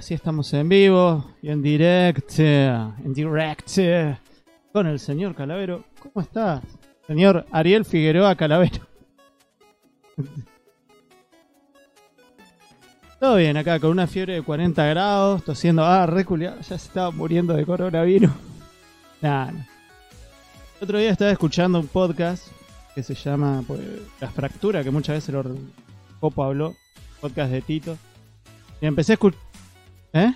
Ahora sí estamos en vivo y en directo, en directo, con el señor Calavero. ¿Cómo estás? Señor Ariel Figueroa Calavero. Todo bien acá, con una fiebre de 40 grados, tosiendo. Ah, reculeado, ya se estaba muriendo de coronavirus. Nah, no. Otro día estaba escuchando un podcast que se llama pues, La Fractura, que muchas veces lo Copo habló, podcast de Tito. Y empecé a escuchar. ¿Eh?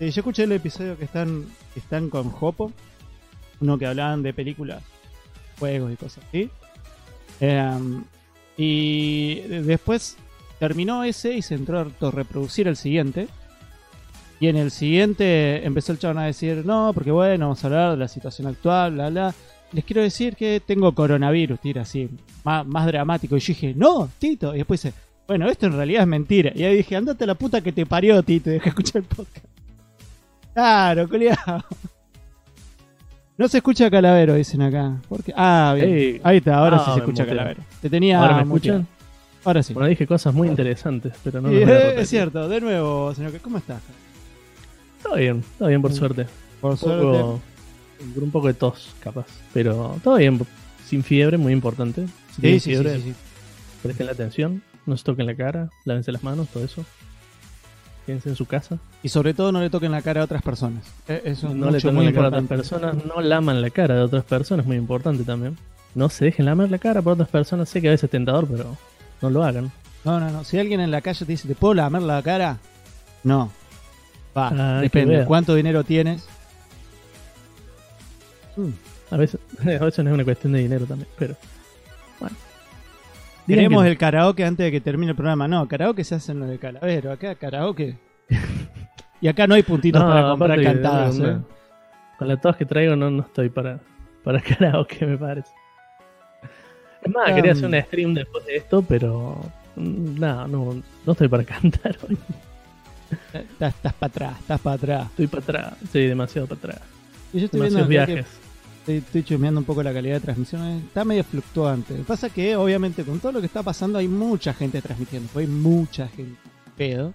Yo escuché el episodio que están, que están con Jopo, uno que hablaban de películas, juegos y cosas así. Em, y después terminó ese y se entró a reproducir el siguiente. Y en el siguiente empezó el chabón a decir, no, porque bueno, vamos a hablar de la situación actual, bla, bla. Les quiero decir que tengo coronavirus, tira así, más, más dramático. Y yo dije, no, Tito. Y después dice, bueno, esto en realidad es mentira. Y ahí dije, andate a la puta que te parió, Tito, y dejé escuchar el podcast. Claro, culiado. No se escucha Calavero, dicen acá. ¿Por qué? Ah, bien. Ahí está, ahora Ah, sí se me escucha. Calavero. Te tenía ¿Ahora me muteado. escuchan? Ahora sí. Bueno, dije cosas muy interesantes, pero no Sí, las voy a repetir. es cierto, de nuevo, señor. ¿Cómo estás? Todo bien, todo bien por Mm. suerte. Por Un suerte. poco, con un poco de tos, capaz. Pero todo bien, sin fiebre, muy importante. Si Sí, tienen sí, sí, fiebre, sí, sí. presten la atención, no se toquen la cara, lávense las manos, todo eso. Quédense en su casa. Y sobre todo no le toquen la cara a otras personas. Eh, Eso es no le mucho, toquen muy la cara a otras personas, no laman la cara de otras personas, muy importante también. No se dejen lamar la cara por otras personas, sé que a veces es tentador, pero no lo hagan. No, no, no. Si alguien en la calle te dice, ¿te puedo lamer la cara? No. Va, Ah, depende. ¿Cuánto dinero tienes? Mm. A veces, a veces no es una cuestión de dinero también, pero Queremos que- el karaoke antes de que termine el programa. No, karaoke se hace en lo de Calavero. Acá karaoke. y acá no hay puntitos No, para comprar cantadas. no, ¿eh? Con la tos que traigo no, no estoy para, para karaoke, me parece. Es más, quería Um. hacer un stream después de esto, pero mm, no, no, no estoy para cantar hoy. Estás, estás para atrás, estás para atrás. Estoy para atrás, sí, demasiado para atrás. Y yo estoy viendo que viajes. Estoy, estoy chumeando un poco la calidad de transmisión. eh, Está medio fluctuante. Lo que pasa que, obviamente, con todo lo que está pasando, hay mucha gente transmitiendo. Hay mucha gente. Pedo.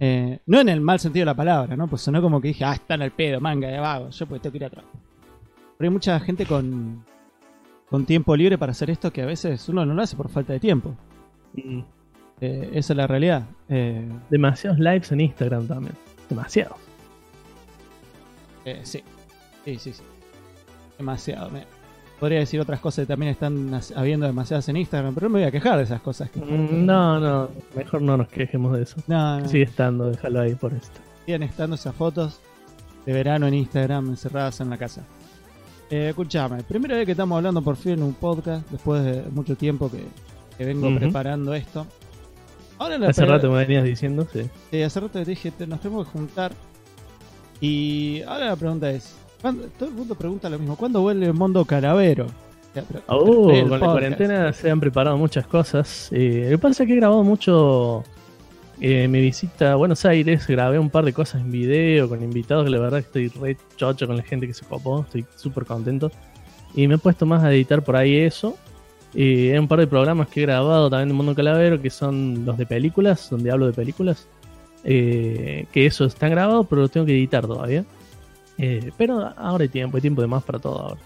Eh, no en el mal sentido de la palabra, ¿no? Pues sonó como que dije, ah, están al pedo, manga de vago. Yo pues tengo que ir atrás. Pero hay mucha gente con, con tiempo libre para hacer esto que a veces uno no lo hace por falta de tiempo. Mm, Eh, esa es la realidad. Eh, Demasiados lives en Instagram también. Demasiados. Eh, sí. Sí, sí, sí. Demasiado. me- Podría decir otras cosas que también están habiendo demasiadas en Instagram, pero no me voy a quejar de esas cosas. Que Mm, No, no, mejor no nos quejemos de eso. no, no. Sigue estando, déjalo ahí por esto. Siguen estando esas fotos de verano en Instagram encerradas en la casa. Eh, escuchame, primera vez que estamos hablando por fin en un podcast, después de mucho tiempo que, que vengo preparando esto. Ahora la Hace pre- rato me venías diciendo, sí. Hace rato te dije, te- nos tenemos que juntar. Y ahora la pregunta es: ¿cuándo- todo el mundo pregunta lo mismo, ¿cuándo vuelve el mundo calavero? Ya, pero- Oh, con la cuarentena se han preparado muchas cosas. Eh, lo que pasa es que he grabado mucho eh, mi visita a Buenos Aires. Grabé un par de cosas en video con invitados que la verdad estoy re chocho con la gente que se copó. Estoy súper contento. Y me he puesto más a editar por ahí eso. Y hay un par de programas que he grabado también de Mundo Calavero que son los de películas, donde hablo de películas. Eh, que eso están grabados, pero los tengo que editar todavía. Eh, pero ahora hay tiempo, hay tiempo de más para todo ahora.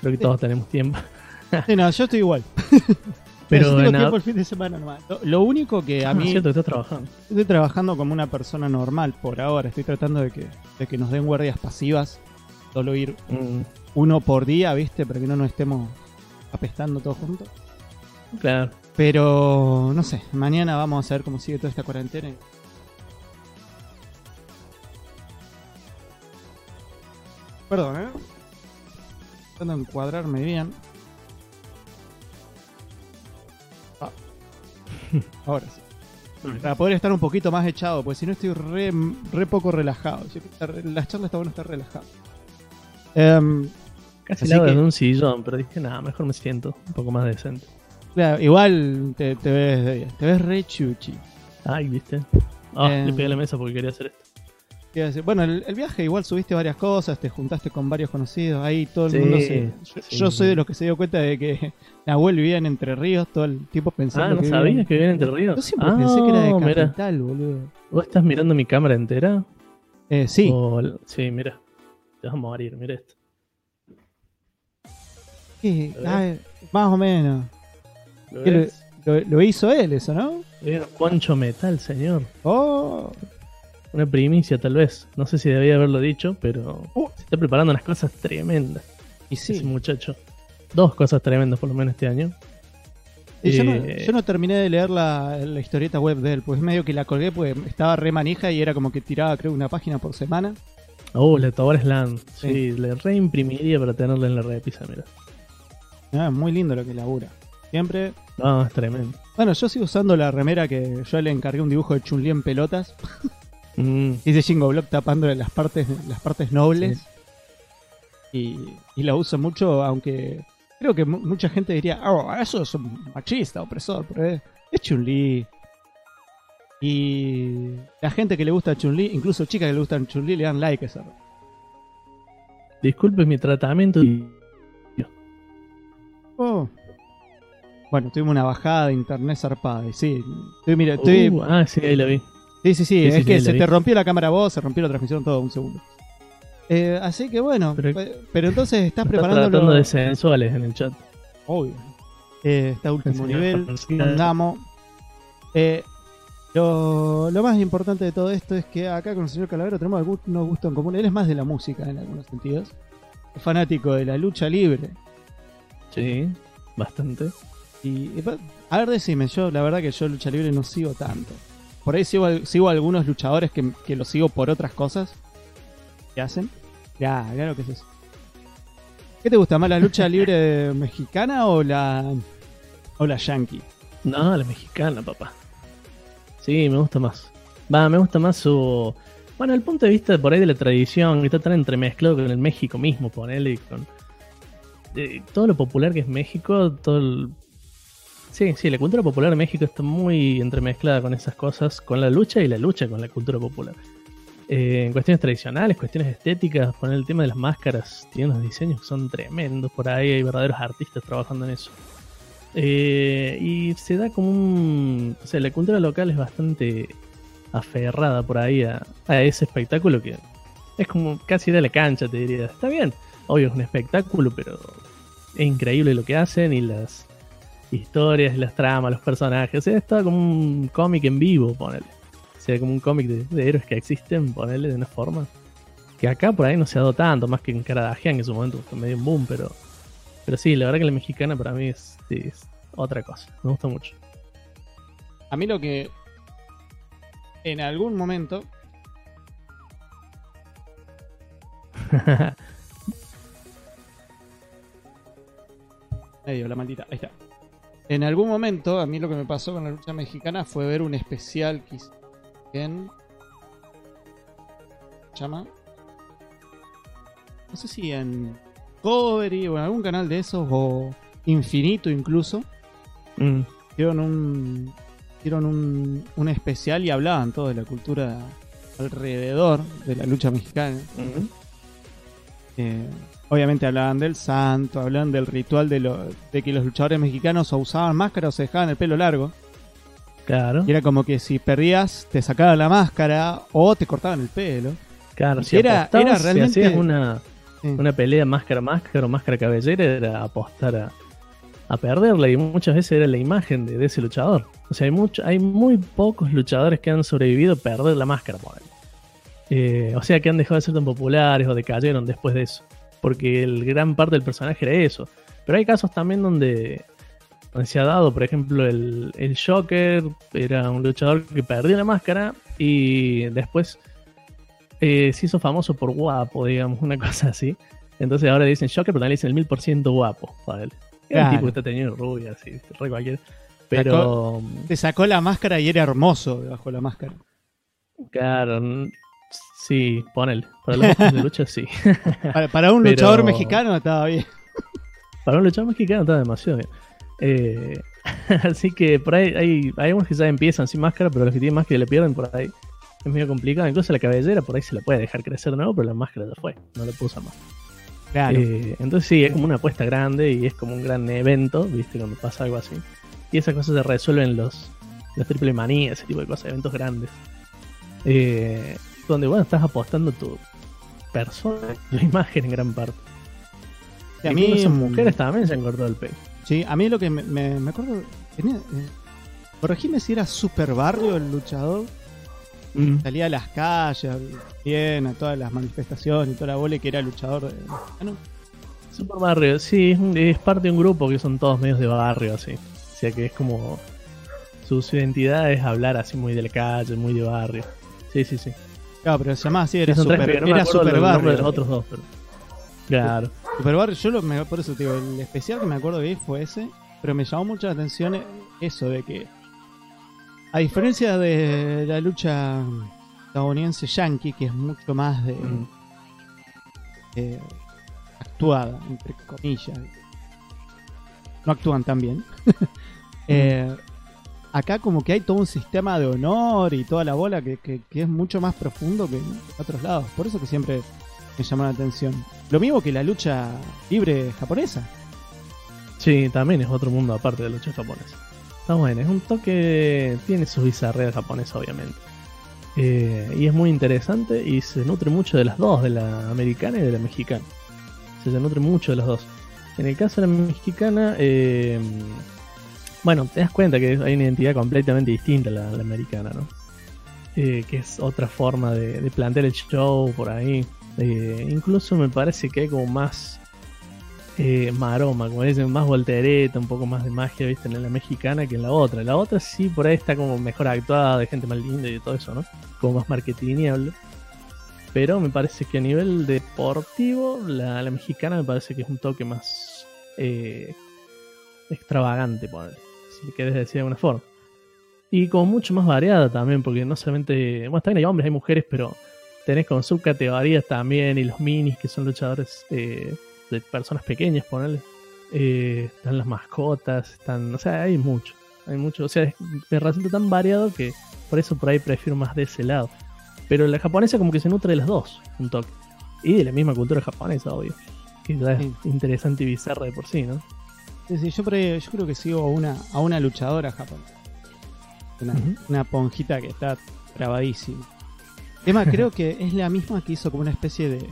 Creo que Sí. todos tenemos tiempo. Sí, no, yo estoy igual. Pero Pero tengo en a- tiempo el fin de semana nomás. Lo, lo único que a Ah, mí. cierto que estás trabajando. Estoy trabajando como una persona normal por ahora. Estoy tratando de que, de que nos den guardias pasivas. Solo ir Mm, uno por día, ¿viste? Para que no nos estemos apestando todos juntos. claro. Pero no sé, mañana vamos a ver cómo sigue toda esta cuarentena. Perdón, ¿eh? De encuadrarme bien. Ah. Ahora sí. Para poder estar un poquito más echado, pues si no estoy re, re poco relajado. Las charlas está bueno estar relajado. Em, Casi lado que- de un sillón, pero dije, nada, mejor me siento un poco más decente. claro, igual te, te ves. Te ves re chuchi. Ay, viste. Ah, le pegué a la mesa porque quería hacer esto. Bueno, el, el viaje igual subiste varias cosas, te juntaste con varios conocidos, ahí todo el Sí, mundo se... Yo, sí. yo soy de los que se dio cuenta de que Nahuel vivía en Entre Ríos, todo el tiempo pensando Ah, ¿no que vivía en- sabías Entre Ríos? Yo siempre ah, pensé que era de mira. capital, boludo. ¿Vos estás mirando mi cámara entera? Eh, sí, sí, mira. Te vas a morir, mira esto. ¿qué? Ah, más o menos. ¿Lo hizo él eso, ¿no? Es Juancho Metal, señor. Oh, Una primicia, tal vez. No sé si debía haberlo dicho, pero Uh. se está preparando unas cosas tremendas. y Ese sí. muchacho. Dos cosas tremendas, por lo menos, este año. Y yo, no, Eh, yo no terminé de leer la, la historieta web de él, pues medio que la colgué porque estaba re manija y era como que tiraba, creo, una página por semana. Oh, la Tobar Slam. Sí, Sí. le reimprimiría para tenerla en la repisa, mira. Ah, muy lindo lo que labura. Siempre. No, es tremendo. Bueno, yo sigo usando la remera que yo le encargué un dibujo de Chun-Li en pelotas. Mm, Dice Jingo Block tapándole las partes, las partes nobles. Y, y la uso mucho, aunque creo que mu- mucha gente diría, oh, eso es un machista, opresor, pero es, es Chun-Li. Y la gente que le gusta Chun-Li, incluso chicas que le gustan Chun-Li, le dan like a esa. Disculpe mi tratamiento. Oh. Bueno, tuvimos una bajada de internet zarpada. Y sí, estoy, mira, estoy, Uh, ah, sí, ahí la vi. Sí, sí, sí, Sí, es sí, que se te rompió la cámara vos, se rompió la transmisión todo un segundo. Eh, así que bueno, Pero- pe- pero, entonces estás preparando tratando de sensuales en el chat. Obvio. Eh, está último nivel, andamos. Eh, lo, lo más importante de todo esto es que acá con el señor Calavero tenemos algunos gustos en común. Él es más de la música en algunos sentidos. Es fanático de la lucha libre. Sí, bastante. Y, a ver, decime, yo la verdad que yo lucha libre no sigo tanto. Por ahí sigo, sigo a algunos luchadores que, que los sigo por otras cosas que hacen. Ya, claro que es eso. ¿Qué te gusta más, la lucha libre mexicana o la o la yankee? No, la mexicana, papá. Sí, me gusta más. Va, me gusta más su. Bueno, el punto de vista por ahí de la tradición, que está tan entremezclado con el México mismo, ponele, y con. de todo lo popular que es México, todo el. Sí, sí, la cultura popular de México está muy entremezclada con esas cosas, con la lucha y la lucha con la cultura popular. Eh, en cuestiones tradicionales, cuestiones estéticas, poner el tema de las máscaras, tiene unos diseños que son tremendos por ahí, hay verdaderos artistas trabajando en eso. Eh, y se da como un. O sea, la cultura local es bastante aferrada por ahí a, a ese espectáculo que es como casi de la cancha, te diría. Está bien, obvio es un espectáculo, pero es increíble lo que hacen y las historias, las tramas, los personajes. O sea, es todo como un cómic en vivo, ponele. O sea, como un cómic de, de héroes que existen, ponele de una forma. Que acá por ahí no se ha dado tanto, más que en Karadagian, que en su momento fue medio un boom, pero. Pero sí, la verdad que la mexicana para mí es, es otra cosa. Me gusta mucho. A mí lo que en algún momento medio la maldita, ahí está. En algún momento a mí lo que me pasó con la lucha mexicana fue ver un especial que en ¿se llama no sé si en Covery o en algún canal de esos o Infinito incluso Mm, hicieron un hicieron un, un especial y hablaban todo de la cultura alrededor de la lucha mexicana. mm. Eh, obviamente hablaban del santo, hablaban del ritual de, lo, de que los luchadores mexicanos o usaban máscara o se dejaban el pelo largo. Claro, Y era como que si perdías te sacaban la máscara o te cortaban el pelo. claro. Si era- apostabas, era si realmente- hacías una, Sí. una pelea máscara máscara o máscara cabellera, era apostar a, a perderla. Y muchas veces era la imagen de, de ese luchador. O sea, hay, mucho, hay muy pocos luchadores que han sobrevivido a perder la máscara, por. Eh, o sea, que han dejado de ser tan populares o decayeron después de eso. Porque el gran parte del personaje era eso. Pero hay casos también donde, donde se ha dado, por ejemplo, el, el Joker era un luchador que perdió la máscara y después eh, se hizo famoso por guapo, digamos, una cosa así. Entonces ahora dicen Joker, pero también le dicen el mil por ciento guapo para él. Era Claro. tipo que está teniendo rubia, así, re cualquiera. Pero, Te sacó la máscara y era hermoso debajo de la máscara. claro, sí, ponele. Para los de lucha, sí. Para, para un Pero- luchador mexicano estaba bien. Para un luchador mexicano está demasiado bien. Eh, así que por ahí hay, hay unos que ya empiezan sin máscara, pero los que tienen máscara le pierden por ahí. es medio complicado. Incluso la cabellera por ahí se la puede dejar crecer de nuevo, pero la máscara ya fue, no la puedo usar más. Claro. Eh, entonces sí, es como una apuesta grande y es como un gran evento, ¿viste? Cuando pasa algo así. Y esas cosas se resuelven en los, las triple manías, ese tipo de cosas, eventos grandes. Eh, donde, bueno, estás apostando tu persona, tu imagen en gran parte. Sí, a mí, esas mm, mujeres también se han cortado el pelo. Sí, a mí lo que me, me, me acuerdo. Tenía, eh, corregime si era Super Barrio el luchador. Salía a las calles, bien, a todas las manifestaciones y toda la bola y que era luchador. eh, mexicano. Super Barrio, sí, es, parte de un grupo que son todos medios de barrio, así. O sea que es como. Su identidad es hablar así muy de la calle, muy de barrio. Sí, sí, sí. Claro, pero se llamaba así, era Sí, tres, Super, pero no era super de Barrio. los otros dos, pero. Claro. Super Barrio, yo lo, me- por eso te digo, el especial que me acuerdo que vi fue ese, pero me llamó mucho la atención eso de que, a diferencia de la lucha estadounidense yankee, que es mucho más de, Mm. eh, actuada, entre comillas. No actúan tan bien. Eh, acá como que hay todo un sistema de honor y toda la bola que, que- es mucho más profundo que en otros lados. Por eso que siempre me llamó la atención. Lo mismo que la lucha libre japonesa. Sí, también es otro mundo aparte de la lucha japonesa. Está bueno, es un toque. Tiene sus bizarreras japonesas, obviamente. Eh, y es muy interesante y se nutre mucho de las dos, de la americana y de la mexicana. Se, se nutre mucho de las dos. En el caso de la mexicana, eh, bueno, te das cuenta que hay una identidad completamente distinta a la, americana, ¿no? Eh, que es otra forma de, plantear el show por ahí. Eh, incluso me parece que hay como más eh, maroma, como dicen, más voltereta, un poco más de magia, viste, en la mexicana que en la otra. La otra sí, por ahí está como mejor actuada, de gente más linda y todo eso, ¿no? Como más marketingable. Pero me parece que a nivel deportivo, la, la mexicana me parece que es un toque más eh, extravagante, poner, si querés decir de alguna forma. Y como mucho más variada también, porque no solamente, bueno, también hay hombres, hay mujeres, pero tenés como subcategorías también, y los minis que son luchadores eh, de personas pequeñas, ponerle. están las mascotas, están, o sea, hay mucho, hay mucho, o sea, es- me resulta tan variado que por eso por ahí prefiero más de ese lado. Pero la japonesa como que se nutre de las dos, un toque. Y de la misma cultura japonesa, obvio. Que ya es interesante y bizarra de por sí, ¿no? Yo, creo que sigo a una, a una luchadora japonesa. Una, una ponjita que está trabadísima. Emma, creo que es la misma que hizo como una especie de.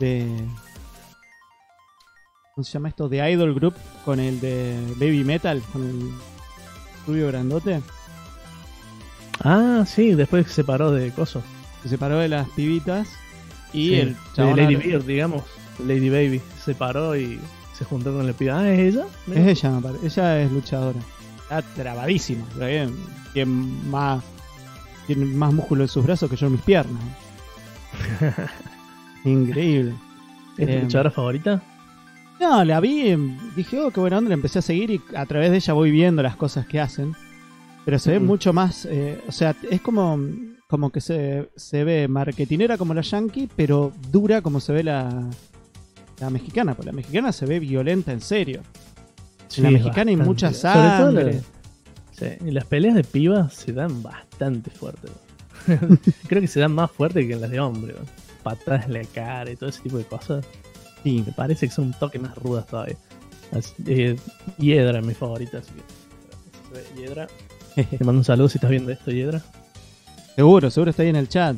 de ¿Cómo se llama esto? De Idol Group con el de Baby Metal, con el rubio grandote. Ah, sí, después se separó de Coso. Se separó de las pibitas y Sí, el de. Lady Bird, digamos. Lady Baby. Se separó y se juntó con la piba. Ah, ¿es ella? Es ella, me parece. Ella es luchadora. Está trabadísima. pero bien, Tiene más, tiene más músculo en sus brazos que yo en mis piernas. Increíble. ¿Es tu Eh, luchadora favorita? No, la vi, em, dije, oh, qué buena onda, la empecé a seguir y a través de ella voy viendo las cosas que hacen. Pero se ve Mm. mucho más, eh, o sea, es como, como que se, se ve marketinera como la yankee, pero dura como se ve la, la mexicana. Porque la mexicana se ve violenta en serio. en la mexicana hay bastante. mucha Sobre todo la- sangre. Sí, y las peleas de pibas se dan bastante fuerte. Creo que se dan más fuerte que en las de hombre. ¿no? Patadas en la cara y todo ese tipo de cosas. Sí, Me parece que son un toque más rudas todavía. Así- eh, Hiedra es mi favorita, así que. Hiedra. Te mando un saludo si estás viendo esto, Hiedra. seguro, seguro está ahí en el chat.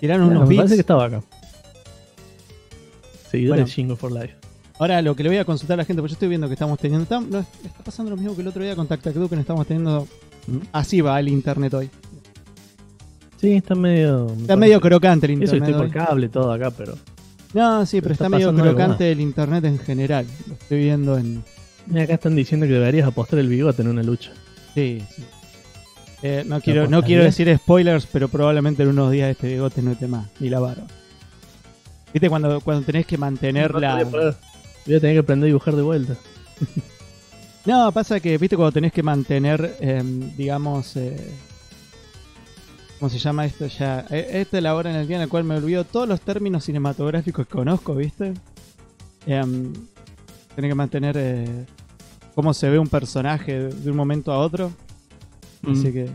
Tiraron Claro, unos me parece que estaba acá. Seguidor Bueno. de Shingo for Life. Ahora lo que le voy a consultar a la gente, porque yo estoy viendo que estamos teniendo. Está, no, está pasando lo mismo que el otro día con Tactacdu, que no estamos teniendo. ¿Mm? Así va el internet hoy. Sí, está medio. me Está medio crocante el Eso internet. estoy por hoy. cable todo acá, pero. No, sí, pero Está está, medio crocante el internet en general. Lo estoy viendo en. Mira, acá están diciendo que deberías apostar el bigote en una lucha. Sí, sí. Eh, no quiero, no quiero decir spoilers, pero probablemente en unos días este bigote no esté más, ni la barba. ¿Viste cuando, cuando tenés que mantener la. Voy a tener que aprender a dibujar de vuelta. No, pasa que, viste, cuando tenés que mantener, em, digamos, eh, ¿cómo se llama esto ya? Eh, Esta es la hora en el día en la cual me olvido todos los términos cinematográficos que conozco, ¿viste? Em, tenés que mantener eh, cómo se ve un personaje de un momento a otro. Así Mm. que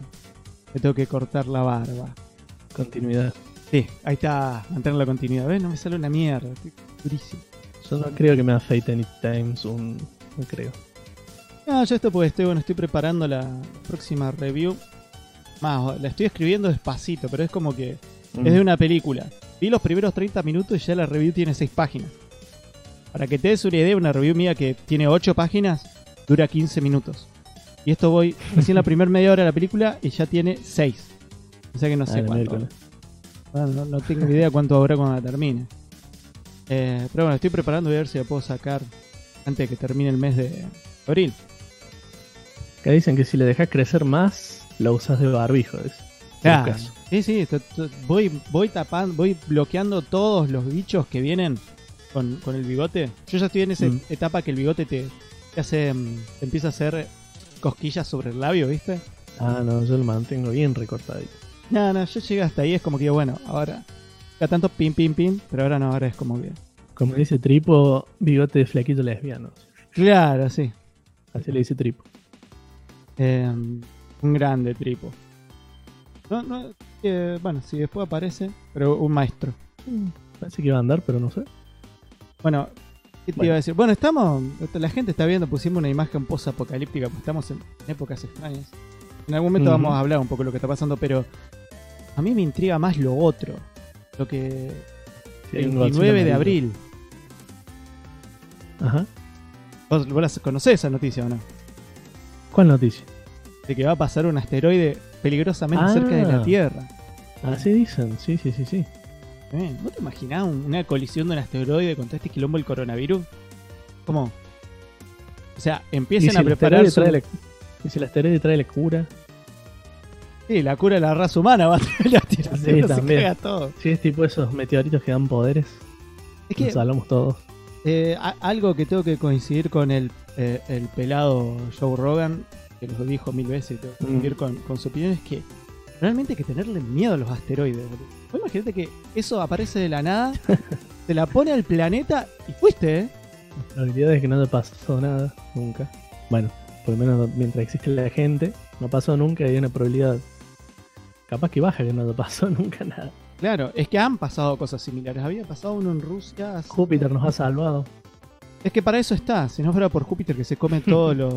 me tengo que cortar la barba. Continuidad. Sí, ahí está, mantener la continuidad. ¿Ves? No me sale una mierda. Estoy durísimo. Yo no creo que me afeite Anytimes un. No creo. No, yo esto porque estoy, bueno, estoy preparando la próxima review. Más, la estoy escribiendo despacito, pero es como que Mm. es de una película. Vi los primeros 30 minutos y ya la review tiene 6 páginas. Para que te des una idea, una review mía que tiene 8 páginas dura 15 minutos. Y esto voy recién la primera media hora de la película y ya tiene 6. O sea que no Ah, sé la cuánto. Bueno, no, no tengo idea cuánto habrá cuando la termine. Eh, pero bueno, estoy preparando a ver si la puedo sacar antes de que termine el mes de abril. Acá dicen que si le dejas crecer más, lo usas de barbijo. Es Claro. caso. Sí, sí, voy, voy tapando, voy bloqueando todos los bichos que vienen con, con el bigote. Yo ya estoy en esa Mm. etapa que el bigote te, te hace, mm, te empieza a hacer cosquillas sobre el labio, ¿viste? Ah, no, yo lo mantengo bien recortadito. No, no, yo llegué hasta ahí, es como que bueno, ahora, cada tanto pin, pin, pin, pero ahora no, ahora es como que... Como dice Tripo, bigote de flequillo lesbiano. Claro, sí. Así le dice Tripo. Eh, un grande tripo. No, no, eh, bueno, si después aparece, pero un maestro. Mm, Parece que iba a andar, pero no sé. Bueno, ¿qué te Bueno. iba a decir? Bueno, estamos. La gente está viendo, pusimos una imagen post-apocalíptica, porque estamos en épocas extrañas. En algún momento vamos a hablar un poco de lo que está pasando, pero a mí me intriga más lo otro. Lo que. Sí, un 29 Godzilla de abril. Ajá. ¿Vos, conocés esa noticia o no? ¿Cuál noticia? De que va a pasar un asteroide peligrosamente Ah. cerca de la Tierra. Así dicen, sí, sí, sí, sí. Eh, ¿Vos te imaginás un- una colisión de un asteroide contra este quilombo del coronavirus? ¿Cómo? O sea, si a el preparar su... la- y si el asteroide trae la cura, Sí, la cura de la raza humana va a traer la tierra. Sí, se también. caga todo. si es tipo esos meteoritos que dan poderes, Es que nos hablamos todos. eh, a- algo que tengo que coincidir con el, eh, el pelado Joe Rogan, que lo dijo mil veces y tengo que Mm. coincidir con, con su opinión, es que realmente hay que tenerle miedo a los asteroides. boludo. Vos Imagínate que eso aparece de la nada, te la pone al planeta y fuiste, ¿eh? La probabilidad es que no haya pasado nada, nunca. Bueno, por lo menos mientras existe la gente, no pasó nunca y hay una probabilidad capaz que baja que no pasado nunca nada. Claro, es que han pasado cosas similares. Había pasado uno en Rusia. hace- Júpiter nos ha salvado. Es que para eso está. Si no fuera por Júpiter que se come todos los,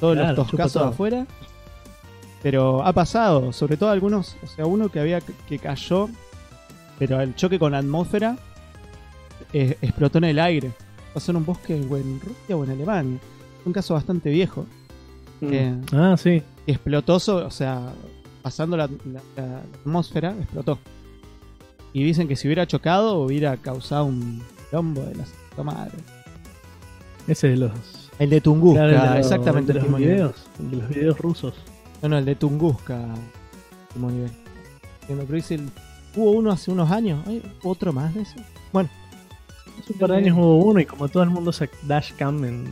todos Claro, los toscazos todo. afuera. Pero ha pasado, sobre todo algunos, o sea, uno que había que cayó, pero el choque con la atmósfera eh, explotó en el aire. Pasó en un bosque o en Rusia o en Alemania. Un caso bastante viejo. Eh. Ah, sí. Y explotó, o sea, pasando la, la- la atmósfera, explotó. Y dicen que si hubiera chocado hubiera causado un lombo de la puta madre. Ese de los. El de Tunguska, claro, el de los- exactamente el el de los mismo nivel. videos. el de los videos rusos. No, no, el de Tunguska, mismo nivel. Entiendo, Pero dice el- hubo uno hace unos años, ¿hay otro más de eso? Bueno, Hace un par de años hubo uno y como todo el mundo usa dashcam en,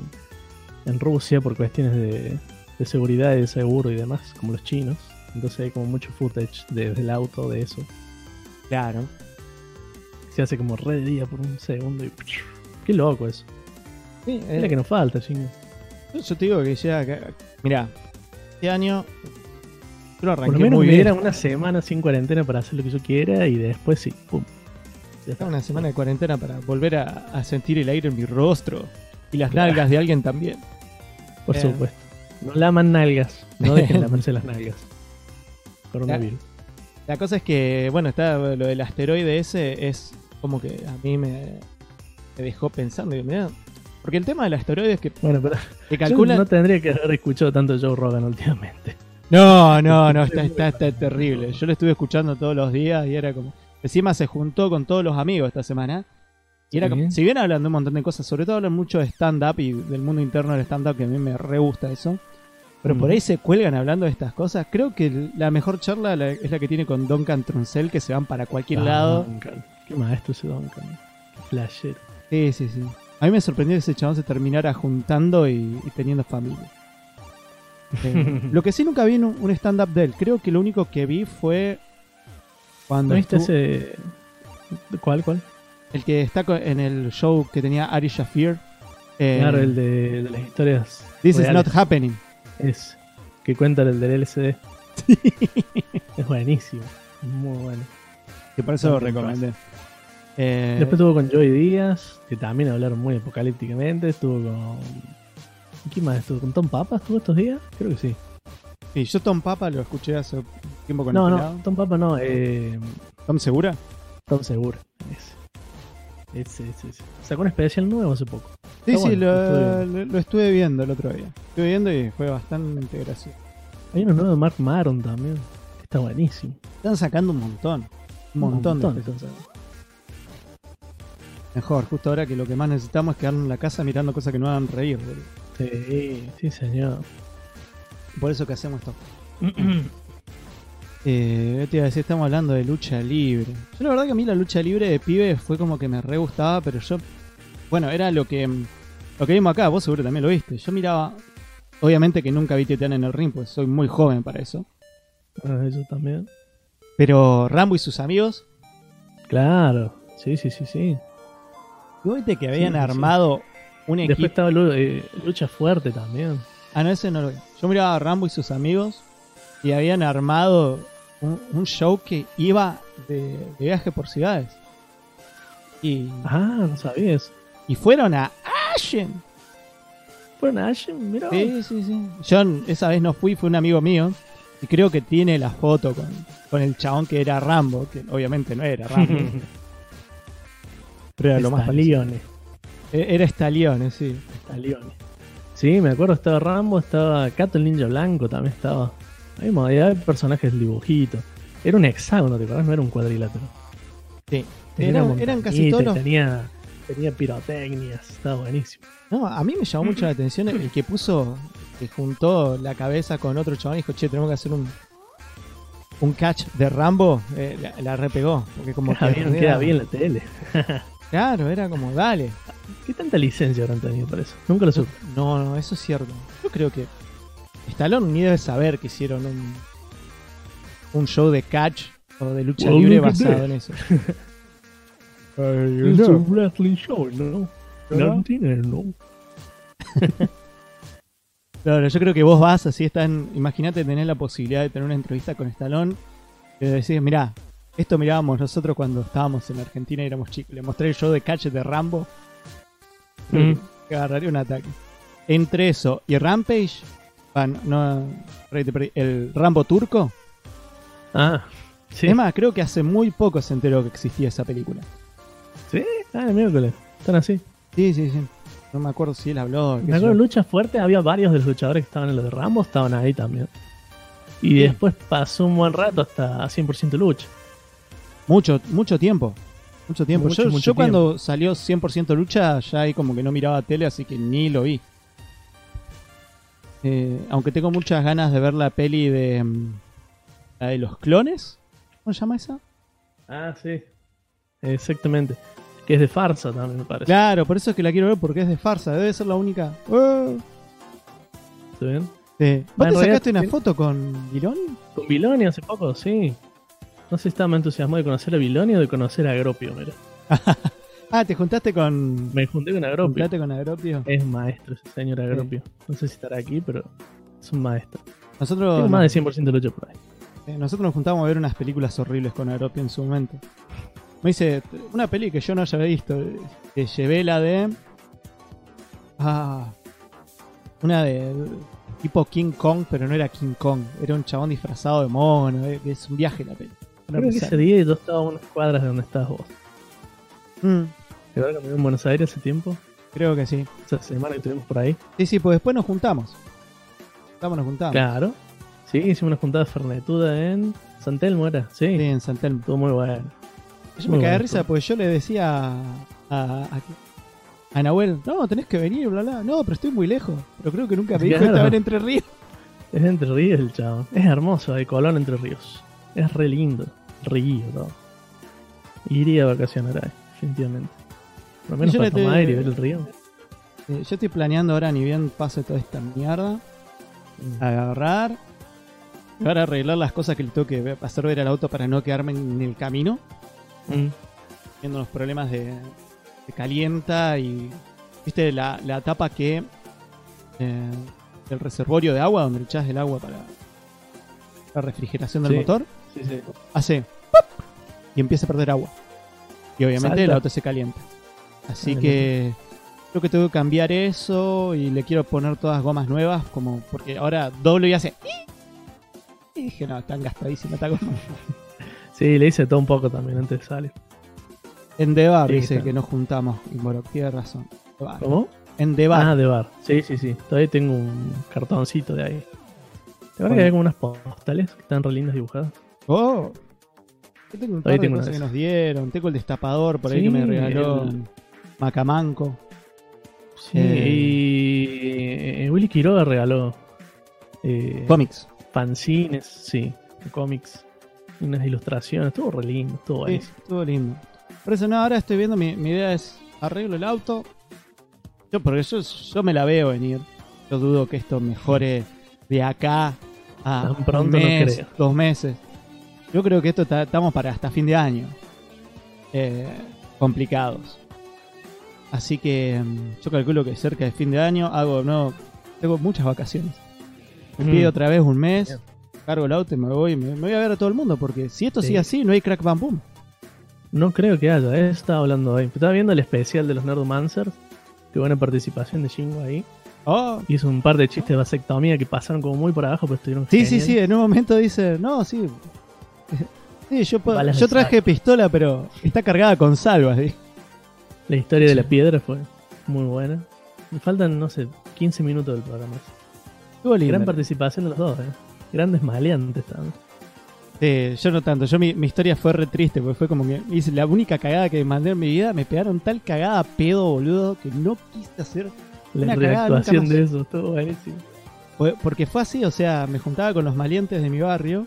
en Rusia por cuestiones de, de seguridad y de seguro y demás, como los chinos. Entonces hay como mucho footage desde el auto de eso. claro. Se hace como re de día por un segundo y... Qué loco eso. Sí, Es la eh, que nos falta, chingo. yo te digo que ya, que- mirá, este año yo lo Por lo menos muy me bien. dieran una semana sin cuarentena para hacer lo que yo quiera y después sí, pum. Ya está. Una semana de cuarentena para volver a, a sentir el aire en mi rostro y las nalgas de alguien también. Por supuesto. No laman nalgas. No dejen lamerse las nalgas. Coronavirus. La cosa es que, bueno, está lo del asteroide ese es como que a mí me, me dejó pensando. porque el tema del asteroide es que Bueno, pero yo calculan. no tendría que haber escuchado tanto Joe Rogan últimamente. No, no, no, está, está, está terrible. Yo lo estuve escuchando todos los días y era como. Encima se juntó con todos los amigos esta semana. Y era Sí. como. Si bien hablan de un montón de cosas, sobre todo hablan mucho de stand-up y del mundo interno del stand-up, que a mí me re gusta eso. Pero por Mm. ahí se cuelgan hablando de estas cosas. Creo que la mejor charla la- es la que tiene con Duncan Truncel, que se van para cualquier Ah, lado. Duncan. Qué maestro ese Duncan. Flashero. Sí, sí, sí. A mí me sorprendió que ese chabón se terminara juntando y, y teniendo familia. Eh, lo que sí nunca vi en un, un stand-up de él. Creo que lo único que vi fue cuando ¿No viste estuvo- ese. ¿Cuál, cuál? El que está en el show que tenía Ari Shafir. eh, Claro, el de, de las historias. This is not happening. Es. Que cuenta el del LCD. es buenísimo. Muy bueno. Que por eso lo recomendé. Eh, Después estuvo con Joey Díaz, que también hablaron muy apocalípticamente. Estuvo con. ¿Quién más estuvo? ¿Con Tom Papa estuvo estos días? Creo que sí. sí, yo Tom Papa lo escuché hace tiempo con No, el no. Tom Papa no. Eh, ¿Tom Segura? Tom Segura. Ese. Ese, ese, ese. Sacó un especial nuevo hace poco. Sí, Está sí, bueno, lo, estuve- lo- lo estuve viendo el otro día. Estuve viendo y fue bastante gracioso. Hay uno nuevo de Mark Maron también. Está buenísimo. Están sacando un montón. Un Un montón, de cosas. Mejor, justo ahora que lo que más necesitamos es quedarnos en la casa mirando cosas que nos hagan reír. Sí, sí, señor. Por eso que hacemos esto. Eh, ¿qué te iba a decir, estamos hablando de lucha libre. Yo la verdad que a mí la lucha libre de pibe fue como que me re gustaba, pero yo, bueno, era lo que lo que vimos acá, vos seguro también lo viste. Yo miraba, obviamente que nunca vi Titán en el ring, pues soy muy joven para eso. Ah, eso también. Pero Rambo y sus amigos, Claro. Sí, sí, sí, sí. ¿vos viste que habían Sí, sí. armado un Después equipo? estaba Lu- eh, Lucha Fuerte también. Ah, no, ese no lo vi. Yo miraba a Rambo y sus amigos y habían armado un, un show que iba de, de viaje por ciudades. Y, Ah, no sabías. y fueron a Ashen. Fueron a Ashen, mira. Sí, sí, sí. Yo esa vez no fui, fue un amigo mío. Y creo que tiene la foto con, con el chabón que era Rambo, que obviamente no era Rambo. pero era lo más. Stallone. E- Era Stallone, sí. Stallone. Sí, me acuerdo, estaba Rambo, estaba Cato el Ninja Blanco, también estaba. Hay modalidad de personajes dibujitos. Era un hexágono, ¿te acuerdas? No era un cuadrilátero. Sí. Eran, casi todos Tenía, tenía pirotecnias, estaba buenísimo. No, a mí me llamó mucho la atención el que puso, que juntó la cabeza con otro chabón y dijo, che, tenemos que hacer un un catch de Rambo, eh, la, la repegó. Porque como Queda que bien, era- queda bien la tele. Claro, era como, dale. ¿Qué tanta licencia habrán tenido para eso? Nunca lo supe. No, no, eso es cierto. Yo creo que Stallone ni debe saber que hicieron un, un show de catch o de lucha Well, libre basado en eso. It's a wrestling show, ¿no? ¿No? No. Claro, yo creo que vos vas así, están, imagínate tener la posibilidad de tener una entrevista con Stallone y de decir, mirá, esto mirábamos nosotros cuando estábamos en Argentina y éramos chicos. Le mostré el show de catch de Rambo. Mm. Que agarraría un ataque. Entre eso y Rampage, no, perdí, perdí, el Rambo turco. Ah, sí. Es más, creo que hace muy poco se enteró que existía esa película. Sí, ah, el miércoles. Están así. Sí, sí, sí. No me acuerdo si él habló. Me acuerdo yo. lucha fuerte, había varios de los luchadores que estaban en los de Rambo, estaban ahí también. Y Sí. después pasó un buen rato hasta 100% lucha. Mucho, mucho tiempo. Mucho tiempo. Mucho, yo mucho yo cuando salió 100% lucha, ya ahí como que no miraba tele, así que ni lo vi. Eh, aunque tengo muchas ganas de ver la peli de. mm, La de los clones. ¿Cómo se llama esa? Ah, sí. Exactamente. Que es de farsa también, me parece. Claro, por eso es que la quiero ver porque es de farsa. Debe ser la única. Eh, ¿Se ven? sí. ¿Vos Ah, en te sacaste una foto con Gironi? Con Viloni hace poco, sí. No sé si estaba más entusiasmado de conocer a Viloni o de conocer a Agropio, mira. Ah, te juntaste con. Me junté con Agropio. Juntaste con Agropio. Es maestro ese señor Agropio. No sé si estará aquí, pero es un maestro. Nosotros, Tengo más de 100% de lucha por ahí. eh, nosotros nos juntamos a ver unas películas horribles con Agropio en su momento. Me dice, una peli que yo no había visto. Que llevé la de. Ah. Una de. Tipo King Kong, pero no era King Kong. Era un chabón disfrazado de mono. eh, Es un viaje la peli. Creo que ese día yo estaba a unas cuadras de donde estabas vos. Mm, ¿Te acuerdas que me en Buenos Aires hace tiempo? creo que sí. Esa semana que estuvimos por ahí. Sí, sí, pues después nos juntamos. Estamos, nos juntamos. Claro. Sí, hicimos una juntada fernetuda en San Telmo, ¿era? Sí. Sí, en San Telmo. Estuvo muy bueno. Yo Muy me caí de risa porque yo le decía a, a, a- a Nahuel, no, tenés que venir, bla, bla. No, pero estoy muy lejos. Pero creo que nunca me dijo Claro. estaba en Entre Ríos. Es de Entre Ríos el chavo. Es hermoso, de Colón Entre Ríos. Es re lindo. Río, todo. Iría a vacacionar ahí, definitivamente. Por lo menos yo para te- tomar aire y ver el río. Eh, yo estoy planeando ahora, ni bien pase toda esta mierda, agarrar, ahora arreglar las cosas que le tengo que ver- hacer ver al auto para no quedarme en el camino, Mm. viendo los problemas de, de calienta y, viste, la, la tapa que, eh, el reservorio de agua, donde le echas el agua para la refrigeración del Sí. motor, Sí, sí. hace ¡pop! y empieza a perder agua. Y obviamente Salta. el auto se calienta. Así que creo que tengo que cambiar eso y le quiero poner todas gomas nuevas, como porque ahora doblo y hace. Y dije, no, están gastadísimas esta goma. Sí, le hice todo un poco también antes de salir. En Debar Sí, dice está. que nos juntamos. Y bueno, tiene razón. Debar. ¿Cómo? En Debar. Ah, de bar. Sí, sí, sí. Todavía tengo un cartoncito de ahí. ¿Te acuerdas Bueno. que había como unas postales que están re lindas dibujadas? Oh. Yo tengo un par de cosas que nos dieron. Tengo el destapador por ahí Sí, que me regaló el- Macamanco. Sí. Eh. Y eh, Willy Quiroga regaló eh, Cómics. fanzines, sí, cómics, unas ilustraciones. Estuvo re lindo, estuvo Sí, estuvo lindo. Por eso no, ahora estoy viendo, mi, mi idea es arreglo el auto. Yo, porque yo, yo me la veo venir. Yo dudo que esto mejore de acá a Tan un pronto no mes, creo. dos meses. Yo creo que esto está- estamos para hasta fin de año. Eh, complicados. Así que mm, yo calculo que cerca de fin de año hago no tengo muchas vacaciones. Me Mm. pido otra vez un mes, Bien. cargo el auto y me voy, me, me voy a ver a todo el mundo porque si esto Sí. sigue así no hay crack bam boom. No creo que haya, eh, estaba hablando hoy. Estaba viendo el especial de los Nerdomancers. Qué buena participación de Shingo ahí. Oh, Hizo un par de chistes de vasectomía que pasaron como muy por abajo, pero estuvieron Sí, sí, geniales. sí, en un momento dice, no, sí. Sí, yo, puedo- traje pistola, pero está cargada con salvas. ¿sí? La historia de la piedra fue muy buena. Me faltan, no sé, 15 minutos del programa. Estuvo. Gran participación de los dos, eh. Grandes maleantes también. Sí, yo no tanto. Yo mi, mi historia fue re triste, porque fue como que hice la única cagada que mandé en mi vida. Me pegaron tal cagada pedo, boludo, que no quise hacer. La reactuación de eso, estuvo buenísimo. Porque fue así, o sea, me juntaba con los maleantes de mi barrio.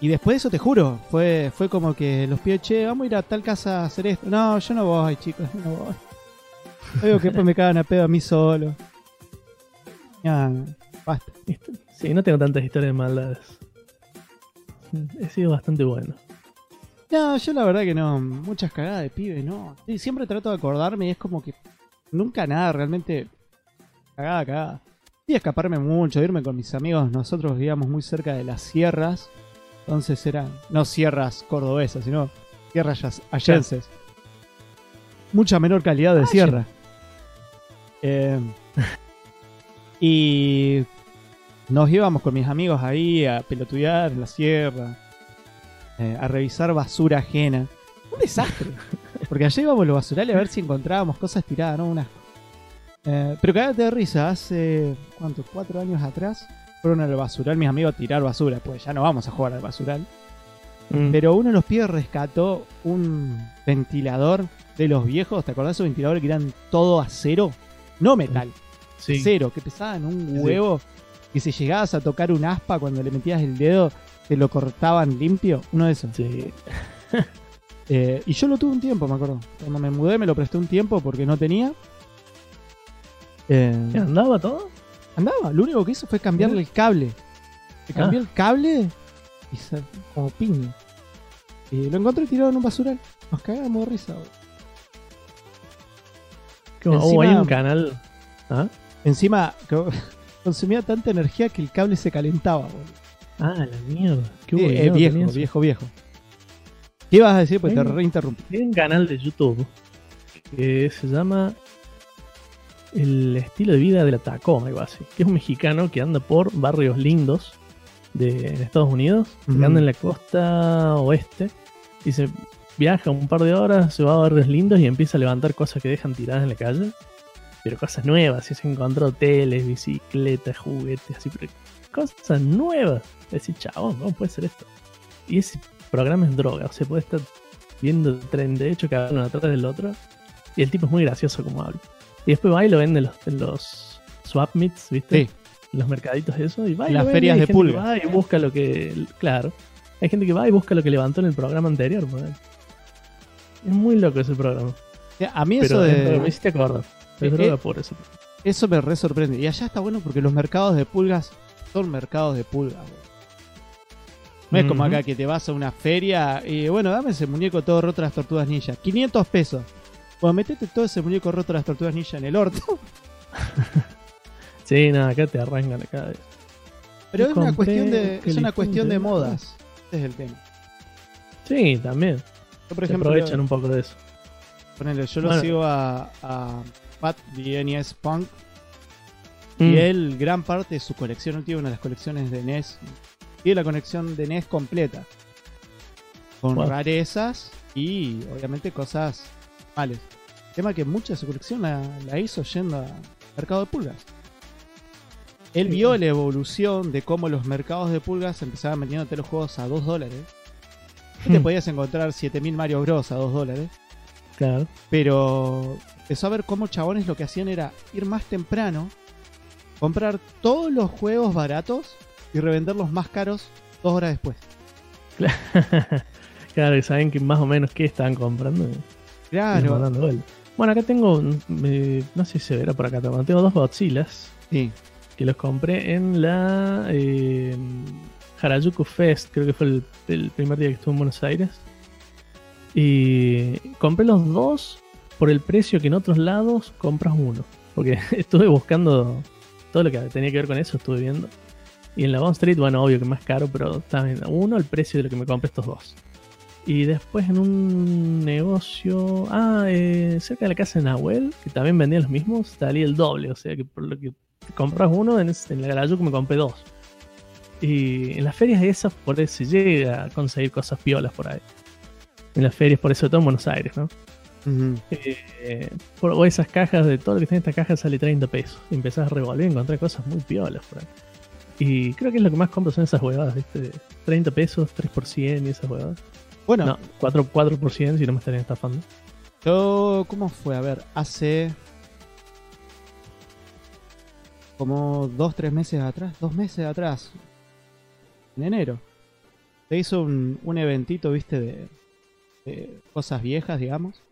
Y después de eso, te juro, fue, fue como que los pies, che, vamos a ir a tal casa a hacer esto. No, yo no voy, chicos, yo no voy. Digo que después me cagan a pedo a mí solo. Ya, basta. Sí, no tengo tantas historias de maldades. He sido bastante bueno. No, yo la verdad que no, muchas cagadas de pibe, no. Sí, siempre trato de acordarme y es como que nunca nada realmente cagada, cagada. Y escaparme mucho, irme con mis amigos. Nosotros vivíamos muy cerca de las sierras. Entonces eran, no sierras cordobesas, sino sierras allenses. Mucha menor calidad de Ah, sierra. Eh, y nos íbamos con mis amigos ahí a pelotudear en la sierra, eh, a revisar basura ajena. Un desastre. Porque allá íbamos a los basurales a ver si encontrábamos cosas tiradas, ¿no? Unas eh, pero cagate de risa, hace, ¿cuánto? Cuatro años atrás fueron al basural mis amigos a tirar basura, pues ya no vamos a jugar al basural. Mm. Pero uno de los pibes rescató un ventilador de los viejos, ¿te acordás de esos ventiladores que eran todo acero? No metal, sí. acero, que pesaban un Sí, sí. huevo. Y si llegabas a tocar un aspa cuando le metías el dedo, te lo cortaban limpio. Uno de esos. Sí. Eh, y yo lo tuve un tiempo, me acuerdo. Cuando me mudé me lo presté un tiempo porque no tenía. Eh, ¿Qué, ¿Andaba todo? Andaba, lo único que hizo fue cambiarle el cable. Le cambió Ah. el cable y se, como piña. Y lo encontré tirado en un basural. Nos cagamos de risa. boludo. ¿Qué, oh, Encima- hay un canal. ¿Ah? Encima co- consumía tanta energía que el cable se calentaba. boludo. Ah, la mierda. Qué bueno, es viejo, viejo, viejo. ¿Qué ibas a decir? Pues te Hay- reinterrumpí. Hay un canal de YouTube que se llama El estilo de vida de la Tacoma, algo así. Que es un mexicano que anda por barrios lindos de en Estados Unidos, que anda en la costa oeste y se viaja un par de horas, se va a barrios lindos y empieza a levantar cosas que dejan tiradas en la calle. Pero cosas nuevas, y se encontró hoteles, bicicletas, juguetes, así, pero cosas nuevas. Decir, chavo, ¿cómo puede ser esto? Y ese programa es droga, o sea, puede estar viendo el tren de hecho que hablan atrás del otro. Y el tipo es muy gracioso como habla. Y después va y lo vende en los, en los swap meets, ¿viste? Sí. En los mercaditos y eso. Y va y lo vende, de va busca lo que. Claro. Hay gente que va y busca lo que levantó en el programa anterior. ponele. Es muy loco ese programa. A mí eso Pero droga, me de. hiciste acordar. Es droga eh, por eso. Eso me re sorprende. Y allá está bueno porque los mercados de pulgas son mercados de pulgas. boludo. No es como acá que te vas a una feria y bueno, dame ese muñeco todo roto de las tortugas ninja. 500 pesos. Bueno, metete todo ese muñeco roto de las tortugas ninja en el orto. Sí, nada, acá te arrancan acá. Pero es una cuestión de, es una cuestión de modas. Ese es el tema. Sí, también. Yo, por ejemplo, aprovechan un poco de eso. ponele, yo lo sigo a, a Pat de NES Punk Mm. y él, gran parte de su colección, él tiene una de las colecciones de NES, tiene la colección de NES completa, con Wow. rarezas y obviamente cosas males. Tema que mucha de su colección la, la hizo yendo al mercado de pulgas. Él Sí. vio la evolución de cómo los mercados de pulgas empezaban vendiéndote los juegos a 2 dólares. Te Mm. podías encontrar 7000 Mario Bros. a 2 dólares. Claro. Pero empezó a ver cómo chabones lo que hacían era ir más temprano, comprar todos los juegos baratos y revenderlos más caros dos horas después. claro, y saben que más o menos qué estaban comprando. Claro. Bueno, acá tengo, eh, no sé si se verá por acá, tengo dos Godzillas Sí. que los compré en la eh, Harajuku Fest, creo que fue el, el primer día que estuve en Buenos Aires. Y compré los dos por el precio que en otros lados compras uno. Porque estuve buscando todo lo que tenía que ver con eso, estuve viendo. Y en la Bond Street, bueno, obvio que más caro, pero bien. Uno el precio de lo que me compré estos dos. Y después en un negocio, ah, eh, cerca de la casa de Nahuel, que también vendían los mismos, salía el doble. O sea que por lo que te compras uno, en, en la Garajuku me compré dos. Y en las ferias esas, por eso se llega a conseguir cosas piolas por ahí. En las ferias, por eso todo en Buenos Aires, ¿no? Eh, por- o esas cajas de todo lo que tiene esta caja sale 30 pesos. Y empezás a revolver y encontrar cosas muy piolas por ahí. Y creo que es lo que más compro son esas huevadas, ¿viste? 30 pesos, 3 por 100 y esas huevadas. Bueno, No, 4, 4 por 100 si no me estarían estafando. yo, ¿cómo fue? A ver, hace como dos, tres meses atrás, dos meses atrás, en enero, se hizo un, un eventito, viste, de, de cosas viejas, digamos.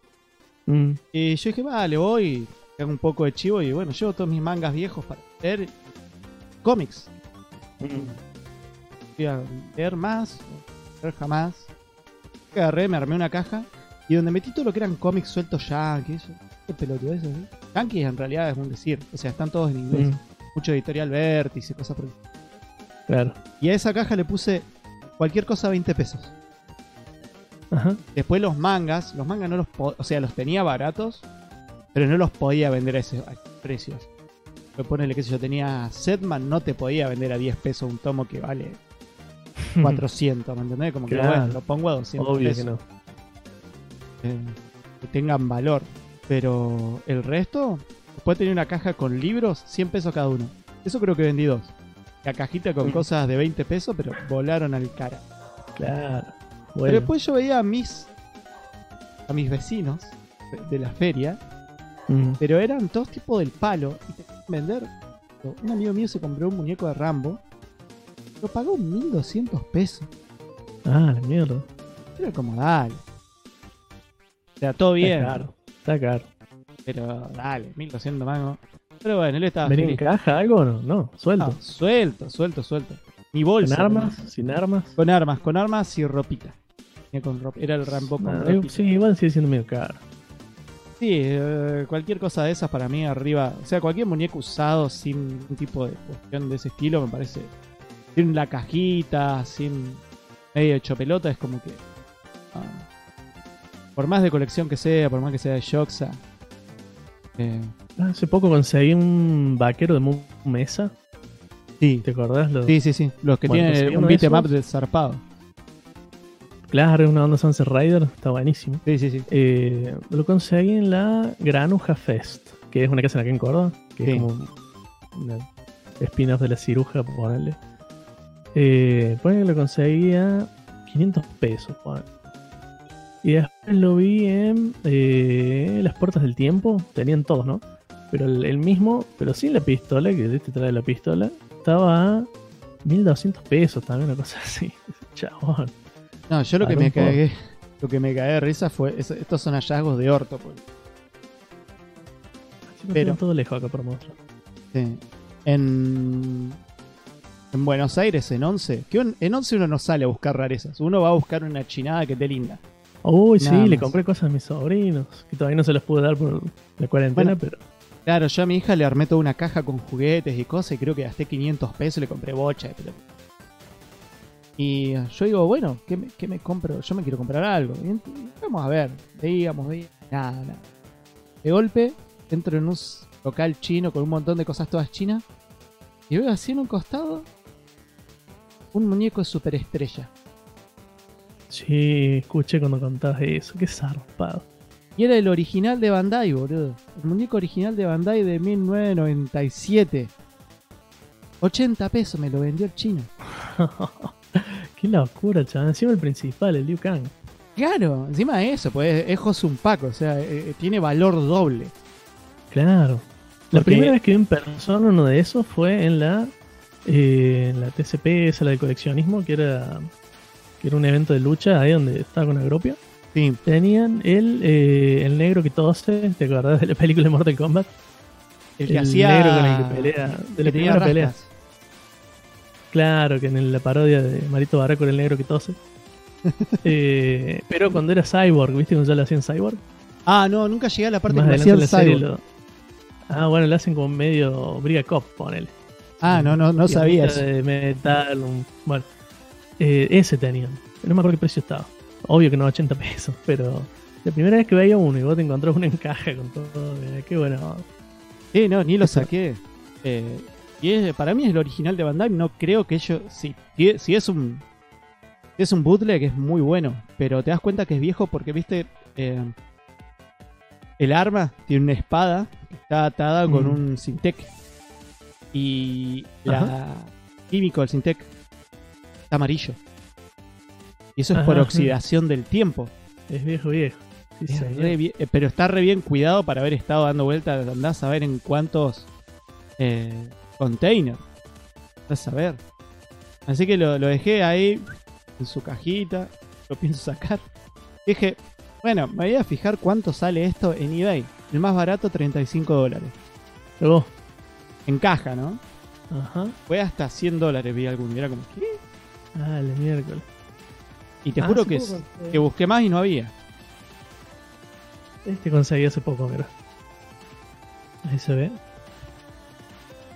Mm, Y yo dije, vale, voy, hago un poco de chivo y bueno, llevo todos mis mangas viejos para leer cómics. mm. Fui a leer más, leer jamás. Agarré, me armé una caja y donde metí todo lo que eran cómics sueltos yankees. Qué pelotudo eso, ¿sí? Yankees en realidad es un decir, o sea, están todos en inglés. Mm, Mucho editorial vértice, cosas por el- claro. Y a esa caja le puse cualquier cosa a 20 pesos. Ajá. Después los mangas, los mangas no los o sea, los tenía baratos, pero no los podía vender a esos precios. Pues ponele que si yo tenía Setman, no te podía vender a 10 pesos un tomo que vale 400, ¿me entendés? Como que Claro. bueno, lo pongo a 200 Obvio pesos, que no. eh, que tengan valor. Pero el resto, después tenía una caja con libros, 100 pesos cada uno. Eso creo que vendí dos. La cajita con cosas de 20 pesos, pero volaron al cara. Claro. Pero después yo veía a mis a mis vecinos de, la feria, Mm, pero eran todos tipos del palo y te vender. Un amigo mío se compró un muñeco de Rambo, lo pagó 1200 pesos. Ah, la mierda. Era como, dale. O sea, todo bien, Está caro. Está caro. pero dale, 1200 mangos. Pero bueno, él estaba ¿Venía en caja algo o no? No, suelto. Ah, suelto, suelto, suelto. Mi bolsa. ¿Con armas? ¿Sin armas? Con armas, con armas y ropita. Venía con ropa. Era el Rambo con Ah, ropita. sí, igual sigue siendo medio caro. Sí, eh, cualquier cosa de esas para mí arriba, o sea, cualquier muñeco usado sin ningún tipo de cuestión de ese estilo me parece. Sin la cajita, sin medio hecho pelota, es como que. ah, por más de colección que sea, por más que sea de Shoxa. Eh, Hace poco conseguí un vaquero de Mesa. sí, ¿Te acordás? Los- sí, sí, sí. Los que Bueno, tienen un beat'em up de zarpado. Claro, es una onda Sunset Rider. Está buenísimo. Sí, sí, sí. Eh, lo conseguí en la Granuja Fest, que es una casa aquí en Córdoba, que Sí. es como una spin-off de la ciruja, ponerle. Eh, ponele que lo conseguí a 500 pesos. Y después lo vi en eh, Las Puertas del Tiempo, tenían todos, ¿no? Pero el, el mismo, pero sin la pistola, que este trae la pistola, estaba a 1200 pesos también, una cosa así. Chabón. No, yo lo que me cagué, lo que me cagué de risa fue, es- estos son hallazgos de orto, pues. Pero... Pero- todo lejos acá por mostrar. Sí. En, en Buenos Aires, en 11. Que un- en 11 uno no sale a buscar rarezas. Uno va a buscar una chinada que esté linda. Uy, sí, le compré cosas a mis sobrinos, que todavía no se los pude dar por la cuarentena, Bueno. pero Claro, yo a mi hija le armé toda una caja con juguetes y cosas y creo que gasté 500 pesos y le compré bocha pelota. Y yo digo, bueno, ¿qué me, qué me compro? Yo me quiero comprar algo. Y vamos a ver, veíamos, veíamos, nada, nada. De golpe, entro en un local chino con un montón de cosas todas chinas. Y veo así en un costado un muñeco superestrella. Sí, escuché cuando contabas eso. Qué zarpado. Y era el original de Bandai, boludo. El muñeco original de Bandai de 1997. 80 pesos me lo vendió el chino. Qué locura, chaval. Encima el principal, el Liu Kang. Claro, encima de eso, pues es Josun Paco, o sea, eh, eh, tiene valor doble. Claro. La Porque- primera vez que vi en persona uno de esos fue en la, eh, en la TCP, esa la de coleccionismo, que era, que era un evento de lucha ahí donde estaba con Agropio. Sí, Tenían el, eh, el negro que tose, ¿te acordás de la película de Mortal Kombat? el que hacía. negro con el que pelea, de que la primera pelea. Claro, que en la parodia de Marito Barraco era el negro que tose. Eh, pero cuando era Cyborg, ¿viste cuando ya lo hacían Cyborg? Ah, no, nunca llegué a la parte Más que adelante hacía en el la serie cyborg. lo- Ah, bueno, lo hacen como medio Briga Cop, ponele. Ah, no, no, no Y sabía ahorita eso. De metal, un- bueno. Eh, ese tenían. No me acuerdo qué precio estaba. Obvio que no 80 pesos, pero la primera vez que veía uno y vos te encontrás uno en caja con todo, eh, qué bueno. Sí, no, ni lo saqué. Eh, y es- para mí es el original de Bandai. No creo que ellos. Si, si- es un. si es un bootleg, es muy bueno. Pero te das cuenta que es viejo porque, viste. eh, el arma tiene una espada que está atada con Mm. un Sintec. Y la químico del Sintec está amarillo. Y eso es por Ajá. oxidación del tiempo. Es viejo, viejo. Sí, Es señor. re bien- eh, pero está re bien cuidado para haber estado dando vueltas. Andás a ver en cuántos eh, containers. Andás a ver. Así que lo, lo dejé ahí en su cajita. Lo pienso sacar. Dije, bueno, me voy a fijar cuánto sale esto en eBay. El más barato, 35 dólares. Luego, En caja, ¿no? ajá. Fue hasta 100 dólares, vi alguno. Y era como, ¿qué? Ah, el miércoles. Y te Ah, juro que, poco que busqué más y no había. Este conseguí hace poco, mira. Ahí se ve.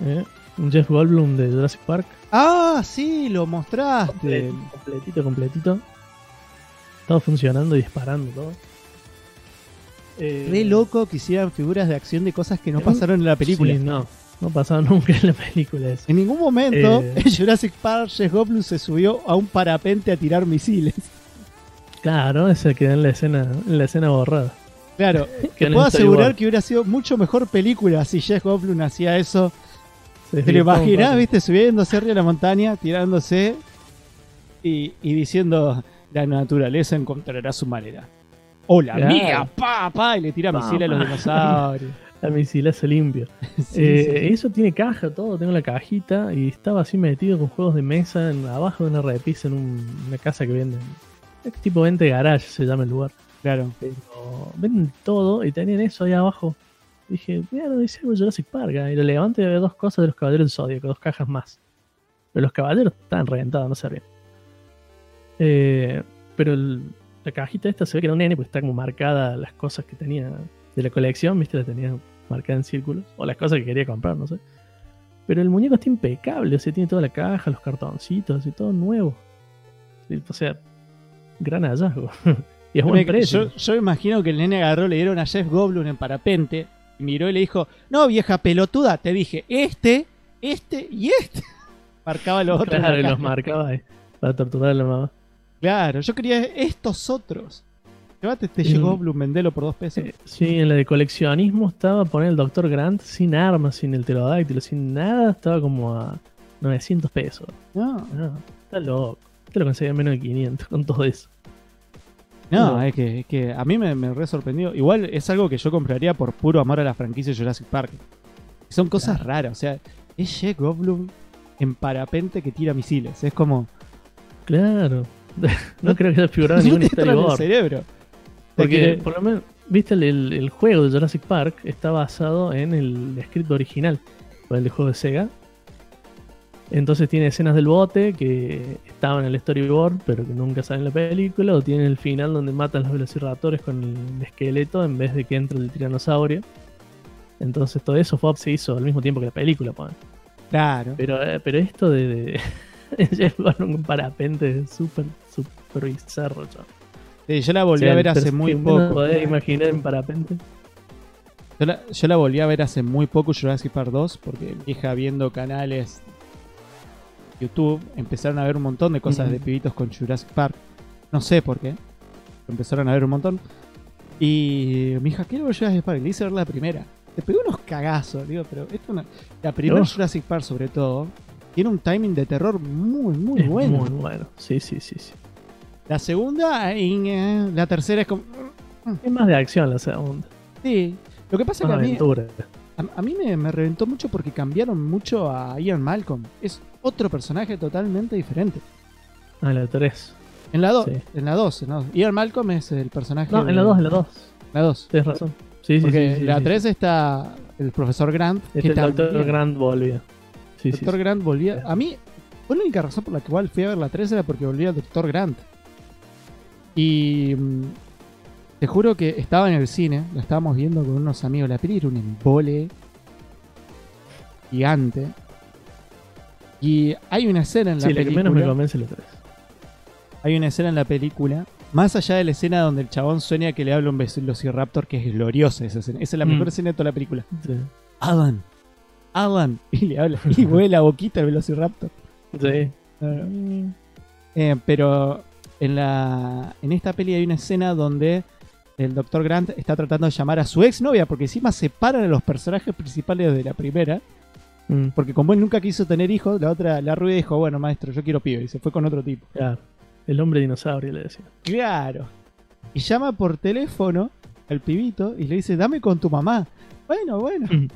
Eh, Un Jeff Goldblum de Jurassic Park. Ah, sí, lo mostraste. Completito, completito, completito. Todo funcionando y disparando todo. Eh, Re loco que hicieran figuras de acción de cosas que no Eh, pasaron en la película. Sí, no, no pasaba nunca en la película eso. En ningún momento Eh. en Jurassic Park Jeff Goldblum se subió a un parapente a tirar misiles. Claro, ese quedó en la escena, en la escena borrada. Claro, Que te puedo asegurar que hubiera sido mucho mejor película si Jeff Goldblum hacía eso. ¿Te lo imaginás, viste, subiéndose arriba de la montaña, tirándose y, y diciendo la naturaleza encontrará su manera? O la Claro. mía, pa, pa, y le tira misiles a los dinosaurios. La misilazo limpio. Sí, Eh, sí. Eso tiene caja, todo, tengo la cajita y estaba así metido con juegos de mesa en- abajo de una repisa en un- una casa que venden. Es tipo vente garage se llama el lugar. Claro. Pero venden todo y tenían eso ahí abajo. Dije, mira, dice algo de Jurassic Park. ah, Y lo levanto y había dos cosas de los caballeros del Zodíaco, dos cajas más. Pero los caballeros están reventados, no servían. Eh, pero el- la cajita esta se ve que era un nene, porque está como marcada las cosas que tenía de la colección, viste, la tenía marcada en círculos. O las cosas que quería comprar, no sé. Pero el muñeco está impecable, o sea, tiene toda la caja, los cartoncitos y todo nuevo. O sea, gran hallazgo. y es buen precio. Yo, yo imagino que el nene agarró, le dieron a Jeff Goldblum en parapente, y miró y le dijo, no vieja pelotuda, te dije, este, este y este. Marcaba los otros. Claro, los marcaba ahí, para torturar a la mamá. Claro, yo quería estos otros. Llévate este Y- Jeff Goldblum, vendelo por dos pesos. Eh, sí, en la de coleccionismo estaba poner el Dr. Grant sin armas, sin el pterodáctilo, sin nada, estaba como a 900 pesos. no, No, está loco. Te lo conseguí a menos de 500 con todo eso. no, no. es que, es que a mí me, me re sorprendió. Igual es algo que yo compraría por puro amor a la franquicia Jurassic Park. Son cosas Claro. raras, o sea, es Jeff Goldblum en parapente que tira misiles. Es como... Claro. no creo que haya figurado no ningún te en el cerebro. Porque, por lo menos, viste, el, el- el juego de Jurassic Park está basado en el script original, o el de juego de Sega. Entonces tiene escenas del bote que estaban en el storyboard, pero que nunca salen en la película, o tiene el final donde matan los velociraptores con el esqueleto en vez de que entre el tiranosaurio. Entonces todo eso fue, se hizo al mismo tiempo que la película, ponen. Claro. Pero, eh, pero esto de, de, Llevan un parapente súper, súper bizarro, chaval. Sí, yo la volví O sea, a ver hace muy poco. podés imaginar en parapente? Yo la, yo la volví a ver hace muy poco Jurassic Park 2 porque mi hija viendo canales YouTube empezaron a ver un montón de cosas de pibitos con Jurassic Park. No sé por qué. Empezaron a ver un montón. Y mi hija, quiero ver Jurassic Park. Le hice ver la primera. Te pegó unos cagazos, digo, pero esto no- La primera. Jurassic Park, sobre todo, tiene un timing de terror muy, muy Es bueno. Muy bueno. Sí, sí, sí, sí. La segunda, y, eh, la tercera es como. Es más de acción la segunda. Sí. Lo que pasa es que a mí, aventura. A, a mí me, me reventó mucho porque cambiaron mucho a Ian Malcolm. Es otro personaje totalmente diferente. Ah, la 3. En la 2, Sí. en la 2, ¿no? Ian Malcolm es el personaje. No, de- en la 2, en la 2. La 2. Tienes razón. Sí, sí, Porque sí. sí, la sí. 3 está el profesor Grant. Este que el Doctor también- Grant volvía. Sí, sí, Doctor. Grant volvía. A mí, fue la única razón por la cual fui a ver la 3 era porque volvía el Doctor Grant. Y. mm, Te juro que estaba en el cine, la estábamos viendo con unos amigos. La peli era un embole gigante. Y hay una escena en la Sí, la que película. menos me convence es la 3. Hay una escena en la película. Más allá de la escena donde el chabón sueña que le habla un velociraptor, que es gloriosa esa escena. Esa es la Mm. mejor escena de toda la película. Sí. Alan, Alan. Y le habla. Y mueve la boquita el velociraptor. Sí. Eh, pero en la en esta peli hay una escena donde el Dr. Grant está tratando de llamar a su exnovia porque encima separan a los personajes principales de la primera. Mm, Porque como él nunca quiso tener hijos, la otra, la rubia dijo, bueno maestro, yo quiero pibe. Y se fue con otro tipo. claro. El hombre dinosaurio le decía. Claro. Y llama por teléfono al pibito y le dice, dame con tu mamá. Bueno, bueno. Mm.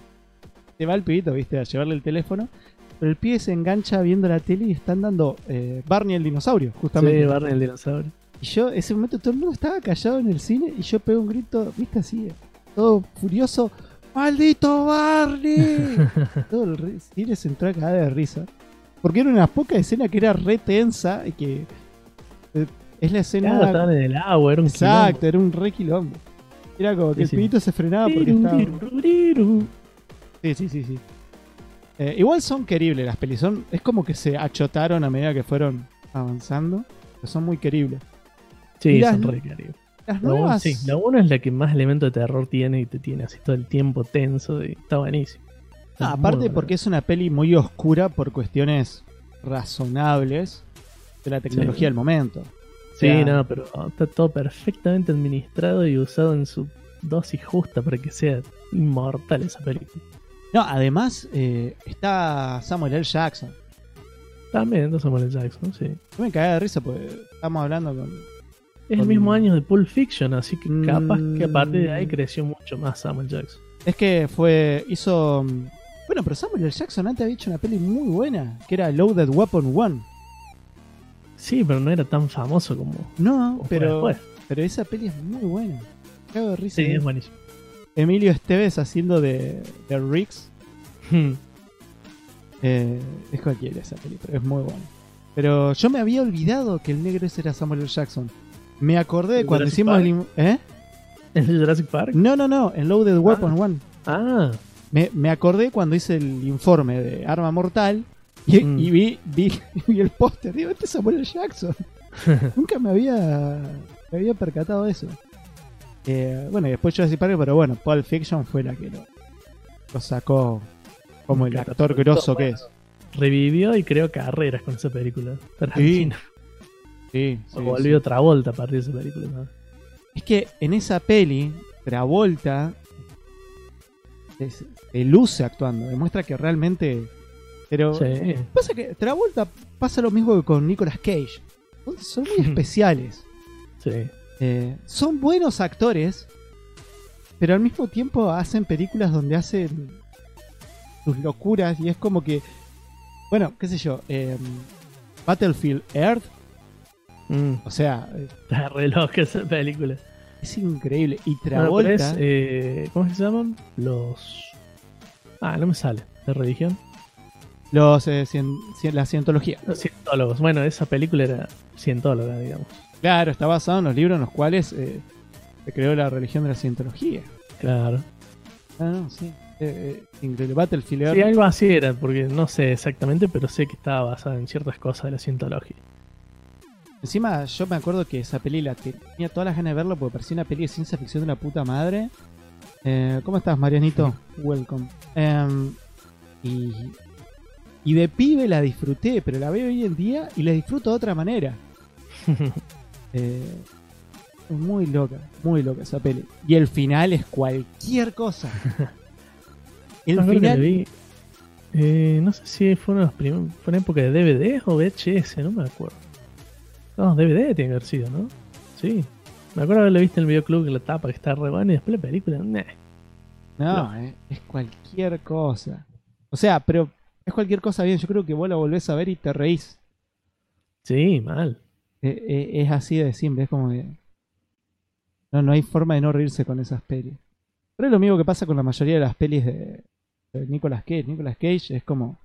Se va el pibito, viste, a llevarle el teléfono. Pero el pibe se engancha viendo la tele y están dando eh, Barney el dinosaurio, justamente. Sí, Barney el dinosaurio. Y yo, ese momento, todo el mundo estaba callado en el cine y yo pego un grito, viste, así, todo furioso. ¡Maldito Barney! todo el cine se entró a cagar de risa. Porque era una poca escena que era re tensa y que eh, es la escena... Claro, estaban en el agua, era un Exacto, era un re quilombo. Era como que Sí, el sí. pibito se frenaba porque estaba... Sí, sí, sí, sí. Eh, igual son queribles las pelis. Son, es como que se achotaron a medida que fueron avanzando. Pero son muy queribles. Sí, las- son re queridos. Las La uno, nuevas... sí, la 1 es la que más elemento de terror tiene y te tiene así todo el tiempo tenso y está buenísimo. Ah, aparte porque es una peli muy oscura por cuestiones razonables de la tecnología Sí. del momento. Sí, sea- no, pero está todo perfectamente administrado y usado en su dosis justa para que sea inmortal esa película. No, además eh, está Samuel L. Jackson. También está Samuel L. Jackson, sí. Yo me cagué de risa porque estamos hablando con... Es el mismo año de Pulp Fiction, así que capaz que a partir de ahí Mm. creció mucho más Samuel Jackson. Es que fue... hizo... mm, Bueno, pero Samuel L. Jackson antes había hecho una peli muy buena, que era Loaded Weapon 1. Sí, pero no era tan famoso como, No, como pero, después. pero esa peli es muy buena. Cago de risa. Sí, es buenísimo. Emilio Esteves haciendo de, de Riggs. Eh, es cualquiera esa pero es muy buena. Pero yo me había olvidado que el negro ese era Samuel L. Jackson. Me acordé ¿El cuando Jurassic hicimos Park? el... in- ¿Eh? ¿Es de Jurassic Park? No, no, no, en Loaded Weapon 1. Ah, Me, me acordé cuando hice el informe de Arma Mortal y, Mm. y vi, vi, vi el póster. Digo, este es Samuel L. Jackson. Nunca me había, me había percatado de eso. Eh, bueno, y después Jurassic Park, pero bueno, Pulp Fiction fue la que lo, lo sacó como el actor grosso que es. revivió y creó carreras con esa película. Sí, sí, volvió sí. otra vuelta a partir de esa película. ¿no? Es que en esa peli, Travolta se, se luce actuando, demuestra que realmente. Pero Sí. pasa que Travolta pasa lo mismo que con Nicolas Cage. Son muy especiales. Sí. Eh, son buenos actores, pero al mismo tiempo hacen películas donde hacen sus locuras y es como que. Bueno, qué sé yo. eh, Battlefield Earth, Mm, o sea, está re loca esa película. es increíble. Y Travolta. es, eh, ¿Cómo se llaman? Los. Ah, no me sale. ¿De religión? Los, eh, cien- cien- la cientología. Los cientólogos. Bueno, esa película era cientóloga, digamos. Claro, está basado en los libros en los cuales eh, se creó la religión de la cientología. Claro. Ah, no, sí. Eh, eh. Battlefield Earth. Sí, algo así era, porque no sé exactamente, pero sé que estaba basada en ciertas cosas de la cientología. Encima, yo me acuerdo que esa peli la te- tenía todas las ganas de verlo porque parecía una peli de ciencia ficción de la puta madre. Eh, ¿Cómo estás, Marianito? Welcome. Em, y, y de pibe la disfruté, pero la veo hoy en día y la disfruto de otra manera. Eh, es muy loca, muy loca esa peli. Y el final es cualquier cosa. El final. vi, eh, no sé si los primeros, fue en época de DVD o VHS, no me acuerdo. No, DVD tiene que haber sido, ¿no? Sí. Me acuerdo haberle visto en el videoclub que la tapa que está re buena y después la película, nah. No, eh, es cualquier cosa. O sea, pero es cualquier cosa bien. Yo creo que vos la volvés a ver y te reís. Sí, mal. Eh, eh, es así de simple, es como que. No, no hay forma de no reírse con esas pelis. Pero es lo mismo que pasa con la mayoría de las pelis de, de Nicolas Cage. Nicolas Cage es como.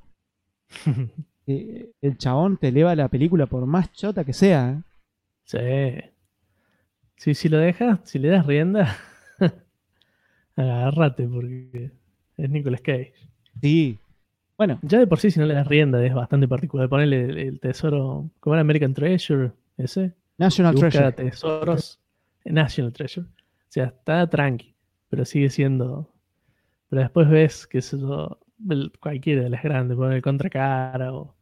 eh, el chabón te eleva la película por más chota que sea. ¿eh? Sí. Sí, si lo dejas, si le das rienda, agárrate porque es Nicolas Cage. Sí. Bueno, Ya de por sí, si no le das rienda, es bastante particular. Ponerle el, el tesoro, como era American Treasure, ese. National Treasure. tesoros. National Treasure. O sea, está tranqui, pero sigue siendo. Pero después ves que eso, el- cualquiera de las grandes, poner el contracara o,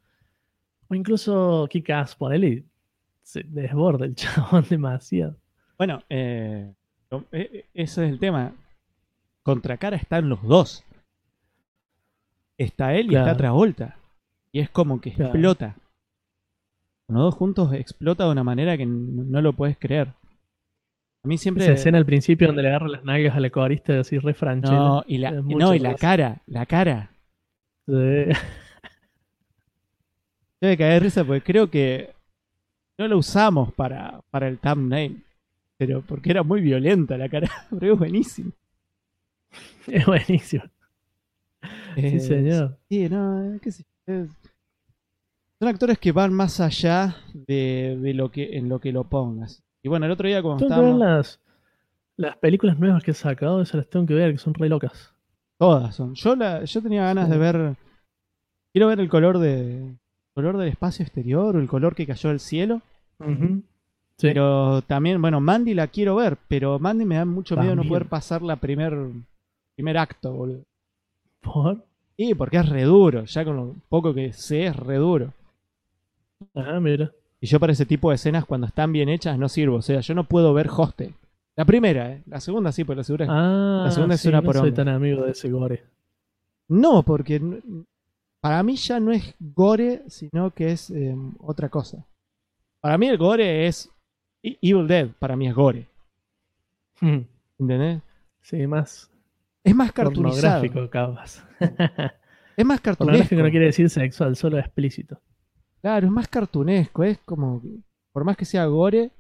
o incluso Kick-Ass, ponele y se desborda el chabón demasiado. Bueno, eh, lo- eh, eh, ese es el tema. Contra cara están los dos. Está él y Claro. está Travolta. Y es como que Claro. explota. Los dos juntos explota de una manera que no lo puedes creer. A mí siempre. Esa escena al principio donde le agarra las nalgas a la corista así re franchela. no, y la, no, y la cara, la cara. Sí. Debe caer risa porque creo que no lo usamos para, para el thumbnail. Pero porque era muy violenta la cara. Pero es buenísimo. Es buenísimo. Sí, señor. Sí, no, qué sé yo, Son actores que van más allá de, de lo que en lo que lo pongas. Y bueno, el otro día ver estábamos, las, las películas nuevas que he sacado, esas las tengo que ver, que son re locas. todas son. Yo la, yo tenía ganas Sí. de ver. Quiero ver el color de. color del espacio exterior o el color que cayó del cielo. Sí. Pero también, bueno, Mandy la quiero ver, pero Mandy me da mucho miedo no poder pasar la primer, primer acto, boludo. ¿Por? Y porque es re duro, ya con lo poco que sé es re duro. Ah, mira. Y yo para ese tipo de escenas, cuando están bien hechas, no sirvo. O sea, yo no puedo ver Hostel. La primera, ¿eh? La segunda sí, pero la segunda. Ah, La segunda es sí, una no soy tan amigo de ese gore. No, porque para mí ya no es gore, sino que es eh, otra cosa. Para mí el gore es. E- Evil Dead, para mí es gore. Mm. ¿Entendés? Sí, más Es más cartoonizado. pornográfico, capaz. Es más cartunesco. pornográfico no quiere decir sexual, solo explícito. Claro, es más cartunesco. Es como. Por más que sea gore.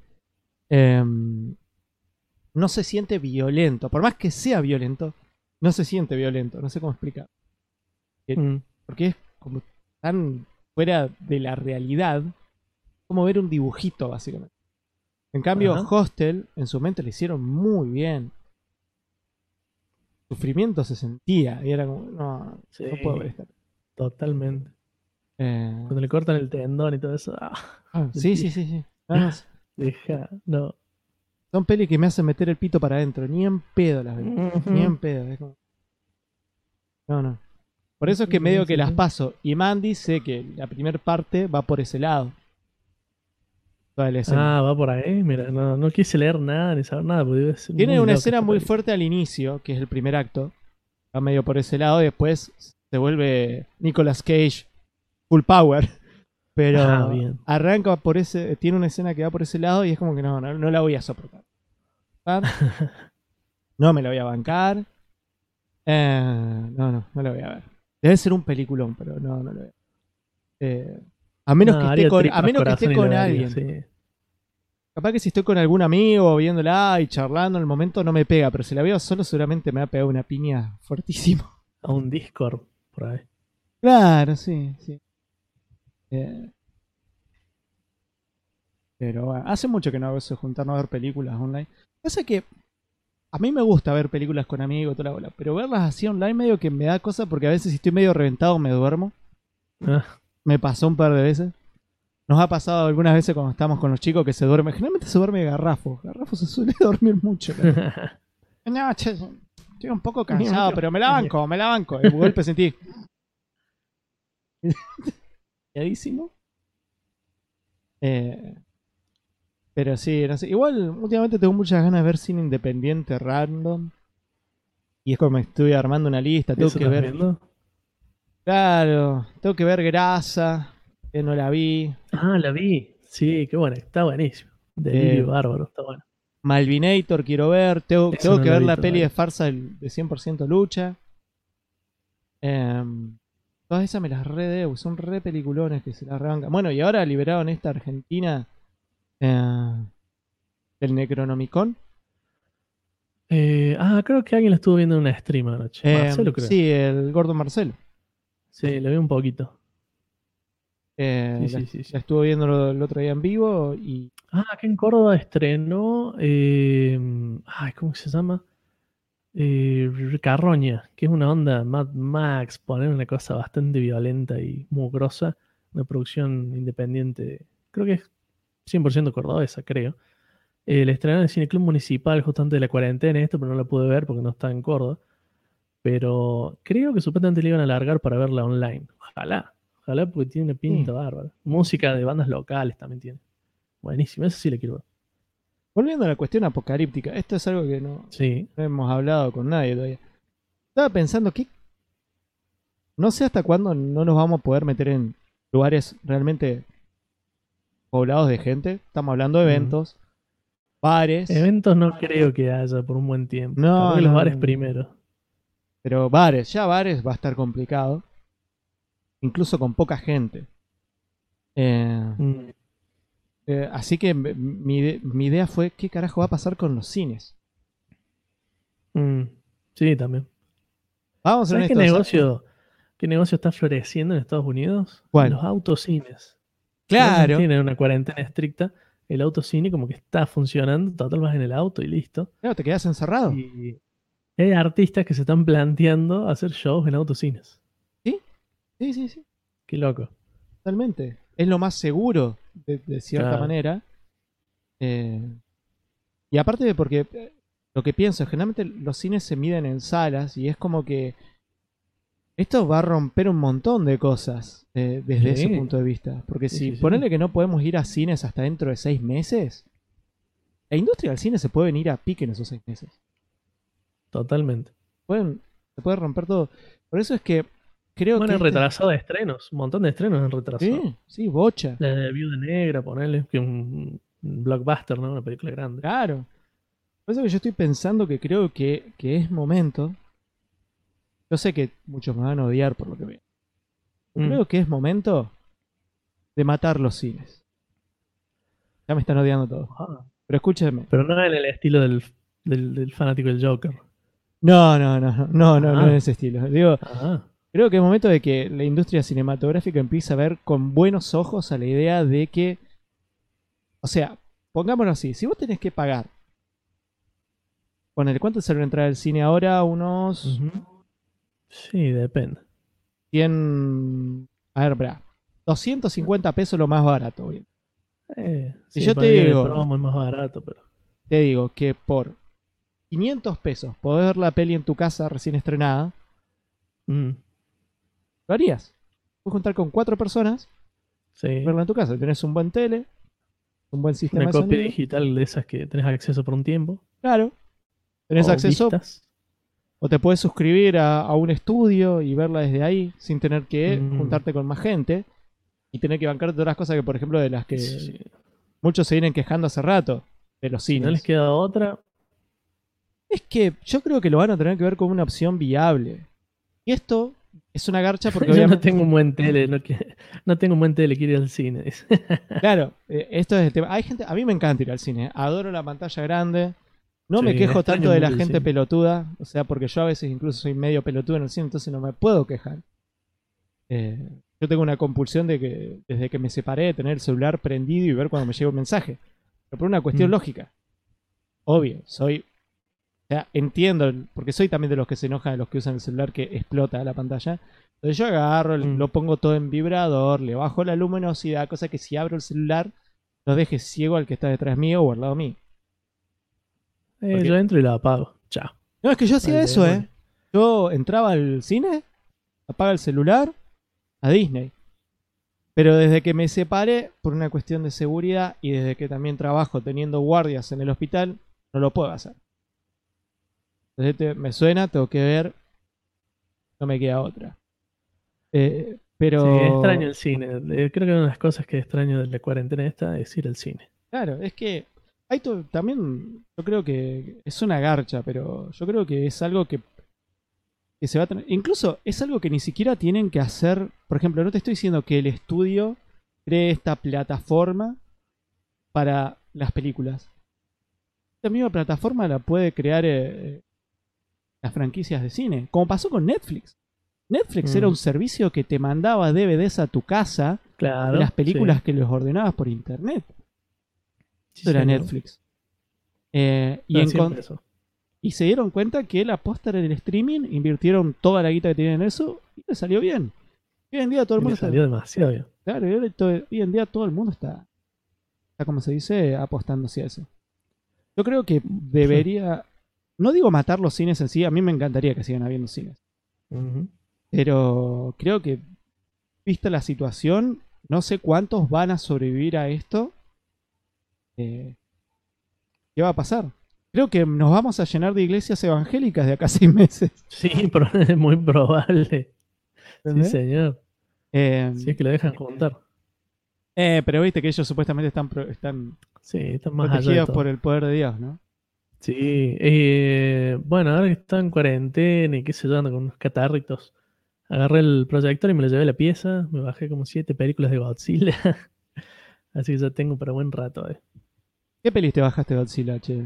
em, no se siente violento. Por más que sea violento, no se siente violento. No sé cómo explicar. Eh, Mm. porque es como tan fuera de la realidad como ver un dibujito básicamente. En cambio. Hostel en su mente lo hicieron muy bien. Sufrimiento se sentía y era como, no, Sí, no puedo ver esta. totalmente. Eh, Cuando le cortan el tendón y todo eso. ah, ah, sí, sí, sí, sí. Deja, no. son pelis que me hacen meter el pito para adentro. Ni en pedo las veo. Ni en pedo. es como- No, no. Por eso es que Sí, medio sí, que las paso. Y Mandy sé que la primera parte va por ese lado. Toda la escena. Ah, va por ahí. Mira, no, no quise leer nada ni saber nada. Porque debe ser Tiene una escena muy fuerte al inicio, que es el primer acto. Va medio por ese lado. Y después se vuelve Nicolas Cage full power. Pero Ah, bien. arranca por ese. Tiene una escena que va por ese lado y es como que no, no, no la voy a soportar. No me la voy a bancar. Eh, no, no, no la voy a ver. Debe ser un peliculón, pero no, no lo veo. Eh, a menos No, que esté con, a menos que esté con alguien. sí. Capaz que si estoy con algún amigo viéndola y charlando en el momento no me pega, pero si la veo solo seguramente me va a pegar una piña fuertísimo. A un Discord por ahí. Claro, sí, sí. Eh, pero bueno, hace mucho que no hago eso juntarnos a ver películas online. Pasa que a mí me gusta ver películas con amigos, toda la bola, pero verlas así online medio que me da cosa porque a veces si estoy medio reventado me duermo. Ah, Me pasó un par de veces. Nos ha pasado algunas veces cuando estamos con los chicos que se duermen. Generalmente se duerme Garrafo. Garrafo se suele dormir mucho. No, che, estoy un poco cansado, pero me la banco, me la banco. De golpe sentí. Quedísimo. Eh, pero sí, no sé. Igual, últimamente tengo muchas ganas de ver cine independiente random. Y es como me estoy armando una lista. Tengo ¿Eso que ver. viendo? Claro, tengo que ver Grasa, que no la vi. Ah, la vi. Sí, qué buena, está buenísimo. Delirio Eh, bárbaro, está bueno. Malvinator quiero ver. Tengo, tengo no que ver la peli de farsa de 100% lucha. Em, todas esas me las re debo, son re peliculones que se las rebancan. Bueno, y ahora liberaron esta Argentina eh, del Necronomicon. Eh, ah, creo que alguien la estuvo viendo en una stream anoche. Em, Marcelo, creo. Sí, el gordo Marcelo. Sí, lo vi un poquito. Eh, Sí, la, sí, sí, la estuvo viendo el otro día en vivo y Ah, acá en Córdoba estrenó. eh, ay, ¿cómo se llama? Eh, Carroña, que es una onda Mad Max, poner una cosa bastante violenta y mugrosa. Una producción independiente, creo que es 100% cordobesa, creo. Eh, la estrenaron en el Cine Club Municipal justo antes de la cuarentena, esto, pero no la pude ver porque no está en Córdoba. Pero creo que supuestamente le iban a largar para verla online. Ojalá, ojalá porque tiene una pinta bárbara. Música de bandas locales también tiene. Buenísimo, eso sí le quiero ver. Volviendo a la cuestión apocalíptica, esto es algo que no, Sí. no hemos hablado con nadie todavía. Estaba pensando que no sé hasta cuándo no nos vamos a poder meter en lugares realmente poblados de gente. Estamos hablando de eventos, bares, Eventos no creo que haya por un buen tiempo. No, los bares no. primero. pero bares, ya bares va a estar complicado. Incluso con poca gente. Eh, Mm. Eh, así que mi, ide- mi idea fue qué carajo va a pasar con los cines. Mm. Sí, también. Vamos a ¿Sabes qué negocio, qué negocio está floreciendo en Estados Unidos? ¿Cuál? Los autocines. Claro. Tienen una cuarentena estricta. El autocine como que está funcionando. Total, vas en el auto y listo. Claro, te quedas encerrado. Y hay artistas que se están planteando hacer shows en autocines. Sí, sí, sí. Qué loco. Totalmente. Es lo más seguro, de, de cierta Claro. manera. Eh, y aparte de porque eh, lo que pienso, generalmente los cines se miden en salas y es como que esto va a romper un montón de cosas eh, desde Sí. ese punto de vista. Porque si sí, sí. ponele que no podemos ir a cines hasta dentro de seis meses, la industria del cine se puede venir a pique en esos seis meses. Totalmente. Pueden, se puede romper todo. Por eso es que creo Bueno, que... de estrenos. Un montón de estrenos han retrasado. Sí, sí, bocha. La de Viuda Negra, ponerle, que un, un blockbuster, ¿no? Una película grande. Claro. Por eso que yo estoy pensando que creo que, que es momento. Yo sé que muchos me van a odiar por lo que veo. Mm. Creo que es momento de matar los cines. Ya me están odiando todos. Ah, Pero escúchenme. Pero no en el estilo del, del, del fanático del Joker. No, no, no, no, no, no, no Ah. en ese estilo. Digo, Ah, creo que es momento de que la industria cinematográfica empiece a ver con buenos ojos a la idea de que. O sea, pongámoslo así, si vos tenés que pagar. Ponele, ¿cuánto sale una entrada al cine ahora? Unos. Sí, depende. 100. A ver, bra. 250 pesos lo más barato. bien. Eh, Si sí, yo te digo- más barato, pero. Te digo que por 500 pesos podés ver la peli en tu casa recién estrenada. Mm, Lo harías. Puedes juntar con cuatro personas, sí. verla en tu casa. Tenés un buen tele, un buen sistema Una de copia sonido. digital de esas que tenés acceso por un tiempo. Claro. Tenés o acceso vistas. o te puedes suscribir a, a un estudio y verla desde ahí sin tener que Mm. juntarte con más gente y tener que bancarte todas las cosas que, por ejemplo, de las que Sí, muchos se vienen quejando hace rato de los cines. no les queda otra, Es que yo creo que lo van a tener que ver como una opción viable. Y esto es una garcha porque yo no obviamente, tengo un buen tele, no, que- no tengo un buen tele, quiero ir al cine. dice. claro, eh, esto es el tema. Hay gente, a mí me encanta ir al cine, adoro la pantalla grande. No me quejo tanto de la gente cine. pelotuda, o sea, porque yo a veces incluso soy medio pelotudo en el cine, entonces no me puedo quejar. Eh, yo tengo una compulsión de que desde que me separé de tener el celular prendido y ver cuando me llega un mensaje. Pero por una cuestión Mm. lógica. Obvio, soy sea, entiendo, porque soy también de los que se enojan de los que usan el celular que explota la pantalla. Entonces yo agarro, Mm. lo pongo todo en vibrador, le bajo la luminosidad, cosa que si abro el celular no deje ciego al que está detrás mío o al lado mío. Eh, Porque- yo entro y la apago. Chao. No, es que yo hacía Vale, eso, bueno. ¿eh? Yo entraba al cine, apaga el celular, a Disney. Pero desde que me separé, por una cuestión de seguridad y desde que también trabajo teniendo guardias en el hospital, no lo puedo hacer. Entonces te- me suena, tengo que ver, no me queda otra. Eh, pero... Sí, extraño el cine. Creo que una de las cosas que extraño de la cuarentena esta es ir al cine. Claro, es que hay to- también, yo creo que es una garcha, pero yo creo que es algo que, que se va a tener. Incluso es algo que ni siquiera tienen que hacer. Por ejemplo, no te estoy diciendo que el estudio cree esta plataforma para las películas. Esta misma plataforma la puede crear eh, las franquicias de cine, como pasó con Netflix. Netflix Mm. era un servicio que te mandaba DVDs a tu casa Claro. de las películas sí. que los ordenabas por internet. Sí, Eso era señor. Netflix. Eh, y, eso. se dieron cuenta que la aposta era en el streaming, invirtieron toda la guita que tenían en eso y les salió bien. Hoy en día todo el mundo está, salió demasiado bien. claro, hoy en día todo el mundo está, está como se dice, apostando hacia eso. Yo creo que debería, no digo matar los cines en sí, a mí me encantaría que sigan habiendo cines, pero creo que vista la situación, no sé cuántos van a sobrevivir a esto. Eh, ¿Qué va a pasar? Creo que nos vamos a llenar de iglesias evangélicas de acá a seis meses. Sí, pero es muy probable. Sí, señor. Eh, Si es que lo dejan juntar. eh, pero viste que ellos supuestamente están, están Sí, está más protegidos por el poder de Dios, ¿no? Sí, eh, bueno, ahora que está en cuarentena y qué sé yo, ando con unos catarritos, agarré el proyector y me lo llevé a la pieza, me bajé como siete películas de Godzilla, así que ya tengo para buen rato. eh. ¿Qué pelis te bajaste de Godzilla, che?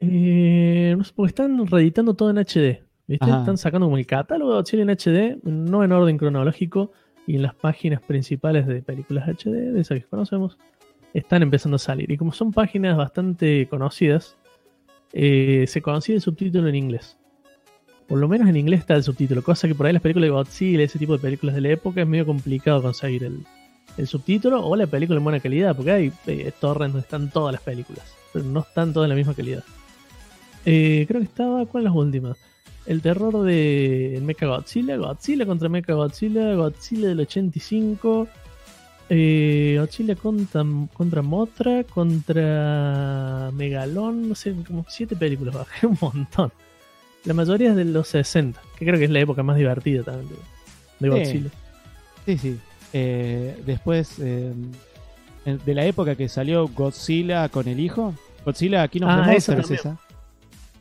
Eh, no sé, porque están reeditando todo en HD, ¿viste? Ajá. Están sacando como el catálogo de Godzilla en HD, no en orden cronológico, y en las páginas principales de películas HD, de esas que conocemos, están empezando a salir. Y como son páginas bastante conocidas, eh, se consigue el subtítulo en inglés. Por lo menos en inglés está el subtítulo, cosa que por ahí las películas de Godzilla, ese tipo de películas de la época, es medio complicado conseguir el, el subtítulo o la película en buena calidad, porque hay eh, torrents donde están todas las películas, pero no están todas en la misma calidad. Eh, creo que estaba, ¿cuál es las últimas? El terror de Mecha Godzilla, Godzilla contra Mecha Godzilla, Godzilla del 85, eh, Godzilla contra, contra Mothra, contra Megalón, no sé, como siete películas, bajé un montón. La mayoría es de los 60, que creo que es la época más divertida también de. Godzilla. Sí, sí. Eh, después, eh, de la época que salió Godzilla con el hijo, Godzilla King of Ah, the esa Monsters, esa.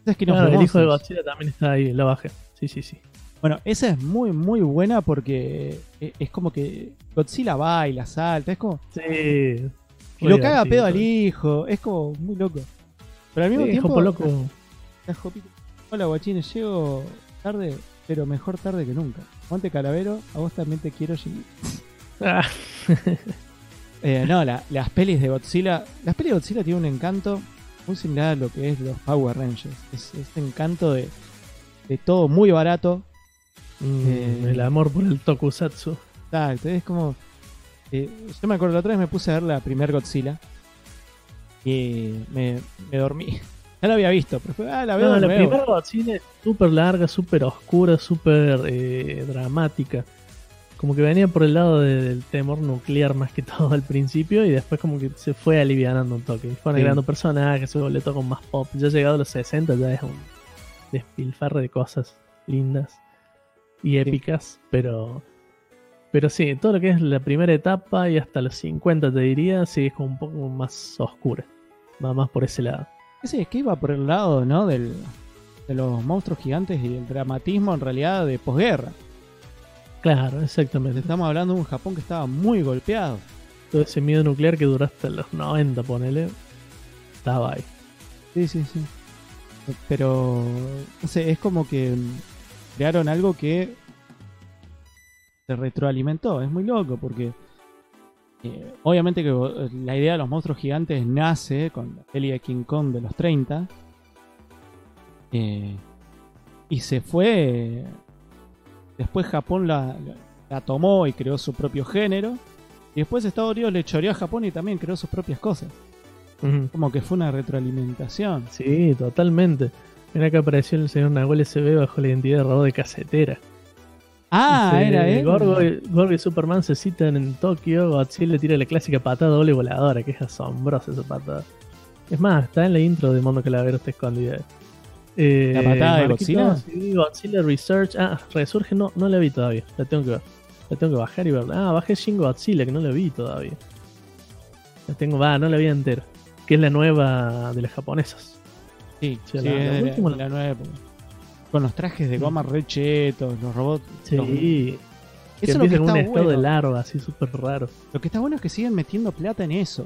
Esa es King of Claro, the el hijo de. Godzilla también está ahí, la bajé. Sí, sí, sí. Bueno, esa es muy, muy buena porque e- es como que Godzilla baila, salta, es como... Sí. Y lo caga pedo al hijo, es como muy loco. Pero al mismo Sí, tiempo... Loco. la Hola guachines, llego tarde, pero mejor tarde que nunca. Monte Calavero, a vos también te quiero, Jimmy. Ah, Eh, no, la- las pelis de Godzilla. Las pelis de Godzilla tienen un encanto muy similar a lo que es los Power Rangers. Es este encanto de, de todo muy barato. Mm, Eh. el amor por el tokusatsu. Exacto, es como. eh, yo me acuerdo la otra vez me puse a ver la primer Godzilla. Y me, me dormí. Ya la había visto, pero fue, ah, la veo No, la nuevo. primera Godzilla es súper larga, súper oscura, súper eh, dramática. Como que venía por el lado de- del temor nuclear más que todo al principio y después como que se fue alivianando un toque. Fueron Sí. agregando personajes, se volvió todo con más pop. Ya llegado a los 60 ya es un despilfarre de cosas lindas y épicas, pero... Pero sí, todo lo que es la primera etapa y hasta los 50 te diría, sí, es como un poco más oscura. Va más por ese lado. Sí, es que iba por el lado, ¿no? Del, de los monstruos gigantes y el dramatismo en realidad de posguerra. Claro, exactamente. Estamos hablando de un Japón que estaba muy golpeado. todo ese miedo nuclear que duró hasta los 90, ponele, estaba ahí. Sí, sí, sí. Pero, no sé, es como que crearon algo que se retroalimentó. Es muy loco porque eh, obviamente que eh, la idea de los monstruos gigantes nace con la peli de King Kong de los 30. Eh, y se fue. Después Japón la, la- tomó y creó su propio género. Y después Estados Unidos le choreó a Japón y también creó sus propias cosas. Como que fue una retroalimentación. Sí, totalmente. Mira que apareció el señor Nahuel SB bajo la identidad de robot de casetera. Ah, Dice, era él. Gorgo, y- Gorgo y Superman se citan en Tokio. Godzilla le tira la clásica patada doble voladora, que es asombrosa esa patada. Es más, está en la intro de Mondo Calavero, está escondida. Eh, ¿La patada de Godzilla? Sí, Godzilla Research. Ah, Resurge, no, no la vi todavía. La tengo que ver. La tengo que bajar y verla. Ah, bajé Shin Godzilla, que no la vi todavía. La tengo, va, no la vi entera. Que es la nueva de las japonesas. Sí, Sí, sí, la- la es última- la nueva época. Con los trajes de goma re chetos, los robots. los- Sí. Que Eso es lo que en un estado de larva, así súper raro. Lo que está bueno es que siguen metiendo plata en eso.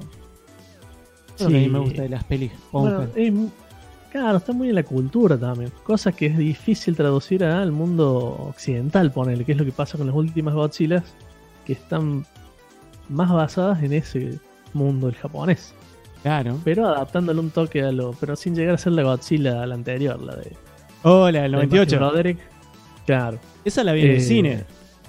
Eso es lo que a mí Sí. me gusta de las pelis. Bueno, es claro, está muy en la cultura también. Cosa que es difícil traducir al mundo occidental, ponele, que es lo que pasa con las últimas Godzillas, que están más basadas en ese mundo del japonés. Claro. Pero adaptándole un toque a lo. Pero sin llegar a ser la Godzilla a la anterior, la de. Hola, el la de 98. Matthew Broderick. Claro. Esa la vi en el Eh, cine.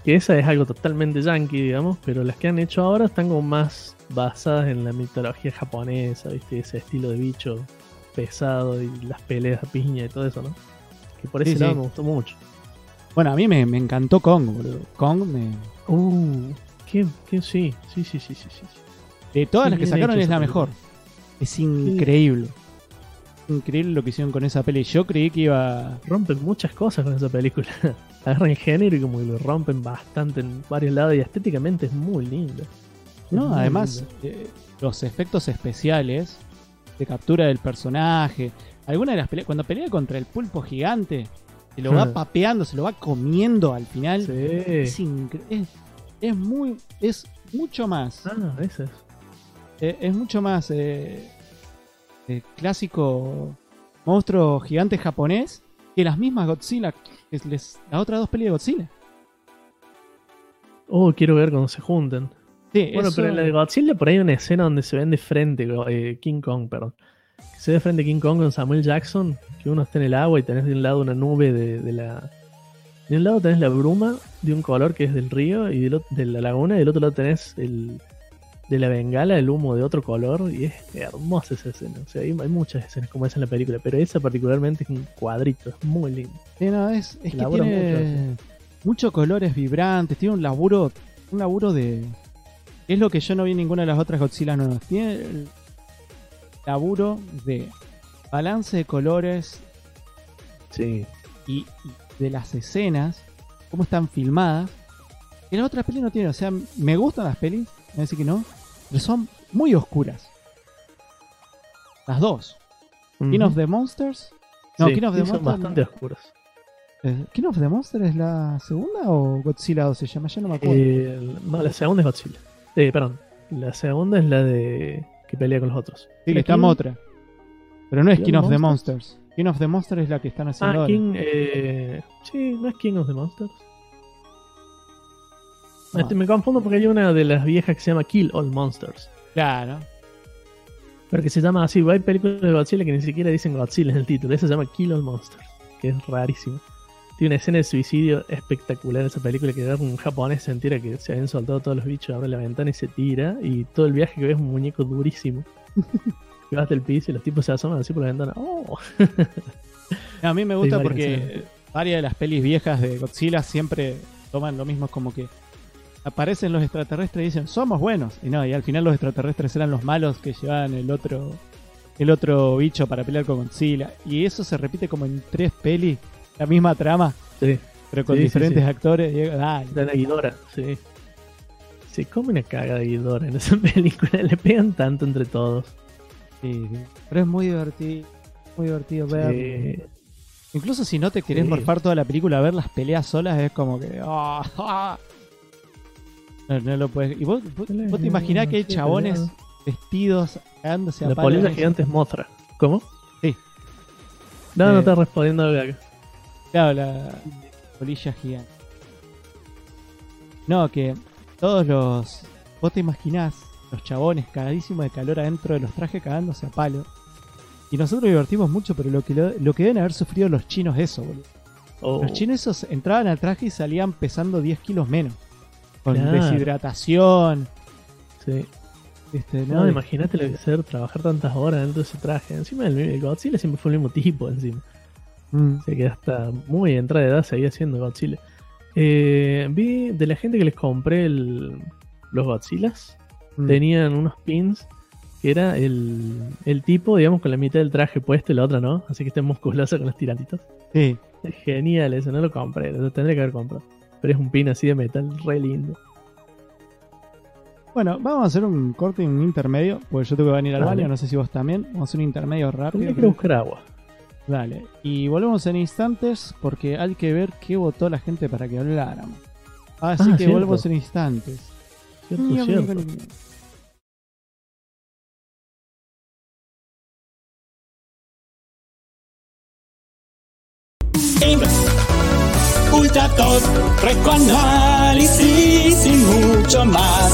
Que esa es algo totalmente yankee, digamos, pero las que han hecho ahora están como más basadas en la mitología japonesa, ¿viste? Ese estilo de bicho pesado y las peleas a piña y todo eso, ¿no? Que por ese Sí, lado sí. me gustó mucho. Bueno, a mí me, me encantó Kong, boludo. Kong, me- Uh, qué, qué, sí, sí, sí, sí, sí, sí. de todas las que sacaron es la película. mejor. Es increíble. Increíble lo que hicieron con esa peli. Yo creí que iba. Rompen muchas cosas con esa película. Agarran el género y como que lo rompen bastante en varios lados y estéticamente es muy linda. Es No, muy además, eh, los efectos especiales de captura del personaje. Alguna de las peleas. Cuando pelea contra el pulpo gigante, se lo va Ah. papeando, se lo va comiendo al final. Es, Sí. incre- es, es muy. Es mucho más. Ah, es. eh, es mucho más. eh, eh, clásico monstruo gigante japonés que las mismas Godzilla. Que es les- las otras dos pelis de Godzilla. Oh, quiero ver cuando se junten. Sí, Bueno, eso- pero en la de Godzilla por ahí hay una escena donde se ven de frente eh, King Kong, perdón. Que se ve de frente King Kong con Samuel Jackson, que uno está en el agua y tenés de un lado una nube de, de la... De un lado tenés la bruma de un color que es del río y del de la laguna y del otro lado tenés el de la bengala, el humo de otro color y es hermosa esa escena. O sea, hay, hay muchas escenas como esa en la película, pero esa particularmente es un cuadrito, es muy lindo. Sí, no, es, es que tiene muchos colores vibrantes, tiene un laburo, un laburo de... Es lo que yo no vi en ninguna de las otras Godzilla nuevas. Tiene el laburo de balance de colores Sí. y, y de las escenas, cómo están filmadas. Que las otras pelis no tienen. O sea, me gustan las pelis, no decir que no, pero son muy oscuras. Las dos. King of the Monsters. No, Sí, King of the sí, son Monsters. bastante oscuras. Eh, ¿King of the Monster es la segunda o Godzilla 2 se llama? Ya no me acuerdo. Eh, no, la segunda es Godzilla. Eh, perdón. La segunda es la de que pelea con los otros. sí, La está Motra. Pero no es King of the Monsters. Monsters. King of the Monsters es la que están haciendo Ah, ahora. King. Eh, sí, no es King of the Monsters. Este, me confundo porque hay una de las viejas que se llama Kill All Monsters. Claro. Pero que se llama así. Hay películas de Godzilla que ni siquiera dicen Godzilla en el título. Esa se llama Kill All Monsters. Que es rarísimo. Tiene una escena de suicidio espectacular esa película que agarra un japonés se entera que se habían soltado todos los bichos, abre la ventana y se tira. Y todo el viaje que ves es un muñeco durísimo. que va hasta el piso y los tipos se asoman así por la ventana. ¡Oh! No, a mí me gusta porque varias de las pelis viejas de Godzilla siempre toman lo mismo como que aparecen los extraterrestres y dicen somos buenos y no y al final los extraterrestres eran los malos que llevaban el otro el otro bicho para pelear con Godzilla y eso se repite como en tres pelis la misma trama Sí. pero con Sí, diferentes sí. actores y dale. La de Ghidorah, sí. Se come una caga de Ghidorah en esa película. Le pegan tanto entre todos. Sí, sí. pero es muy divertido muy divertido ver Sí. incluso si no te querés morfar toda la película ver las peleas solas es como que ah, ah. No, no lo puedes y vos, vos, vos te imaginás que hay chabones peleado. vestidos cagándose a La palos polilla gigante es Mothra. ¿Cómo? Sí. No, Eh, no está respondiendo acá. Claro, la polilla gigante. No, que todos los. Vos te imaginás los chabones cagadísimos de calor adentro de los trajes cagándose a palo. Y nosotros divertimos mucho, pero lo que, lo, lo que deben haber sufrido los chinos eso, boludo. Oh, Los chinos esos entraban al traje y salían pesando 10 kilos menos. Con Claro. deshidratación. sí. ¿viste? No, ¿no? imagínate lo que es ser trabajar tantas horas dentro de ese traje. Encima el, el Godzilla siempre fue el mismo tipo encima. Mm. O sea que hasta muy entrada de edad seguía siendo Godzilla. Eh, vi de la gente que les compré el- los Godzillas, Mm. tenían unos pins que era el, el tipo, digamos, con la mitad del traje puesto y la otra no. Así que está musculoso con los tirantitos. Sí. Genial eso, no lo compré, lo tendré que haber comprado. Pero es un pin así de metal, re lindo. Bueno, vamos a hacer un corte y un intermedio, porque yo tengo que venir al baño, no sé si vos también. Vamos a hacer un intermedio rápido. Tendría que buscar agua. Dale. Y volvemos en instantes porque hay que ver qué votó la gente para que habláramos. Así Ah, que cierto. volvemos en instantes. Cierto, cierto. Top, Recoanálisis y mucho más.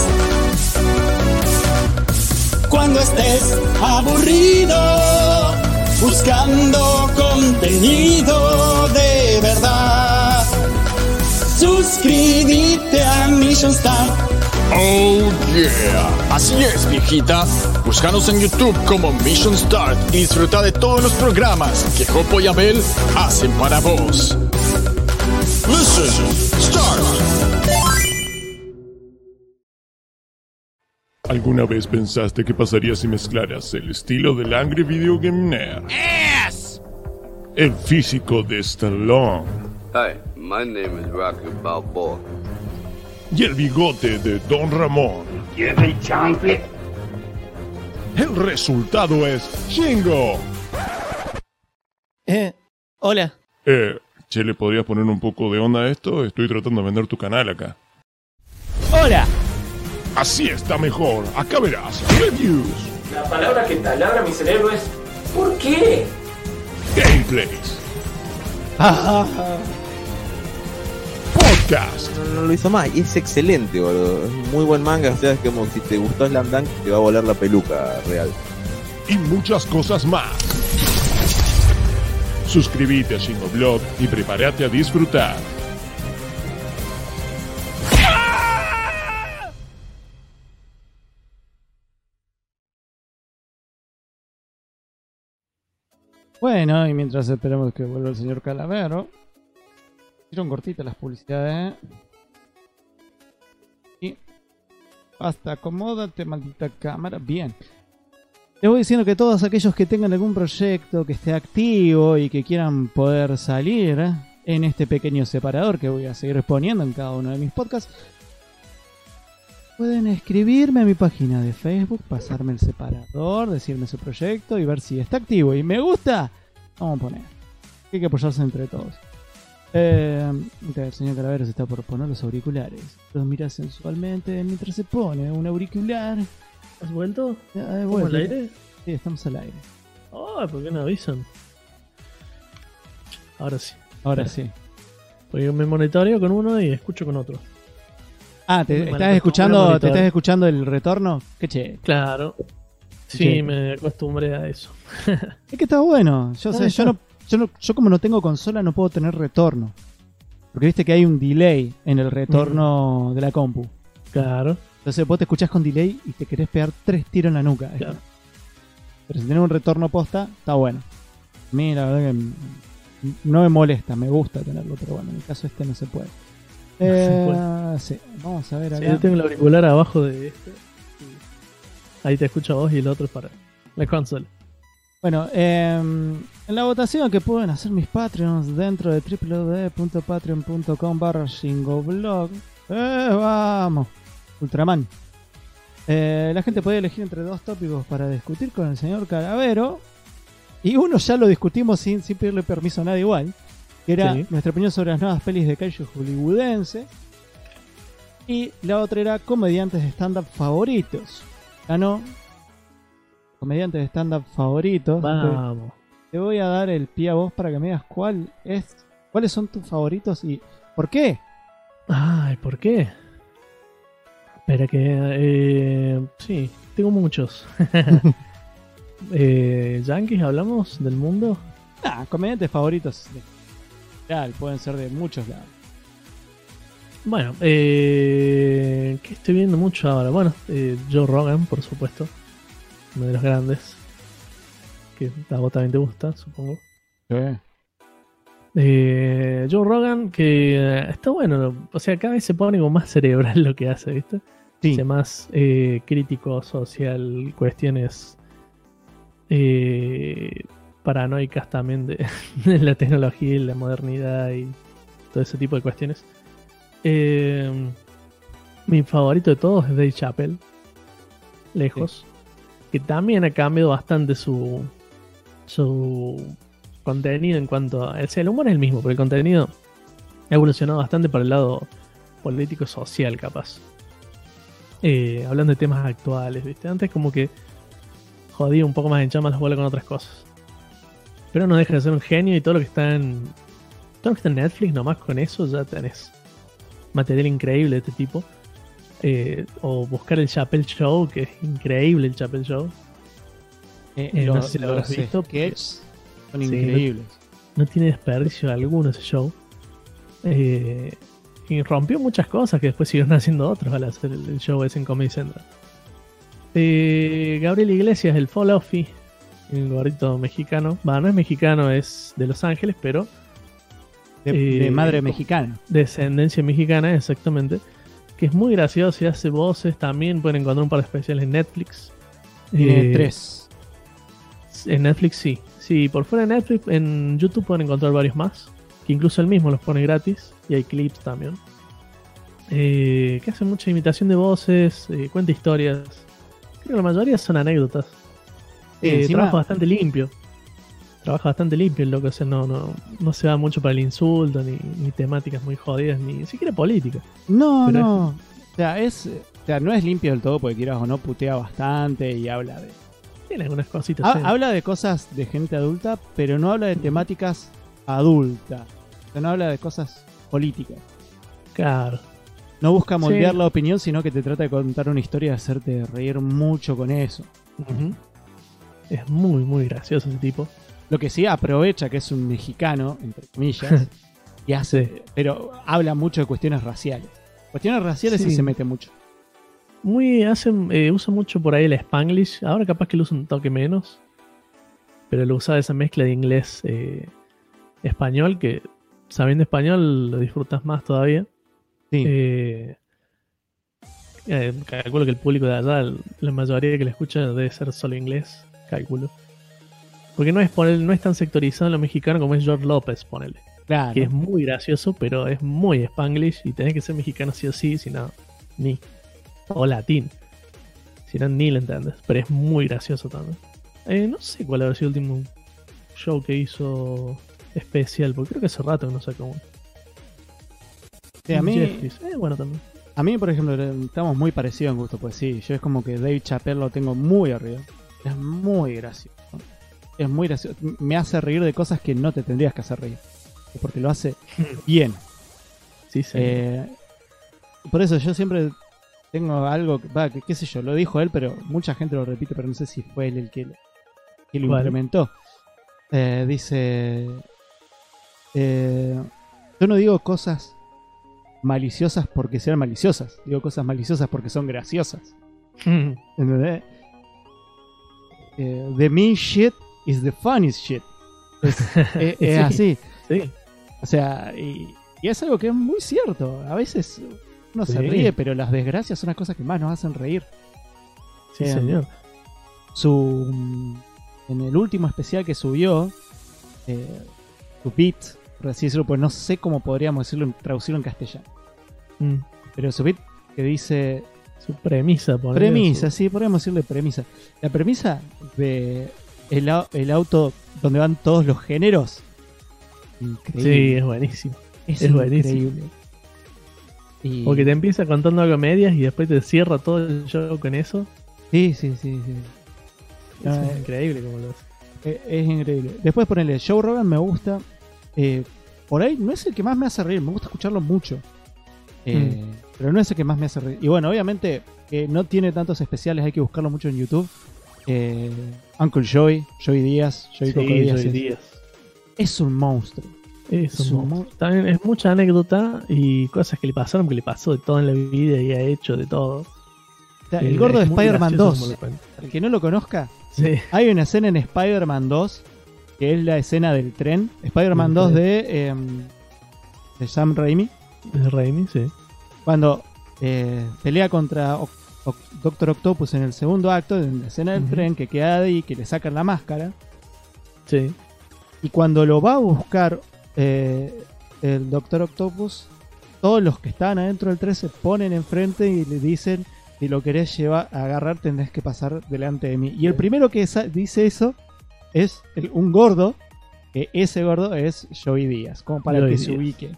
Cuando estés aburrido, buscando contenido de verdad, suscríbete a Mission Star. Oh yeah, así es viejita. Búscanos en YouTube como Mission Start y disfruta de todos los programas que Jopo y Abel hacen para vos. Mission Start. ¿Alguna vez pensaste qué pasaría si mezclaras el estilo del Angry Video Game Nerd? El físico de Stallone Hi, my name is Rocky Balboa. y el bigote de Don Ramón. El resultado es Shingo. Eh, hola. Eh, che, ¿le podrías poner un poco de onda a esto? Estoy tratando de vender tu canal acá. ¡Hola! Así está mejor. Acá verás. Reviews, La palabra que taladra mi cerebro es ¿Por qué? gameplays, podcast, No, no lo hizo más y es excelente, boludo. Es un muy buen manga. O sea, es como si te gustó Slam Dunk, te va a volar la peluca real. y muchas cosas más. Suscríbete a Shingoblog y prepárate a disfrutar. Bueno, y mientras esperamos que vuelva el señor Calavero, hicieron cortitas las publicidades. Y hasta acomódate, maldita cámara. Bien. Les voy diciendo que todos aquellos que tengan algún proyecto que esté activo y que quieran poder salir en este pequeño separador que voy a seguir poniendo en cada uno de mis podcasts, pueden escribirme a mi página de Facebook, pasarme el separador, decirme su proyecto y ver si está activo y me gusta. Vamos a poner. Hay que apoyarse entre todos. Eh, el señor Calaveras está por poner los auriculares. Los mira sensualmente mientras se pone un auricular. ¿Has vuelto? Ya, eh, ¿Cómo bueno, al aire? Sí, estamos al aire. Oh, ¿por qué no avisan? Ahora sí. Ahora sí. Porque me monitoreo con uno y escucho con otro. Ah, ¿te mal estás escuchando, ¿te estás escuchando el retorno? Qué che. Claro. Sí, me acostumbré a eso. Es que está bueno. Yo, Ah, sé, yo, no, yo, no- yo como no tengo consola no puedo tener retorno. Porque viste que hay un delay en el retorno de la compu. Claro. Entonces vos te escuchás con delay y te querés pegar tres tiros en la nuca. Claro. Pero si tenés un retorno posta, está bueno. A mí la verdad que no me molesta, me gusta tenerlo, pero bueno, en el caso este no se puede. No se Eh, sí, vamos a ver Sí, acá. yo tengo el auricular abajo de este. Ahí te escucho a vos y el otro es para la consola. Bueno, em, en la votación que pueden hacer mis Patreons dentro de www.patreon.com barra shingoblog. Eh, vamos, Ultraman. Eh, la gente puede elegir entre dos tópicos para discutir con el señor Calavero. Y uno ya lo discutimos sin, sin pedirle permiso a nadie igual. Que era Sí. nuestra opinión sobre las nuevas pelis de kaiju hollywoodense. Y la otra era comediantes de stand-up favoritos. Ganó comediantes de stand-up favoritos. Vamos. Te voy a dar el pie a vos para que me digas cuál es, cuáles son tus favoritos y por qué. Ay, ¿por qué? Espera que... Eh, sí, tengo muchos. Eh, ¿Yankees hablamos del mundo? Ah, comediantes favoritos. de- pueden ser de muchos lados. Bueno, eh, ¿qué estoy viendo mucho ahora? Bueno, eh, Joe Rogan, por supuesto. Uno de los grandes. Que a vos también te gusta, supongo. Eh, Joe Rogan, que eh, está bueno. O sea, cada vez se pone como más cerebral lo que hace, ¿viste? Sí. Más eh, crítico social, cuestiones eh, paranoicas también de, de la tecnología y la modernidad y todo ese tipo de cuestiones. Eh, mi favorito de todos es Dave Chappelle, lejos, que también ha cambiado bastante su, su contenido en cuanto a. O sea, el humor es el mismo, pero el contenido ha evolucionado bastante para el lado político-social, capaz. Eh, hablando de temas actuales, ¿viste? Antes, como que jodía un poco más en chamas las bolas con otras cosas. Pero no deja de ser un genio y todo lo que está en. Todo lo que está en Netflix, nomás con eso ya tenés material increíble de este tipo. Eh, o buscar el Chappelle Show, que es increíble el Chappelle Show. Eh, Eh, no sé si lo habrás visto, sketches son Sí, increíbles. No tiene desperdicio alguno ese show. Y rompió muchas cosas que después siguieron haciendo otros al hacer el, show ese en Comedy Central. Eh, Gabriel Iglesias, el Fall Offy, el gordito mexicano. Va, no es mexicano, es de Los Ángeles, pero De, Eh, de madre mexicana. descendencia mexicana, exactamente. Que es muy gracioso y hace voces. También pueden encontrar un par de especiales en Netflix. Tiene Eh, tres. En Netflix sí. Sí, por fuera de Netflix, en YouTube pueden encontrar varios más. Que incluso él mismo los pone gratis. Y hay clips también. Eh, que hace mucha imitación de voces, eh, cuenta historias. Creo que la mayoría son anécdotas. Sí, Eh, encima- trabaja bastante limpio. Trabaja bastante limpio el loco. O sea, no, no, no se va mucho para el insulto, ni, ni temáticas muy jodidas, ni siquiera política. No, pero no. O sea, es, o sea, no es limpio del todo porque quieras o no putea bastante y habla de. Tiene algunas cositas. Ha-. Habla de cosas de gente adulta, pero no habla de temáticas adultas. O sea, no habla de cosas políticas. Claro. No busca moldear Sí. la opinión, sino que te trata de contar una historia y hacerte reír mucho con eso. Es muy, muy gracioso ese tipo. Lo que sí aprovecha que es un mexicano, entre comillas, y hace, Sí. pero habla mucho de cuestiones raciales. Cuestiones raciales sí, Sí. se mete mucho. Muy, hace, eh, usa mucho por ahí el Spanglish. Ahora capaz que lo usa un toque menos. Pero lo usa esa mezcla de inglés eh, español que sabiendo español lo disfrutas más todavía. Sí. Eh, eh, calculo que el público de allá, la mayoría que le escucha debe ser solo inglés, calculo. Porque no es, poner, no es tan sectorizado en lo mexicano como es George López, ponele. claro. Que es muy gracioso, pero es muy spanglish y tenés que ser mexicano sí o sí, si no, ni. O latín. Si no, ni lo entiendes. Pero es muy gracioso también. Eh, no sé cuál habrá sido el último show que hizo especial, porque creo que hace rato que no saca uno. Sí, a mí. Eh, bueno también. A mí, por ejemplo, estamos muy parecidos en gusto, pues sí, yo es como que Dave Chappelle lo tengo muy arriba. Es muy gracioso. Es muy gracioso. Me hace reír de cosas que no te tendrías que hacer reír. Porque lo hace bien. Sí, sí. Eh, por eso yo siempre tengo algo, que- va, que qué sé yo, lo dijo él, pero mucha gente lo repite, pero no sé si fue él el que, lo- que lo ¿Cuál? implementó. Eh, dice, eh, yo no digo cosas maliciosas porque sean maliciosas, digo cosas maliciosas porque son graciosas. ¿Entendés? Eh, the mean shit is the funniest shit. Es, es- es Sí. así. sí. O sea, y, y es algo que es muy cierto. A veces uno se ríe, pero las desgracias son las cosas que más nos hacen reír. Sí, Eh, señor. Su en el último especial que subió, eh, su beat, por así decirlo, pues no sé cómo podríamos decirlo, traducirlo en castellano. Mm. Pero su beat que dice Su premisa, ponele, premisa, su- sí, podríamos decirle premisa. La premisa de el, el auto donde van todos los géneros. Sí, Increíble. es buenísimo. es, es buenísimo. increíble. Y- Porque te empieza contando algo medias y después te cierra todo el show con eso. Sí, sí, sí, sí. Es Ah, increíble como lo hace. Eh, Es increíble. Después ponerle Joe Rogan me gusta. Eh, por ahí no es el que más me hace reír, me gusta escucharlo mucho. Eh, Pero no es el que más me hace reír. Y bueno, obviamente que no tiene tantos especiales, hay que buscarlo mucho en YouTube. eh, Uncle Joey, Joey Díaz, Joey Sí, Coco Díaz. Joey es, Díaz. es un monstruo. Es Es un monstruo. También es mucha anécdota y cosas que le pasaron, que le pasó de todo en la vida y ha hecho de todo. O sea, Eh, el gordo de Spider-Man gracioso 2. como lo cuenta. El que no lo conozca, Sí, hay una escena en Spider-Man 2 que es la escena del tren. Spider-Man Del 2 tren. de, em, de Sam Raimi. es Raimi, sí. Cuando eh, pelea contra Oc- Doctor Octopus en el segundo acto, en la escena del tren, que queda ahí, que le sacan la máscara. Sí, Y cuando lo va a buscar eh, el Doctor Octopus, todos los que estaban adentro del tren se ponen enfrente y le dicen: Si lo querés llevar a agarrar, tendrás que pasar delante de mí. Y el primero que dice eso es el- un gordo, que ese gordo es Joey Díaz, como para Joey que se Díaz. ubique.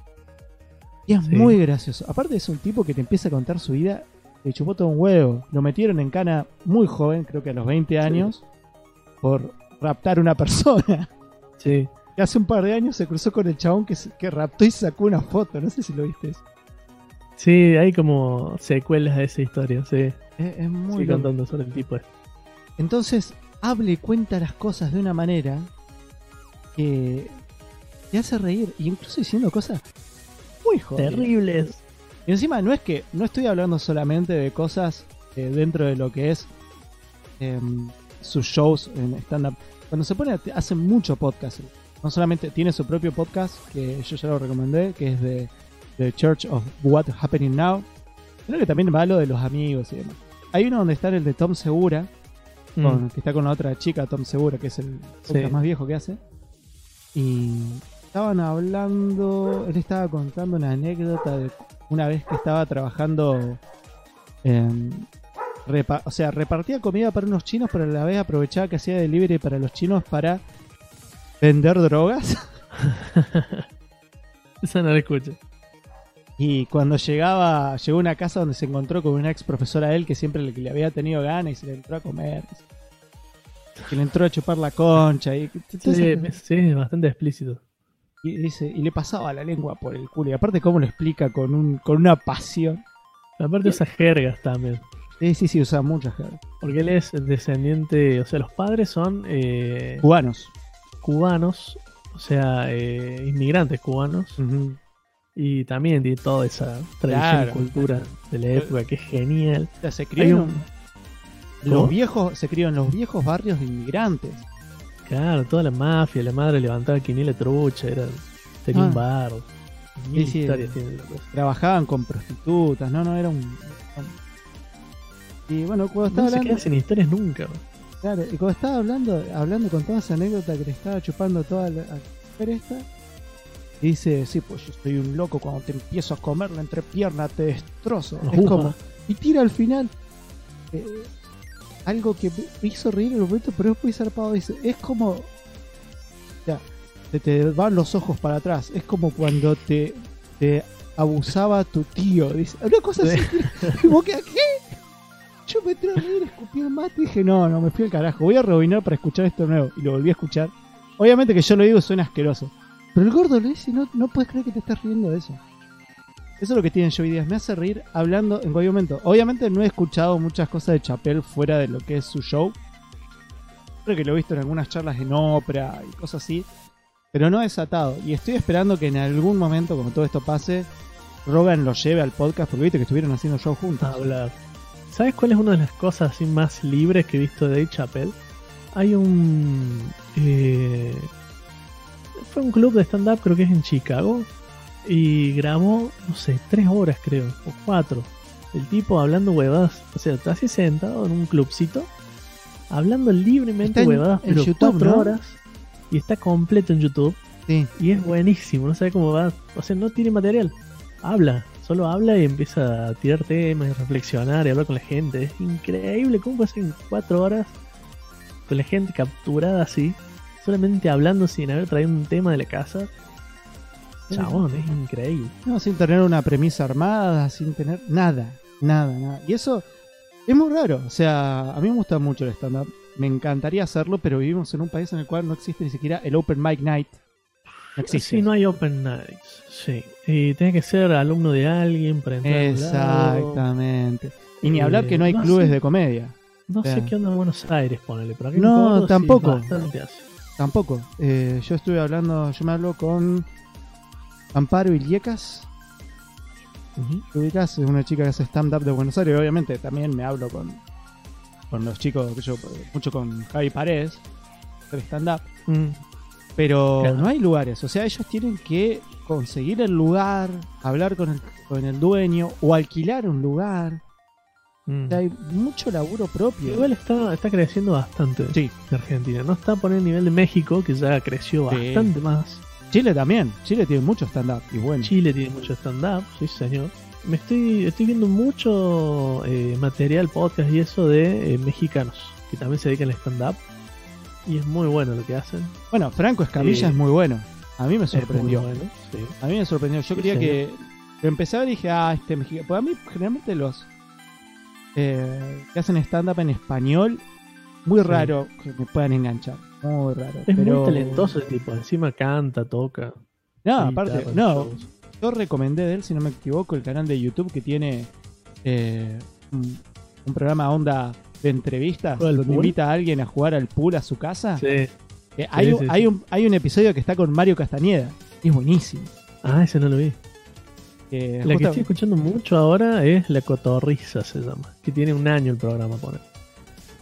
Y es Sí. muy gracioso. Aparte, es un tipo que te empieza a contar su vida. Le chupó todo un huevo. Lo metieron en cana muy joven, creo que a los 20 años, por raptar una persona. sí. Y hace un par de años se cruzó con el chabón que, que raptó y sacó una foto. No sé si lo viste. eso. Sí, hay como secuelas de esa historia, sí. Es, es muy loco. contando sobre el tipo este. Entonces, habla y cuenta las cosas de una manera que te hace reír. Y incluso diciendo cosas muy jodidas. Terribles. Y encima no es que no estoy hablando solamente de cosas eh, dentro de lo que es em, sus shows en stand-up. Cuando se pone, a- hace mucho podcast. No solamente tiene su propio podcast, que yo ya lo recomendé, que es de The Church of What Happening Now. Creo que también va lo de los amigos y demás. Hay uno donde está el de Tom Segura, Mm. con- que está con la otra chica, Tom Segura, que es el Sí. más viejo que hace. Y estaban hablando, él estaba contando una anécdota de una vez que estaba trabajando, em, repa- o sea, repartía comida para unos chinos, pero a la vez aprovechaba que hacía delivery para los chinos para vender drogas. Esa no la escucho. Y cuando llegaba, llegó a una casa donde se encontró con una ex profesora de él que siempre le, había tenido ganas y se le entró a comer. Que le entró a chupar la concha. Y, Sí, sí, bastante explícito. y dice, y le pasaba la lengua por el culo. Y aparte, cómo lo explica con, un, con una pasión. Aparte usa jergas también. Sí, sí, sí, usa muchas jergas. Porque él es descendiente, o sea, los padres son eh, Cubanos. cubanos, o sea, eh, inmigrantes cubanos. Y también tiene toda esa tradición Claro. y cultura de la época que es genial. O sea, se crió los viejos, se crió en los viejos barrios de inmigrantes. Claro, toda la mafia, la madre levantaba quiniela trucha, era, tenía Ah. un bar. Mil Sí, sí. historias tiene la cosa. Trabajaban con prostitutas. No, no, era un. Y bueno, cuando estaba No se hablando. queda sin historias nunca. bro. Claro, y cuando estaba hablando, hablando con toda esa anécdota que le estaba chupando toda la a la mujer esta, y dice, sí, pues yo soy un loco, cuando te empiezo a comer la entrepierna te destrozo. Es como, y tira al final eh, algo que me hizo reír en el momento, pero es muy zarpado, dice, es como, ya, te, te van los ojos para atrás, es como cuando te, te abusaba tu tío, dice, una cosa así, vos que, ¿qué? Yo me entré a reír, escupí el mate y dije, no, no, me fui al carajo, voy a rebobinar para escuchar esto nuevo. Y lo volví a escuchar. Obviamente que yo lo digo suena asqueroso. Pero el gordo le dice, no, no puedes creer que te estás riendo de eso. Eso es lo que tiene Joey Díaz, me hace reír hablando en cualquier momento. Obviamente no he escuchado muchas cosas de Chapel fuera de lo que es su show. Creo que lo he visto en algunas charlas en ópera y cosas así. Pero no desatado. Y estoy esperando que en algún momento, cuando todo esto pase, Rogan lo lleve al podcast, porque viste que estuvieron haciendo show juntos. a hablar. ¿Sabes cuál es una de las cosas así más libres que he visto de Dave Chappelle? Hay un. eh, fue un club de stand-up, creo que es en Chicago. Y grabó, no sé, tres horas creo, o cuatro. El tipo hablando huevadas. O sea, está así sentado en un clubcito, hablando libremente Está huevadas, en pero YouTube, cuatro ¿no? horas. Y está completo en YouTube. Sí. Y es buenísimo, no sabe cómo va. O sea, no tiene material. Habla, solo habla y empieza a tirar temas y reflexionar y hablar con la gente. Es increíble cómo en cuatro horas con la gente capturada así, solamente hablando sin haber traído un tema de la casa. Chabón, es increíble. No, sin tener una premisa armada, sin tener nada, nada, nada. Y eso es muy raro. O sea, a mí me gusta mucho el stand-up. Me encantaría hacerlo, pero vivimos en un país en el cual no existe ni siquiera el Open Mic Night. No existe. Sí, no hay open nights. Sí. Y tiene que ser alumno de alguien para entrar. Exactamente. Y ni Eh, hablar que no hay no clubes sé. de comedia. No sé qué onda en Buenos Aires, ponele. Pero en No, tampoco. bastante hace. Tampoco. Eh, yo estuve hablando, yo me hablo con Amparo. Ujú. ¿Te ubicas? Es una chica que hace stand-up de Buenos Aires. Obviamente también me hablo con, con los chicos, que yo mucho con Javi Paredes, stand-up. Mm. Pero Claro. no hay lugares. O sea, ellos tienen que conseguir el lugar, hablar con el, con el dueño o alquilar un lugar. Mm. O sea, hay mucho laburo propio. Igual está, está creciendo bastante Sí. en Argentina. No está por el nivel de México, que ya creció Sí. bastante más. Chile también. Chile tiene mucho stand-up y bueno. Chile tiene mucho stand-up, sí señor. Me estoy, estoy viendo mucho eh, material, podcast y eso de eh, mexicanos que también se dedican al stand-up. Y es muy bueno lo que hacen. Bueno, Franco Escamilla es muy bueno. A mí me sorprendió. bueno, sí. A mí me sorprendió. Yo creía que. Lo empecé a ver y dije, ah, este mexicano. Pues a mí, generalmente, los eh, que hacen stand-up en español, muy Sí. raro que me puedan enganchar. Muy raro. Es pero... muy talentoso el tipo. Encima canta, toca. No, aparte, no. Yo recomendé de él, si no me equivoco, el canal de YouTube que tiene eh, un, un programa onda de entrevistas ¿Juega al donde pool? invita a alguien a jugar al pool a su casa. Sí. Eh, hay, Sí, hay. Un, hay un episodio que está con Mario Castañeda. Y es buenísimo. Ah, ese no lo vi. Eh, La que estoy escuchando mucho ahora es La Cotorriza, se llama. Que tiene un año el programa, pone.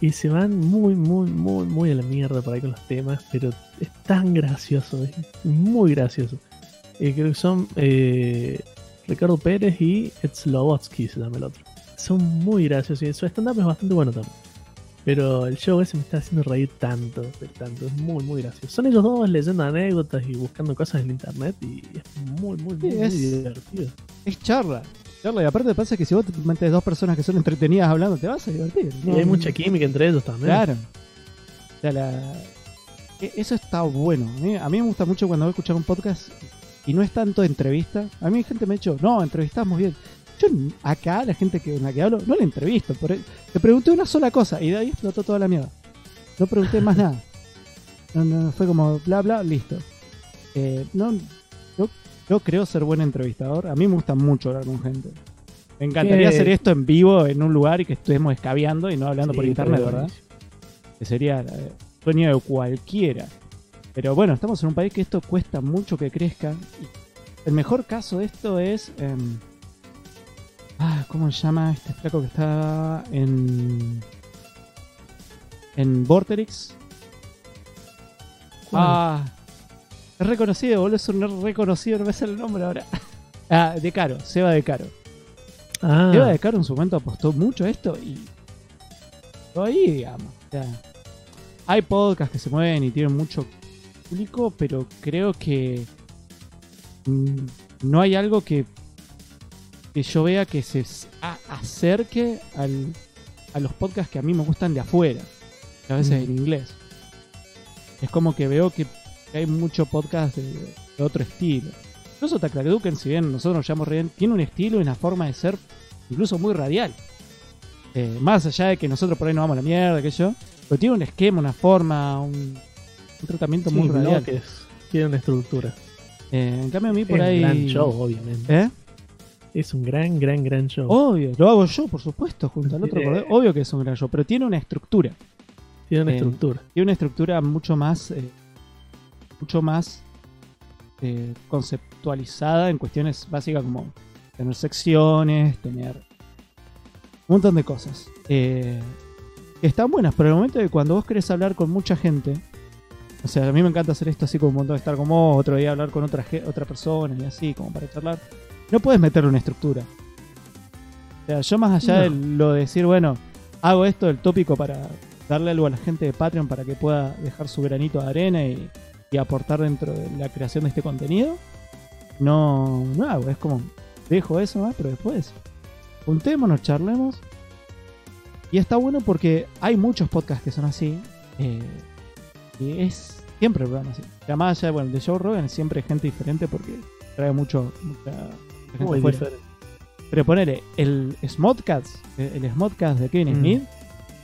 Y se van muy, muy, muy, muy a la mierda por ahí con los temas, pero es tan gracioso, es muy gracioso. Eh, creo que son eh, Ricardo Pérez y Slovotsky, se llama el otro. Son muy graciosos y su stand-up es bastante bueno también. Pero el show ese me está haciendo reír tanto, tanto, es muy, muy gracioso. Son ellos dos leyendo anécdotas y buscando cosas en el internet y es muy, muy, muy, Sí, muy es- divertido. es charla. Charla. Y aparte pasa que si vos te metes dos personas que son entretenidas hablando, te vas a divertir. Y hay mucha química entre ellos también. Claro. O sea, la- e- Eso está bueno. A mí, a mí me gusta mucho cuando voy a escuchar un podcast y no es tanto entrevista. A mí gente me ha dicho, no, entrevistamos bien. Yo acá, la gente que, en la que hablo, no la entrevisto. Por, te pregunté una sola cosa y de ahí explotó toda la mierda. No pregunté más nada. No, no, fue como bla, bla, listo. Eh, no, yo, yo creo ser buen entrevistador. A mí me gusta mucho hablar con gente. Me encantaría ¿Qué? hacer esto en vivo en un lugar y que estemos escabeando y no hablando Sí, por internet, ¿verdad? Que sería eh, sueño de cualquiera. Pero bueno, estamos en un país que esto cuesta mucho que crezca. El mejor caso de esto es. em, ah, ¿Cómo se llama este flaco que está en. En Vorterix? ¿Cuál? Ah, es reconocido, boludo, es un reconocido, no me sale el nombre ahora. ah, de Caro, Seba de Caro. Ah, Seba de Caro en su momento apostó mucho a esto y. Todo ahí, digamos. O sea, hay podcasts que se mueven y tienen mucho público, pero creo que. mm, no hay algo que. Que yo vea que se acerque al, a los podcasts que a mí me gustan de afuera. A veces Mm. en inglés. Es como que veo que hay mucho podcast de, de otro estilo. Incluso Duken, si bien nosotros nos llamamos Ryan, tiene un estilo y una forma de ser incluso muy radial. Eh, más allá de que nosotros por ahí no vamos a la mierda, que yo, pero tiene un esquema, una forma, un, un tratamiento sí, muy radial. bloques, tiene una estructura. Eh, en cambio a mí Es por un ahí... gran show, obviamente. ¿Eh? Es un gran, gran, gran show. Obvio, lo hago yo, por supuesto, junto al otro. Eh. Obvio que es un gran show, pero tiene una estructura. tiene una eh, estructura. Tiene una estructura mucho más... eh, mucho más eh, conceptualizada en cuestiones básicas como tener secciones, tener un montón de cosas. Eh, están buenas, pero en el momento de cuando vos querés hablar con mucha gente, o sea, a mí me encanta hacer esto así como un montón de estar como otro día hablar con otra, otra persona y así, como para charlar, no puedes meterle una estructura. O sea, yo más allá No. de lo de decir, bueno, hago esto del tópico para darle algo a la gente de Patreon para que pueda dejar su granito de arena y, y aportar dentro de la creación de este contenido, no, no hago, es como, dejo eso, ¿no? pero después juntémonos, charlemos. Y está bueno porque hay muchos podcasts que son así. eh, y es siempre el programa así. Más allá de, bueno, de Joe Rogan siempre gente diferente porque trae mucho, mucha, Muy diferente. Pero ponele, el Smodcast, el el Smodcast de Kevin Mm. Smith,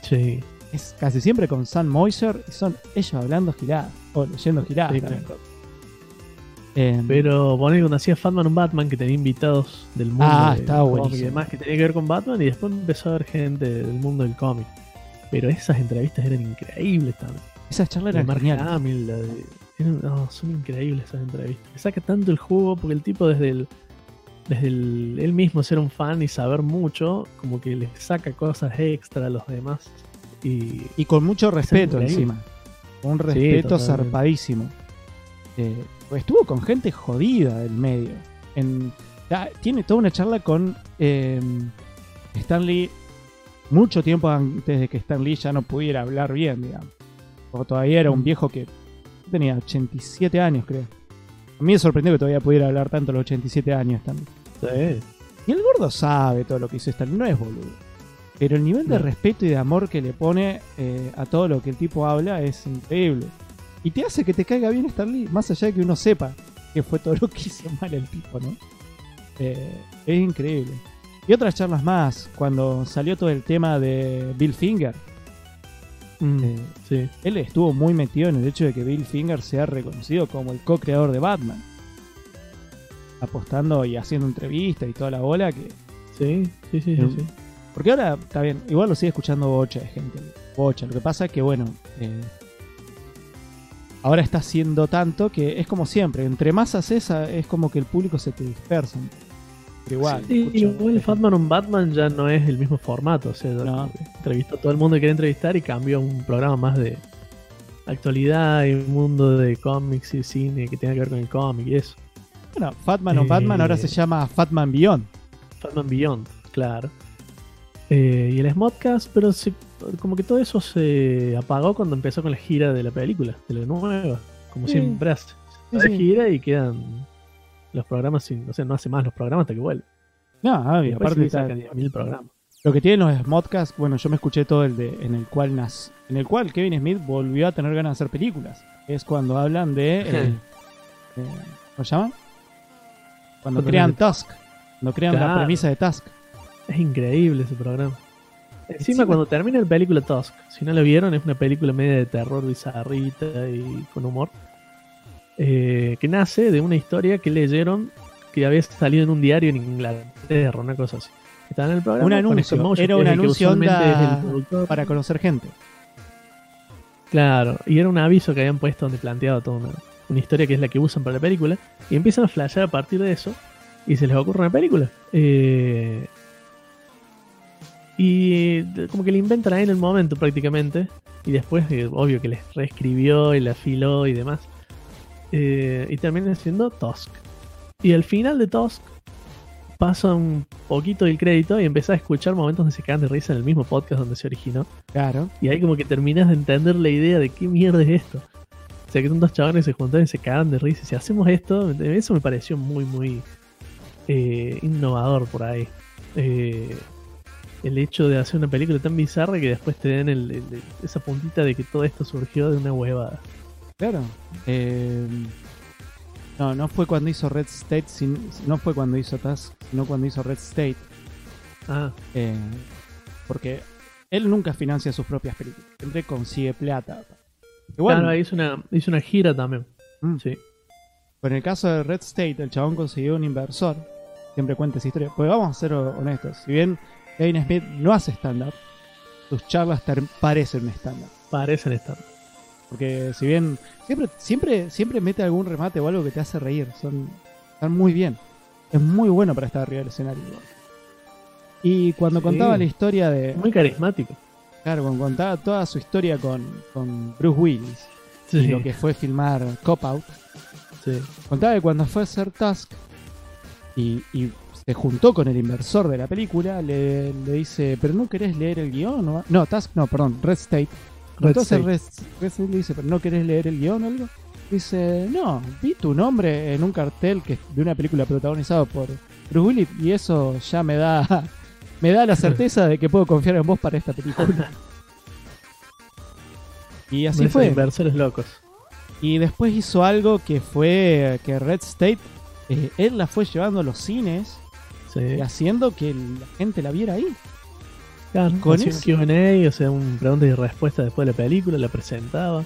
Sí. es casi siempre con Sam Moiser y son ellos hablando giradas o leyendo giradas Sí, claro. Eh, Pero poner cuando hacía Fatman un Batman que tenía invitados del mundo Ah, del cómic y demás que tenía que ver con Batman y después empezó a ver gente del mundo del cómic. Pero esas entrevistas eran increíbles también. Esas charlas eran Mark. Hamill, la de- eran- no, son increíbles esas entrevistas. Le saca tanto el jugo porque el tipo desde el desde el, él mismo ser un fan y saber mucho, como que le saca cosas extra a los demás. Y Y con mucho respeto encima. Un respeto totalmente. zarpadísimo. Eh, pues estuvo con gente jodida del medio. En, ah, tiene toda una charla con eh, Stanley mucho tiempo antes de que Stan Lee ya no pudiera hablar bien, digamos. O todavía era un viejo que tenía 87 años, creo. A mí me sorprendió que todavía pudiera hablar tanto a los 87 años Stanley. Sí. Y el gordo sabe todo lo que hizo Stanley, no es boludo. Pero el nivel de respeto y de amor que le pone eh, a todo lo que el tipo habla es increíble. Y te hace que te caiga bien Stanley, más allá de que uno sepa que fue todo lo que hizo mal el tipo, ¿no? Eh, es increíble. Y otras charlas más, cuando salió todo el tema de Bill Finger, Mm, eh, sí. él estuvo muy metido en el hecho de que Bill Finger sea reconocido como el co-creador de Batman. Apostando y haciendo entrevistas y toda la bola que Sí, sí, sí, sí, Mm. sí. Porque ahora, está bien, igual lo sigue escuchando bocha de gente. Bocha. Lo que pasa es que, bueno, eh, ahora está haciendo tanto que es como siempre. Entre más haces, es como que el público se te dispersa. Pero igual. Sí, igual. Fatman on Batman ya no es el mismo formato. O sea, No. entrevistó a todo el mundo que quería entrevistar y cambió a un programa más de actualidad y un mundo de cómics y cine que tenga que ver con el cómic y eso. Bueno, Fatman o Batman ahora Eh. se llama Fatman Beyond. Fatman Beyond, claro. Eh, y el Smodcast, pero se- como que todo eso se apagó cuando empezó con la gira de la película, de la nueva. Como Sí. siempre hace. Sí, sí. gira y quedan los programas sin. O sea, no hace más los programas hasta que vuelve. No, ah, y aparte sí está- 10.000 programas. lo que tienen los Modcasts, bueno, yo me escuché todo el de en el cual nas, en el cual Kevin Smith volvió a tener ganas de hacer películas. Es cuando hablan de eh, eh, ¿cómo se llama? Cuando crean Tusk, cuando crean la premisa de Tusk. Es increíble ese programa. Encima, Encima- cuando termina la película Tusk, si no la vieron, es una película media de terror bizarrita y con humor. eh, que nace de una historia que leyeron que había salido en un diario en Inglaterra, una cosa así. Estaba en el programa. Un anuncio, motion, era un anuncio onda para conocer gente. Claro, y era un aviso que habían puesto donde planteaba toda una, una historia que es la que usan para la película. Y empiezan a flashear a partir de eso. Y se les ocurre una película. Eh, y eh, como que le inventan ahí en el momento prácticamente. Y después, eh, obvio que les reescribió y la afiló y demás. Eh, y termina siendo Tusk. Y al final de Tusk pasa un poquito del crédito y empieza a escuchar momentos donde se cagan de risa en el mismo podcast donde se originó. Claro. Y ahí como que terminas de entender la idea de qué mierda es esto. O sea, que son dos chavales que se juntan y se cagan de risa. Y si hacemos esto, eso me pareció muy, muy eh, innovador por ahí. Eh, el hecho de hacer una película tan bizarra que después te den el- el- esa puntita de que todo esto surgió de una huevada. Claro. Eh, no, no fue cuando hizo Red State, sin- no fue cuando hizo Tusk, sino cuando hizo Red State. Ah, eh, porque él nunca financia sus propias películas. Siempre consigue plata. Igual, claro, hizo una, hizo una gira también. Mm. Sí. Pero en el caso de Red State, el chabón consiguió un inversor. Siempre cuenta esa historia. Porque vamos a ser honestos. Si bien Kevin Smith no hace stand-up, sus charlas parecen stand-up. Parecen estar. Porque si bien siempre, siempre, siempre mete algún remate o algo que te hace reír. Son, están muy bien. Es muy bueno para estar arriba del escenario. Y cuando Sí. contaba la historia de. Muy carismático. Cuando contaba toda su historia con, con Bruce Willis Sí. y lo que fue filmar Cop Out, sí. contaba que cuando fue a hacer Tusk y, y se juntó con el inversor de la película, le, le dice, pero no querés leer el guion, ¿no? No, Tusk, no, perdón, Red State. Red Entonces State. Red, Red State le dice, pero no querés leer el guion o algo. Dice, no, vi tu nombre en un cartel que de una película protagonizada por Bruce Willis y eso ya me da me da la certeza de que puedo confiar en vos para esta película. Y así Esos fue. Inversores locos. Y después hizo algo que fue que Red State, eh, él la fue llevando a los cines Sí. y haciendo que la gente la viera ahí. Claro, con ese- un QA, o sea, un pregunta y respuesta después de la película, la presentaba.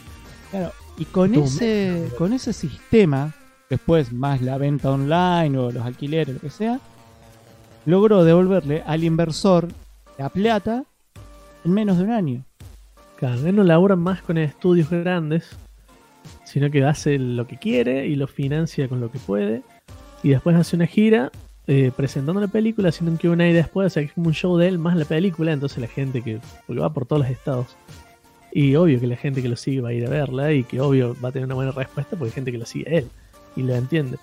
Claro, y con ese, con ese sistema, después más la venta online o los alquileres, lo que sea, logró devolverle al inversor la plata en menos de un año. Claro, él no labura más con estudios grandes, sino que hace lo que quiere y lo financia con lo que puede. Y después hace una gira eh, presentando la película, haciendo un Q&A y después hace como un show de él más la película. Entonces la gente que, va por todos los estados. Y obvio que la gente que lo sigue va a ir a verla y que obvio va a tener una buena respuesta porque hay gente que lo sigue a él y lo entiende.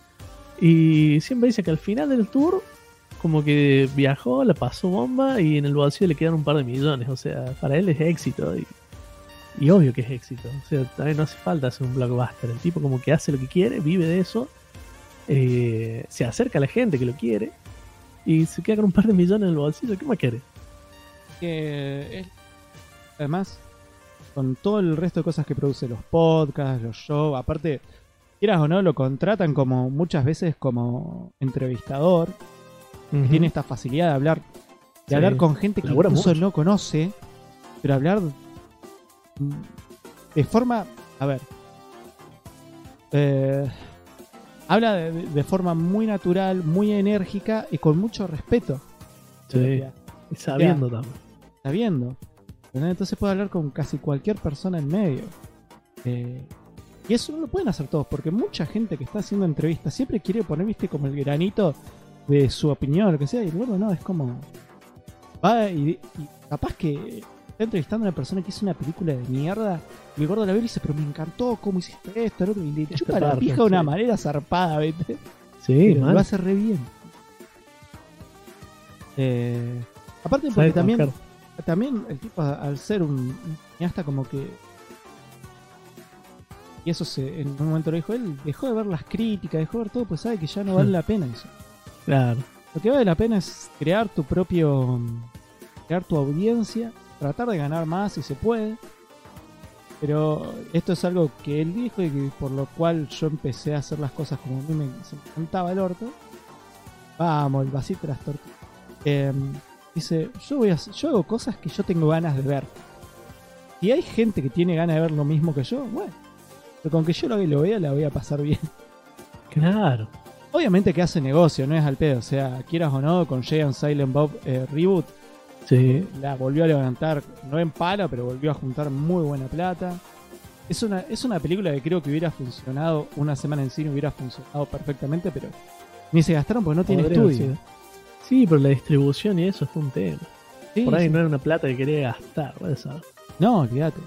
Y siempre dice que al final del tour, como que viajó, la pasó bomba y en el bolsillo le quedan un par de millones. O sea, para él es éxito. Y, obvio que es éxito. O sea, también no hace falta hacer un blockbuster. El tipo como que hace lo que quiere, vive de eso. eh, se acerca a la gente que lo quiere. Y se queda con un par de millones en el bolsillo. ¿Qué más quiere? él- además con todo el resto de cosas que produce los podcasts, los shows, aparte quieras o no lo contratan como muchas veces como entrevistador, que tiene esta facilidad de hablar de Sí. hablar con gente que incluso mucho. no conoce, pero hablar de forma, a ver, eh, habla de, de forma muy natural, muy enérgica y con mucho respeto. Sí. Y sabiendo también. sabiendo. Entonces puede hablar con casi cualquier persona en medio. Eh, y eso no lo pueden hacer todos, porque mucha gente que está haciendo entrevistas siempre quiere poner, viste, como el granito de su opinión, lo que sea, y luego no, es como. Va y, y capaz que está entrevistando a una persona que hizo una película de mierda, y el gordo la ve y dice, pero me encantó cómo hiciste esto, lo otro", y le Esta chupa la pija de una sí. manera zarpada, ¿viste? Sí, Pero lo hace re bien. Eh, aparte porque Sabe también, también el tipo al ser un, un cineasta como que y eso se, en un momento lo dijo él, dejó de ver las críticas, dejó de ver todo, pues sabe que ya no vale la pena eso. Claro. Lo que vale la pena es crear tu propio crear tu audiencia, tratar de ganar más si se puede. Pero esto es algo que él dijo y que por lo cual yo empecé a hacer las cosas como a mí me, se me cantaba el orto. Vamos, el vasito de las tortas. Eh, dice, yo voy a, yo hago cosas que yo tengo ganas de ver. Si hay gente que tiene ganas de ver lo mismo que yo, bueno. Pero con que yo lo, lo vea, la voy a pasar bien. Claro. Obviamente que hace negocio, no es al pedo. O sea, quieras o no, con Jay and Silent Bob eh, Reboot, Sí. la volvió a levantar, no en pala, pero volvió a juntar muy buena plata. Es una, es una película que creo que hubiera funcionado una semana en cine, hubiera funcionado perfectamente, pero ni se gastaron porque no tiene Podría estudio. sido. Sí, pero la distribución y eso fue un tema. Sí, Por ahí sí. no era una plata que quería gastar, ¿sabes? No, olvídate.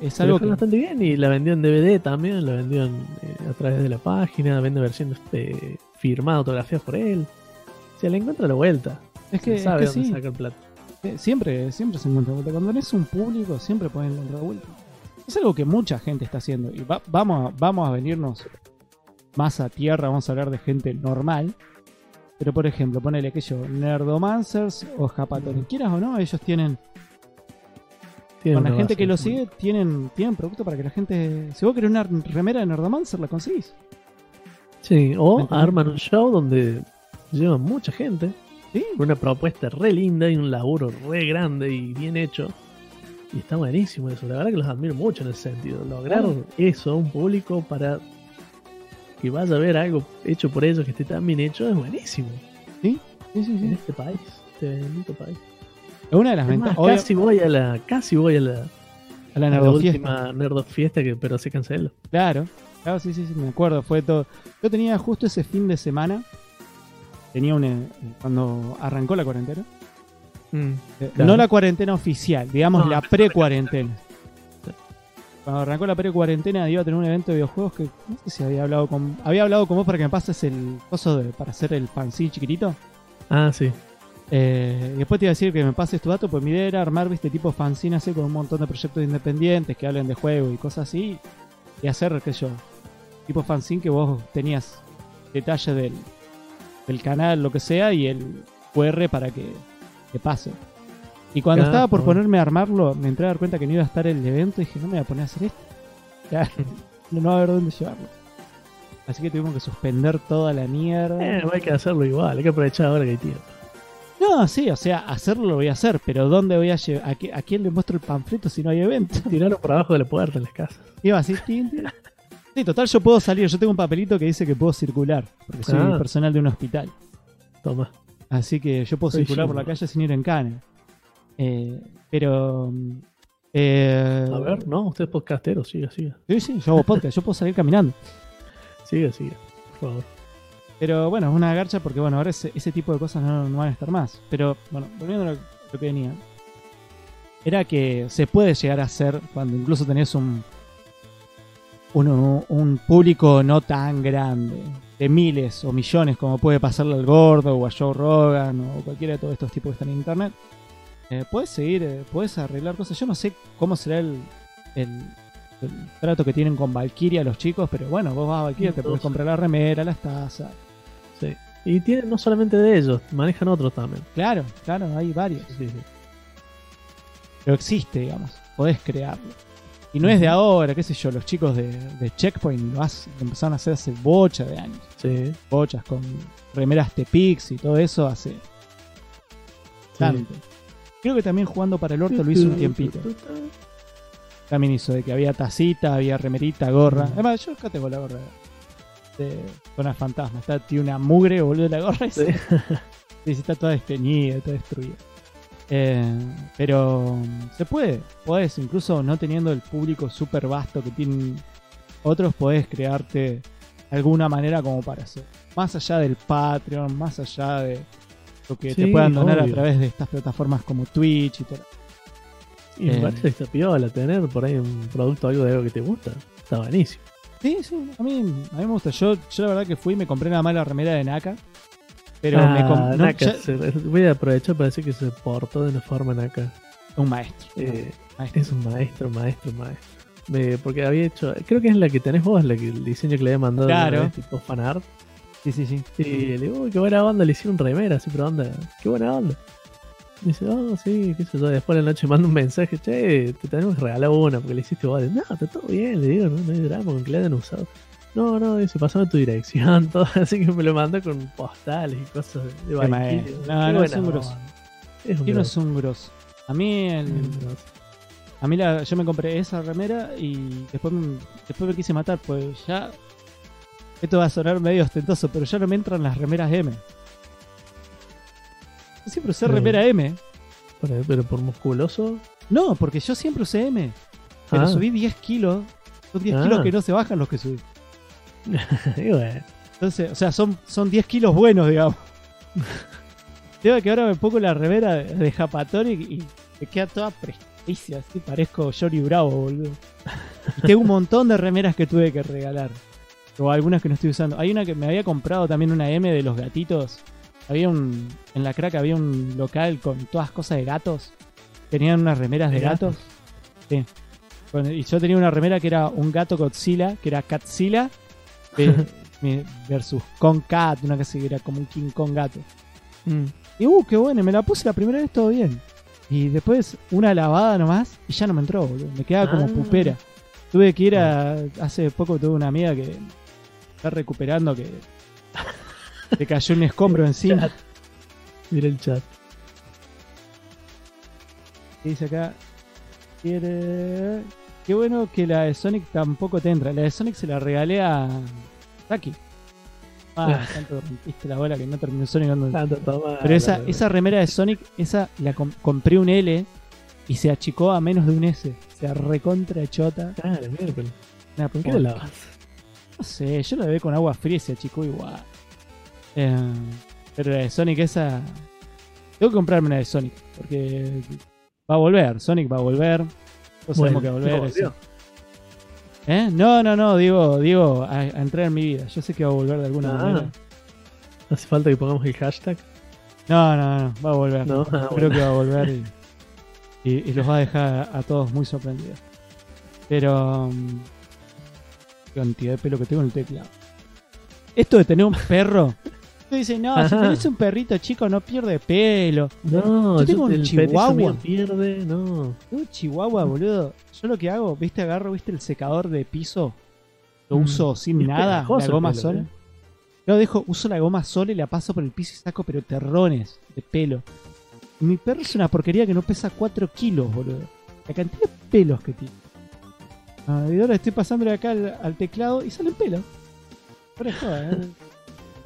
Es algo que. bastante bien y la vendió en DVD también, la vendió en, eh, a través de la página, vende versiones eh, firmadas, autografiadas por él. Se le encuentra la vuelta. Es que, Se es sabe que dónde sí. saca el plato. Eh, Siempre, siempre se encuentra vuelta. Cuando eres un público, siempre pueden encontrar vuelta. Es algo que mucha gente está haciendo. Y va- vamos, a, vamos a venirnos más a tierra, vamos a hablar de gente normal. Pero por ejemplo, ponele aquello, Nerdomancers o Japatoni. Quieras o no, ellos tienen. Con la gente que lo sigue, tienen, tienen producto para que la gente. Si vos querés una remera de Nerdomancer, la conseguís. Sí, o arman un show donde llevan mucha gente, Sí. con una propuesta re linda y un laburo re grande y bien hecho. Y está buenísimo eso. La verdad que los admiro mucho en ese sentido. Lograr Claro. eso, un público para que vaya a ver algo hecho por ellos que esté tan bien hecho, es buenísimo. Sí, sí, sí. En sí. este país, este bendito país. Es una de las ventajas. casi voy a la, casi voy a la, a la a la Nerdofiesta. última Nerdo Fiesta, que, pero se canceló. Claro, claro, sí, sí, sí, me acuerdo, fue todo. Yo tenía justo ese fin de semana, tenía un, eh, cuando arrancó la cuarentena, eh, Claro. no la cuarentena oficial, digamos No, la pre-cuarentena. Cuando arrancó la pre-cuarentena iba a tener un evento de videojuegos que no sé si había hablado con había hablado con vos para que me pases el coso de, para hacer el fanzine chiquitito. Ah, sí. Eh, y después te iba a decir que me pases tu dato, pues mi idea era armar, viste, tipo fanzine así con un montón de proyectos independientes que hablen de juegos y cosas así. Y hacer, qué sé yo, tipo fanzine que vos tenías detalle del, del canal, lo que sea, y el QR para que, que pase. Y cuando estaba por ponerme a armarlo, me entré a dar cuenta que no iba a estar el evento y dije, no me voy a poner a hacer esto. Ya, no va a haber dónde llevarlo. Así que tuvimos que suspender toda la mierda. Eh, hay que hacerlo igual, hay que aprovechar ahora que hay tiempo. No, sí, o sea, hacerlo lo voy a hacer, pero ¿dónde voy a llevar? ¿A, qué- a quién le muestro el panfleto si no hay evento? Tirarlo por abajo de la puerta en las casas. Iba así. Sí, total, yo puedo salir. Yo tengo un papelito que dice que puedo circular, porque soy Ah. personal de un hospital. Toma. Así que yo puedo Soy circular por la calle sin ir en cana. Eh, pero mm, Eh, A ver, no, usted es podcastero, siga, siga. Sí, sí, yo hago podcast, yo puedo salir caminando. Siga, siga, por favor. Pero bueno, es una garcha porque bueno, ahora ese, ese tipo de cosas no, no van a estar más. Pero bueno, volviendo a lo, lo que venía. Era que se puede llegar a hacer cuando incluso tenés un, un, un público no tan grande, de miles o millones, como puede pasarle al Gordo o a Joe Rogan o cualquiera de todos estos tipos que están en internet. Eh, puedes seguir, eh, puedes arreglar cosas. Yo no sé cómo será el, el, el trato que tienen con Valkyria los chicos, pero bueno, vos vas a Valkyria, te puedes comprar la remera, las tazas. Sí. Y tienen no solamente de ellos, manejan otros también. Claro, claro, hay varios. Sí, sí. Pero existe, digamos. Podés crearlo. Y no es de ahora, qué sé yo, los chicos de, de Checkpoint lo, hace- lo empezaron a hacer hace bocha de años. Sí. Bochas con remeras Tepix y todo eso hace tanto. Creo que también jugando para el orto lo hizo un tiempito. También hizo de que había tacita, había remerita, gorra. Además, yo acá tengo la gorra de Zona Fantasma. Está, tiene una mugre, boludo, la gorra. y Sí. Sí, está toda desteñida, toda destruida. Eh, pero mm, se puede, podés, incluso no teniendo el público súper vasto que tienen otros, podés crearte alguna manera como para hacer. Más allá del Patreon, más allá de lo que te puedan donar a través de estas plataformas como Twitch y todo. Y me Eh. parece que está piola tener por ahí un producto algo de algo que te gusta. Está buenísimo. Sí, sí, a mí, a mí me gusta. Yo, yo la verdad que fui y me compré nada más la remera de Naka. Pero Ah, me compré Naka voy a aprovechar para decir que se portó de una forma Naka. un maestro. Eh, maestro. es un maestro, maestro, maestro. Me- porque había hecho, creo que es la que tenés vos, la que el diseño que le había mandado Claro. vez, tipo fanart. Sí, sí, sí. Y le digo, uy, qué buena onda, le hicieron remera, así, pero onda, qué buena onda. Dice, oh, sí, qué sé yo. Después de la noche manda un mensaje, che, te tenemos que regalar una porque le hiciste vos. No, está todo bien, le digo, no, no hay drama con que le hayan usado. No, no, dice, pasame tu dirección, todo, así que me lo mandó con postales y cosas de. Qué No, no, es un grosso. Es un es un grosso. A mí, el- a mí la, yo me compré esa remera y después, me- después me quise matar, pues ya. Esto va a sonar medio ostentoso, pero ya no me entran las remeras M. Yo siempre usé Sí. remera M. Pero, pero por musculoso. No, porque yo siempre usé M. Pero Ah. subí 10 kilos. Son 10 Ah. kilos que no se bajan los que subí. y bueno, Entonces, o sea, son, son 10 kilos buenos, digamos. Tengo que ahora me pongo la remera de, de Japatori y me queda toda presticia, así parezco Johnny Bravo, boludo. Y tengo un montón de remeras que tuve que regalar. O algunas que no estoy usando. Hay una que me había comprado también una M de los gatitos. Había un. En la crack había un local con todas cosas de gatos. Tenían unas remeras de ¿De gatos. Sí. Bueno, y yo tenía una remera que era un gato Godzilla, que era Catzilla, versus Kong Cat, una que era como un King Kong gato. mm, Y uh, qué bueno, me la puse la primera vez todo bien. Y después una lavada nomás y ya no me entró, boludo. Me quedaba como Ah. pupera. Tuve que ir a. Hace poco tuve una amiga que está recuperando que. Le cayó un escombro encima. Chat. mira el chat. Y dice acá. Quiere. Qué bueno que la de Sonic tampoco te entra. La de Sonic se la regalé a. Saki. Ah, tanto rompiste la bola que no terminó Sonic. Tanto toma. Pero esa, esa remera de Sonic, esa la com- compré un L y se achicó a menos de un S. Se recontra chota. Claro, miércoles. Una ¿Con qué la lavas? No sé, yo la ve con agua fría y se achicó igual. Eh, pero la de Sonic esa... Tengo que comprarme una de Sonic, porque va a volver. Sonic va a volver. Todos sabemos que va a volver. No, eso. ¿Eh? No, no, no, digo, digo a, a entrar en mi vida. Yo sé que va a volver de alguna Ah. manera. Hace falta que pongamos el hashtag. No, no, no, va a volver. No, ah, Creo bueno. que va a volver y, y- y los va a dejar a todos muy sorprendidos. Pero. um, cantidad de pelo que tengo en el teclado. Esto de tener un perro. Tú dices, no, si tenés un perrito chico no pierde pelo. No, Yo tengo un chihuahua. pierde, no. Tengo un chihuahua, boludo. Yo lo que hago, viste, agarro, viste, el secador de piso. Lo Mm. uso sin Es nada, la goma pelo, sola. ¿eh? Yo dejo, uso la goma sola y la paso por el piso y saco, pero terrones de pelo. Mi perro es una porquería que no pesa 4 kilos, boludo. La cantidad de pelos que tiene. Ah, y ahora estoy pasándole acá al, al teclado y salen pelos. Por eso, ¿eh?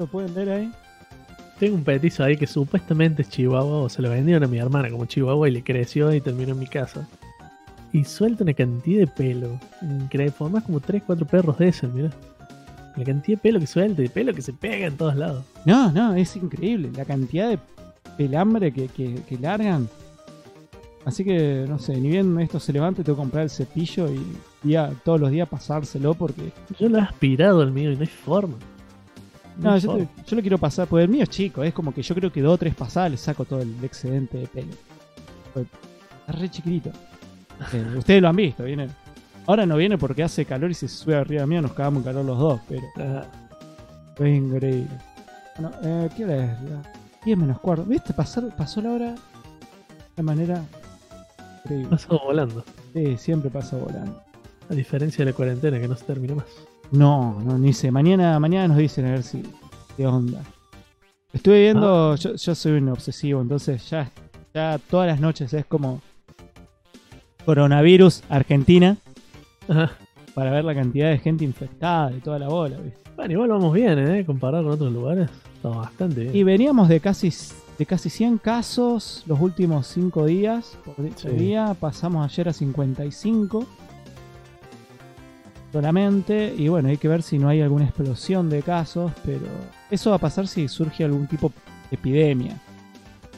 Lo pueden ver ahí. Tengo un petizo ahí que supuestamente es chihuahua o se lo vendieron a mi hermana como chihuahua y le creció y terminó en mi casa. y suelta una cantidad de pelo. Increíble. Formás como 3, 4 perros de esos, mirá. La cantidad de pelo que suelta y de pelo que se pega en todos lados. No, no, es increíble la cantidad de pelambre que, que, que largan. Así que, no sé, ni bien esto se levante, tengo que comprar el cepillo y día, todos los días pasárselo porque... Yo lo he aspirado el mío y no hay forma. No, yo, te- yo lo quiero pasar, porque el mío es chico, es como que yo creo que dos o tres pasadas le saco todo el excedente de pelo. Está re chiquitito. Eh, ustedes lo han visto, viene. Ahora no viene porque hace calor y se sube arriba mío, nos cagamos en calor los dos, pero Ah, es increíble. Bueno, eh, ¿qué hora es? La 10 menos cuarto. ¿Viste? Pasar, pasó la hora de manera increíble. pasó volando. Sí, siempre pasa volando. A diferencia de la cuarentena que no se termina más. No, no, ni sé. Mañana, mañana nos dicen a ver si qué onda. Estuve viendo, yo, yo soy un obsesivo, entonces ya, ya todas las noches es como coronavirus Argentina Ajá. para ver la cantidad de gente infectada y toda la bola, ¿viste? Bueno, igual vamos bien, ¿eh? Comparado con otros lugares. Estamos bastante bien. Y veníamos de casi de casi 100 casos los últimos 5 días por, di- por Sí. día, pasamos ayer a 55 solamente y bueno, hay que ver si no hay alguna explosión de casos, pero eso va a pasar si surge algún tipo de epidemia.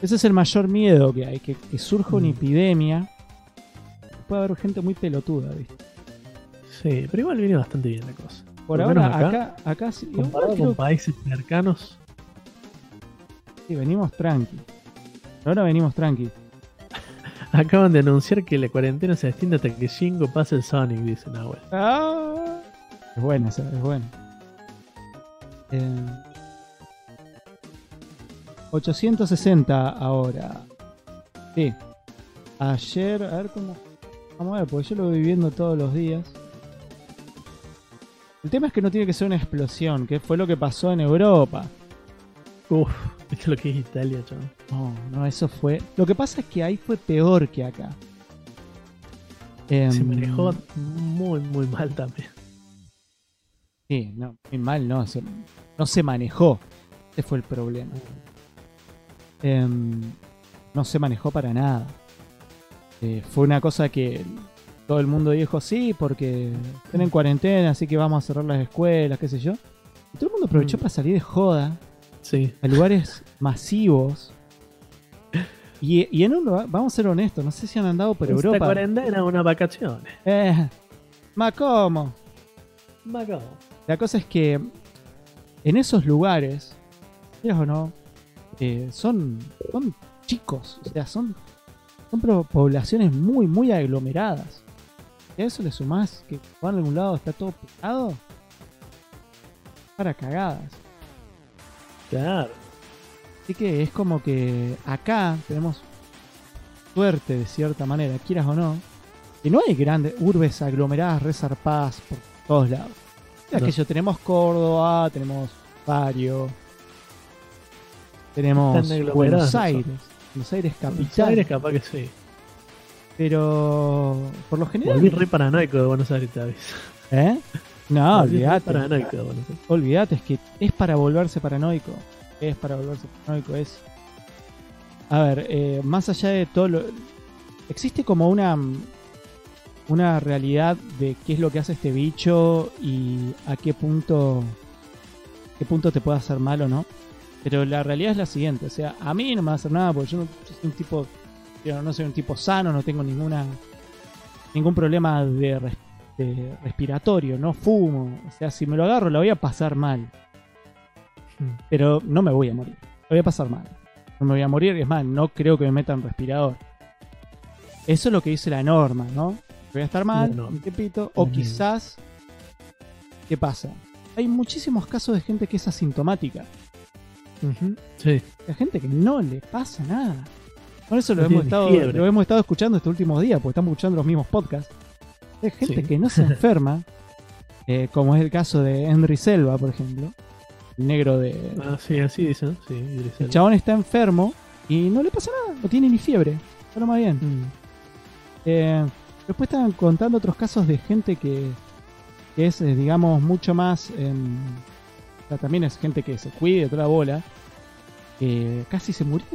Ese es el mayor miedo que hay, que, que surja una Mm. epidemia. Puede haber gente muy pelotuda, ¿viste? Sí, pero igual viene bastante bien la cosa. Por, ahora acá, acá, acá, sí, igual Comparado creo con países cercanos. que venimos tranqui. Por Ahora venimos tranqui. Acaban de anunciar que la cuarentena se extiende hasta que Shingo pase el Sonic, dice Nahuel. Ah, es buena esa, es buena. Eh, 860 ahora. Sí. Ayer, a ver cómo. Vamos a ver, porque yo lo voy viviendo todos los días. El tema es que no tiene que ser una explosión, que fue lo que pasó en Europa. Uf, ¿viste lo que es Italia, chaval? No, no, eso fue. Lo que pasa es que ahí fue peor que acá. Se Em, manejó muy, muy mal también. Sí, no, muy mal, no. Se, no se manejó. Ese fue el problema. Em, no se manejó para nada. Eh, fue una cosa que todo el mundo dijo, sí, porque están en cuarentena, así que vamos a cerrar las escuelas, qué sé yo. Y todo el mundo aprovechó Mm. para salir de joda Sí. a lugares masivos. Y, y en un lugar, vamos a ser honestos, no sé si han andado por Esta Europa. cuarentena, unas vacaciones. Eh, ma, ¿cómo? Macao. La cosa es que en esos lugares, quieras o no, eh, son, son chicos, o sea, son, son poblaciones muy, muy aglomeradas. Y a eso le sumás que van a algún lado está todo pegado, para cagadas. Claro. Así que es como que acá tenemos suerte de cierta manera, quieras o no, que no hay grandes urbes aglomeradas resarpadas por todos lados. No. que yo tenemos Córdoba, tenemos Barrio, tenemos Buenos no Aires, Buenos Aires Buenos capital, Aires capaz que sí. pero por lo general, Volví re paranoico de Buenos Aires, te aviso. ¿eh? No, olvídate. paranoico de Buenos Aires. Olvídate, es que es para volverse paranoico. Es para volverse paranoico, es. A ver, eh, más allá de todo lo. Existe como una. Una realidad de qué es lo que hace este bicho y a qué punto. qué punto te puede hacer mal o no. Pero la realidad es la siguiente, o sea, a mí no me va a hacer nada porque yo no soy un tipo. no soy un tipo sano, no tengo ninguna. ningún problema de de respiratorio, no fumo. O sea, si me lo agarro, la voy a pasar mal. Hmm. Pero no me voy a morir. La voy a pasar mal. No me voy a morir, es más, no creo que me metan respirador. Eso es lo que dice la norma, ¿no? Voy a estar mal, La norma. un tiempito. O quizás. ¿Qué pasa? Hay muchísimos casos de gente que es asintomática. Ujú. Sí. Hay gente que no le pasa nada. Por eso lo, No hemos estado, fiebre. lo hemos estado escuchando estos últimos días, porque estamos escuchando los mismos podcasts. Hay gente Sí. que no se enferma, eh, como es el caso de Henry Selva, por ejemplo, el negro de... Ah, sí, así dicen. Sí, Idris El chabón está enfermo y no le pasa nada, no tiene ni fiebre, está lo más bien. Mm. Eh, después estaban contando otros casos de gente que, que es, eh, digamos, mucho más... em, o sea, también es gente que se cuida, toda la bola, que casi se murió.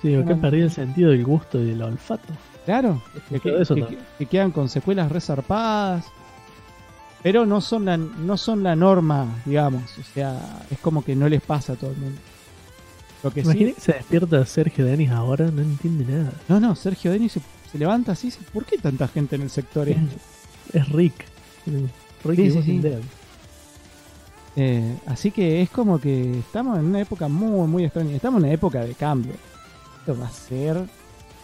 Sí, acá Bueno. perdí el sentido del gusto y del olfato. Claro, que, que- también. que quedan con secuelas resarpadas. Pero no son, la, no son la norma, digamos. O sea, es como que no les pasa a todo el mundo. Lo que Imagina sí. que se despierta Sergio Denis ahora, no entiende nada. No, no, Sergio Denis se, se levanta así. y dice, ¿Por qué tanta gente en el sector este? Es Rick. Rick Sí, sí, sí. Eh, así que es como que estamos en una época muy, muy extraña. Estamos en una época de cambio. Esto va a ser.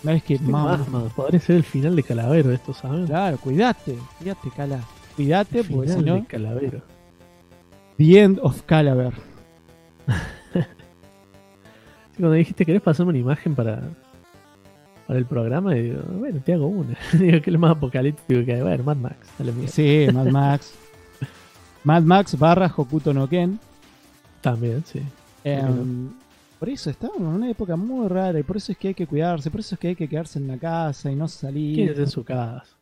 Una vez que Qué más. Podría ser el final de Calavero esto, ¿sabes? Claro, cuídate, cuídate, Cala. Cuídate, porque si no. de Calavero. The End of Calaver. Cuando dijiste, ¿querés pasarme una imagen para, para el programa? Y digo, bueno, te hago una. digo, que es lo más apocalíptico que hay. Bueno, Mad Max. Dale. Sí, Mad Max. Mad Max barra Hokuto no Ken. También, sí. Em, por eso estamos en una época muy rara y por eso es que hay que cuidarse, por eso es que hay que quedarse en la casa y no salir. Quédense en su casa.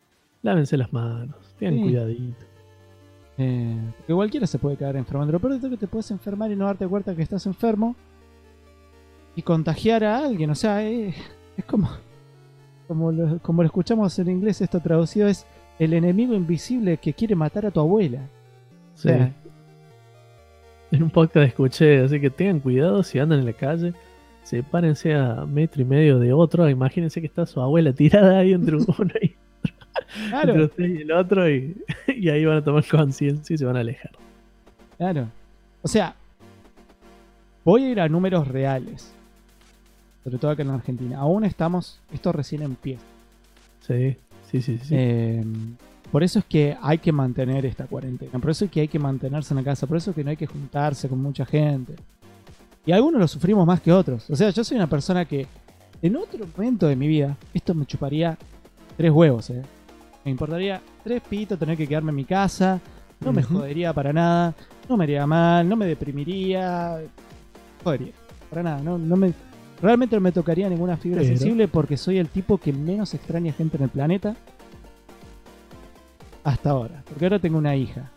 Lávense las manos. Tengan Sí. cuidadito. Eh, porque cualquiera se puede quedar enfermando. Lo peor de todo es que te puedes enfermar y no darte cuenta que estás enfermo y contagiar a alguien. O sea, eh, es como, como, lo, como lo escuchamos en inglés, esto traducido es el enemigo invisible que quiere matar a tu abuela. O Sí. sea, En un podcast escuché, así que tengan cuidado si andan en la calle. Sepárense a metro y medio de otro. Imagínense que está su abuela tirada ahí entre uno y claro. entre usted y el otro. Y, y ahí van a tomar conciencia y se van a alejar. Claro. O sea, voy a ir a números reales. Sobre todo acá en Argentina. Aún estamos, esto recién empieza. Sí, sí, sí. sí. Eh, por eso es que hay que mantener esta cuarentena. Por eso es que hay que mantenerse en la casa. Por eso es que no hay que juntarse con mucha gente. Y algunos lo sufrimos más que otros. O sea, yo soy una persona que en otro momento de mi vida, esto me chuparía tres huevos, ¿eh? Me importaría tres pitos tener que quedarme en mi casa. No me jodería para nada. No me haría mal. No me deprimiría. Jodería. Para nada. No, no me, realmente no me tocaría ninguna fibra Pero- sensible porque soy el tipo que menos extraña gente en el planeta. Hasta ahora. Porque ahora tengo una hija.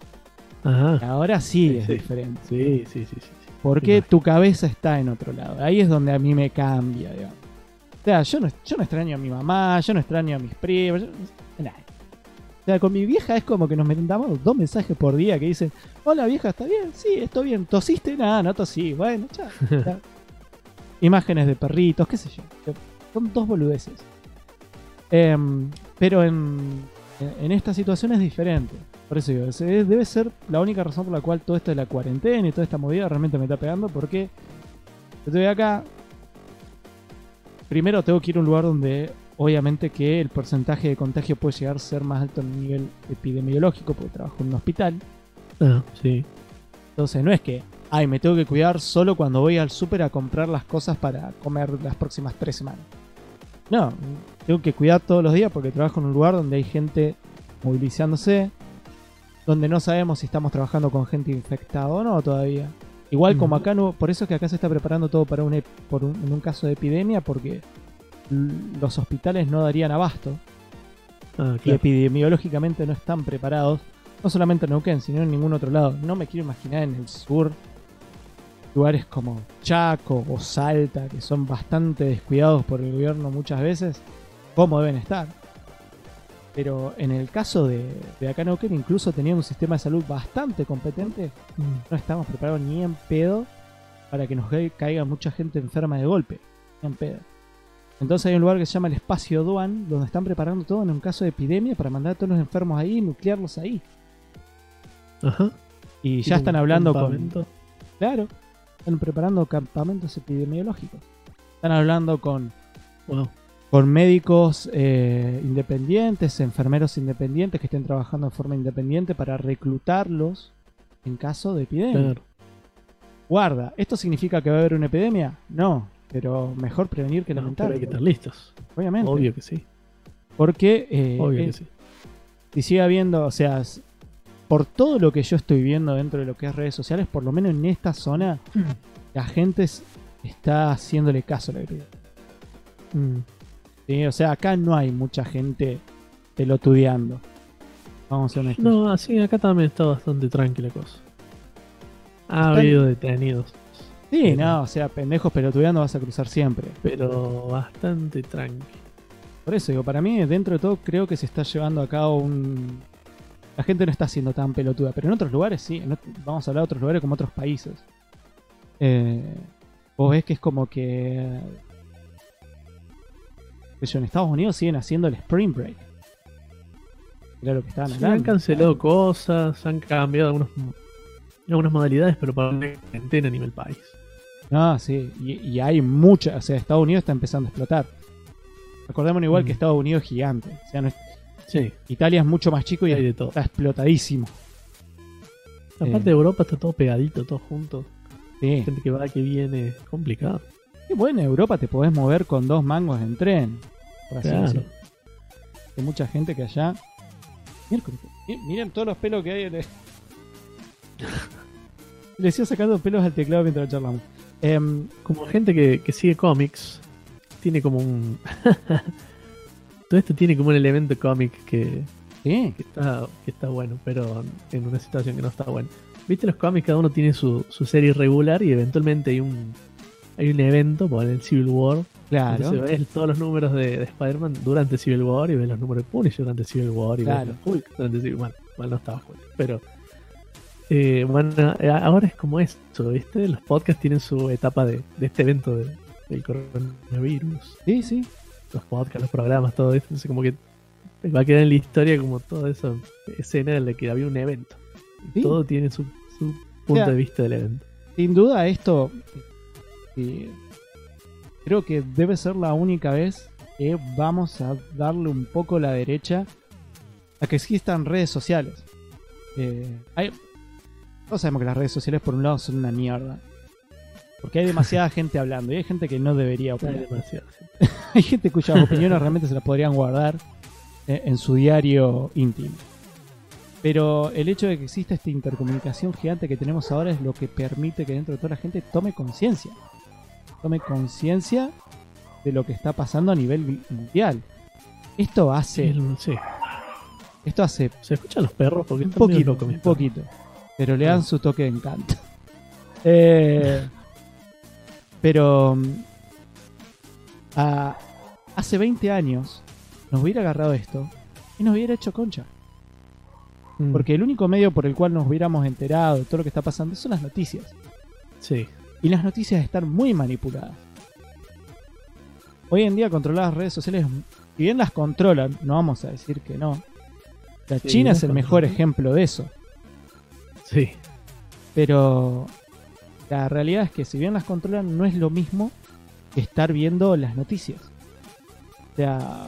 Ajá. Ahora sí, Sí, es sí. diferente. Sí, sí, sí, sí. Porque tu cabeza está en otro lado. Ahí es donde a mí me cambia, digamos. O sea, yo no, yo no extraño a mi mamá, yo no extraño a mis primos, yo sea, con mi vieja es como que nos mandamos dos mensajes por día que dicen, hola vieja, ¿está bien? Sí, estoy bien. ¿Tosiste? Nada, no tosí. Bueno, chao. Imágenes de perritos, qué sé yo. Son dos boludeces. Em, pero en, en esta situación es diferente. Por eso digo, debe ser la única razón por la cual todo esto de la cuarentena y toda esta movida realmente me está pegando. Porque yo estoy acá. Primero tengo que ir a un lugar donde obviamente que el porcentaje de contagio puede llegar a ser más alto en nivel epidemiológico, porque trabajo en un hospital. Ah, sí. Entonces no es que, ay, me tengo que cuidar solo cuando voy al súper a comprar las cosas para comer las próximas tres semanas. No, tengo que cuidar todos los días porque trabajo en un lugar donde hay gente movilizándose, donde no sabemos si estamos trabajando con gente infectada o no todavía. Igual como acá no, por eso es que acá se está preparando todo para un, por un, en un caso de epidemia porque los hospitales no darían abasto Ah, y epidemiológicamente no están preparados, no solamente en Neuquén, sino en ningún otro lado. No me quiero imaginar en el sur lugares como Chaco o Salta, que son bastante descuidados por el gobierno muchas veces, cómo deben estar. Pero en el caso de, de acá en Neuquén, incluso teniendo un sistema de salud bastante competente, Mm. no estamos preparados ni en pedo para que nos ca- caiga mucha gente enferma de golpe. Ni en pedo. Entonces hay un lugar que se llama el Espacio Duan, donde están preparando todo en un caso de epidemia para mandar a todos los enfermos ahí y nuclearlos ahí. Ajá. Y ya están hablando con... campamento. Claro, están preparando campamentos epidemiológicos. Están hablando con, Wow. con médicos eh, independientes, enfermeros independientes que estén trabajando de forma independiente para reclutarlos en caso de epidemia. Claro. Guarda, ¿esto significa que va a haber una epidemia? No, pero mejor prevenir que No, lamentar. pero hay que estar listos. Obviamente. Obvio que sí. Porque eh, Obvio eh, que sí. si sigue habiendo, o sea, por todo lo que yo estoy viendo dentro de lo que es redes sociales, por lo menos en esta zona, la gente es- está haciéndole caso a la epidemia. Mm. ¿sí? O sea, acá no hay mucha gente pelotudeando. Vamos a ser honestos. No, así acá también está bastante tranquila la cosa. Ha habido detenidos, Sí, no, o sea, pendejos pelotudeando vas a cruzar siempre. pero bastante tranqui. Por eso digo, para mí, dentro de todo, creo que se está llevando a cabo un. La gente no está siendo tan pelotuda, pero en otros lugares sí. en vamos a hablar de otros lugares como otros países. Eh, vos ves que es como que. en Estados Unidos siguen haciendo el Spring Break. Era lo que estaban Sí, hablando. han cancelado cosas, han cambiado algunos, algunas modalidades, pero para una cuarentena a nivel país. No, sí, y, y hay mucha, o sea, Estados Unidos está empezando a explotar. Recordemos igual Mm. que Estados Unidos es gigante. O sea, no es- Sí, Italia es mucho más chico y hay de todo. está explotadísimo. Aparte Eh. de Europa está todo pegadito, todo junto. Sí. Gente que va, que viene, es complicado. Y bueno, en Europa te podés mover con dos mangos en tren. Por así Claro. decirlo. Hay mucha gente que allá. Miércoles, mi- Miren todos los pelos que hay en el- Le sigo sacando pelos al teclado mientras charlamos. Em, Como gente que, que sigue cómics, tiene como un. todo esto tiene como un elemento cómic que, sí, que está, que está bueno, pero en una situación que no está bueno. Viste los cómics, cada uno tiene su, su serie regular y eventualmente hay un hay un evento, por el Civil War. claro. Entonces ves todos los números de, de Spider-Man durante Civil War y ves los números de Punisher durante Civil War y Claro. ves los Hulk durante Civil War. Bueno, no estaba Hulk, pero eh, bueno, eh, ahora es como esto, ¿viste? Los podcasts tienen su etapa de, de este evento de- del coronavirus. Sí, sí. Los podcasts, los programas, todo eso. Entonces como que va a quedar en la historia como toda esa escena en la que había un evento. Sí. todo tiene su, su punto sea, de vista del evento. Sin duda esto eh, creo que debe ser la única vez que vamos a darle un poco la derecha a que existan redes sociales. Eh, hay, todos sabemos que las redes sociales por un lado son una mierda. Porque hay demasiada gente hablando y hay gente que no debería Hay opinar. demasiado. Hay gente cuyas opiniones realmente se las podrían guardar eh, en su diario íntimo. Pero el hecho de que exista esta intercomunicación gigante que tenemos ahora es lo que permite que dentro de toda la gente tome conciencia. Tome conciencia de lo que está pasando a nivel mundial. Esto hace, Sí, esto hace ¿Se escuchan los perros? Porque un poquito, locos un poquito. Pero le dan su toque de encanto. Eh, pero mm, a- hace 20 años nos hubiera agarrado esto y nos hubiera hecho concha. Mm, Porque el único medio por el cual nos hubiéramos enterado de todo lo que está pasando son las noticias. Sí. Y las noticias están muy manipuladas. Hoy en día controlar las redes sociales, si bien las controlan, no vamos a decir que no. La Sí, China es el mejor ejemplo de eso. Sí. Pero la realidad es que si bien las controlan, no es lo mismo que estar viendo las noticias. O sea,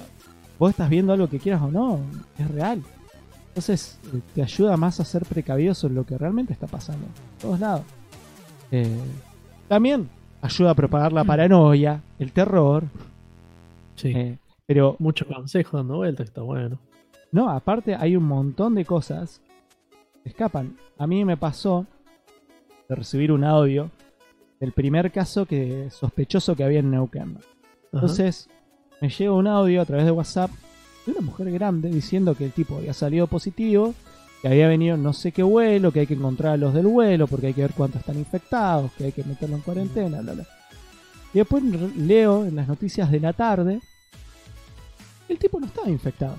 vos estás viendo algo que quieras o no, es real. Entonces eh, te ayuda más a ser precavido sobre lo que realmente está pasando. En todos lados. Eh, también ayuda a propagar la paranoia, el terror. Sí. eh, pero Muchos consejos dando vueltas, está bueno. no, aparte hay un montón de cosas escapan. A mí me pasó de recibir un audio del primer caso que sospechoso que había en Neuquén. Ajá. Entonces me llega un audio a través de WhatsApp de una mujer grande diciendo que el tipo había salido positivo, que había venido en no sé qué vuelo, que hay que encontrar a los del vuelo porque hay que ver cuántos están infectados, que hay que meterlo en cuarentena, bla, bla. Y después leo en las noticias de la tarde que el tipo no estaba infectado.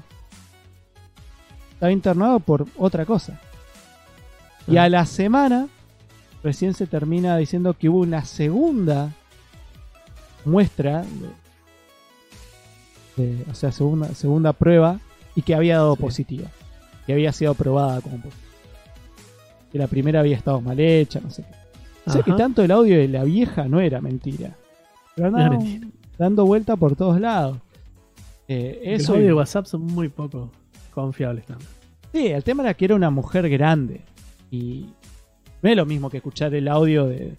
Estaba internado por otra cosa. Y Ah. a la semana recién se termina diciendo que hubo una segunda muestra, de- de- o sea, segunda, segunda prueba, y que había dado Sí. positiva. Que había sido aprobada como positiva. Que la primera había estado mal hecha, no sé qué. Sé que Ajá. tanto el audio de la vieja no era mentira. Pero No era andaba mentira. dando vuelta por todos lados. Eh, Los eso audios y- de WhatsApp son muy poco confiables también. Sí, el tema era que era una mujer grande. Y no es lo mismo que escuchar el audio de.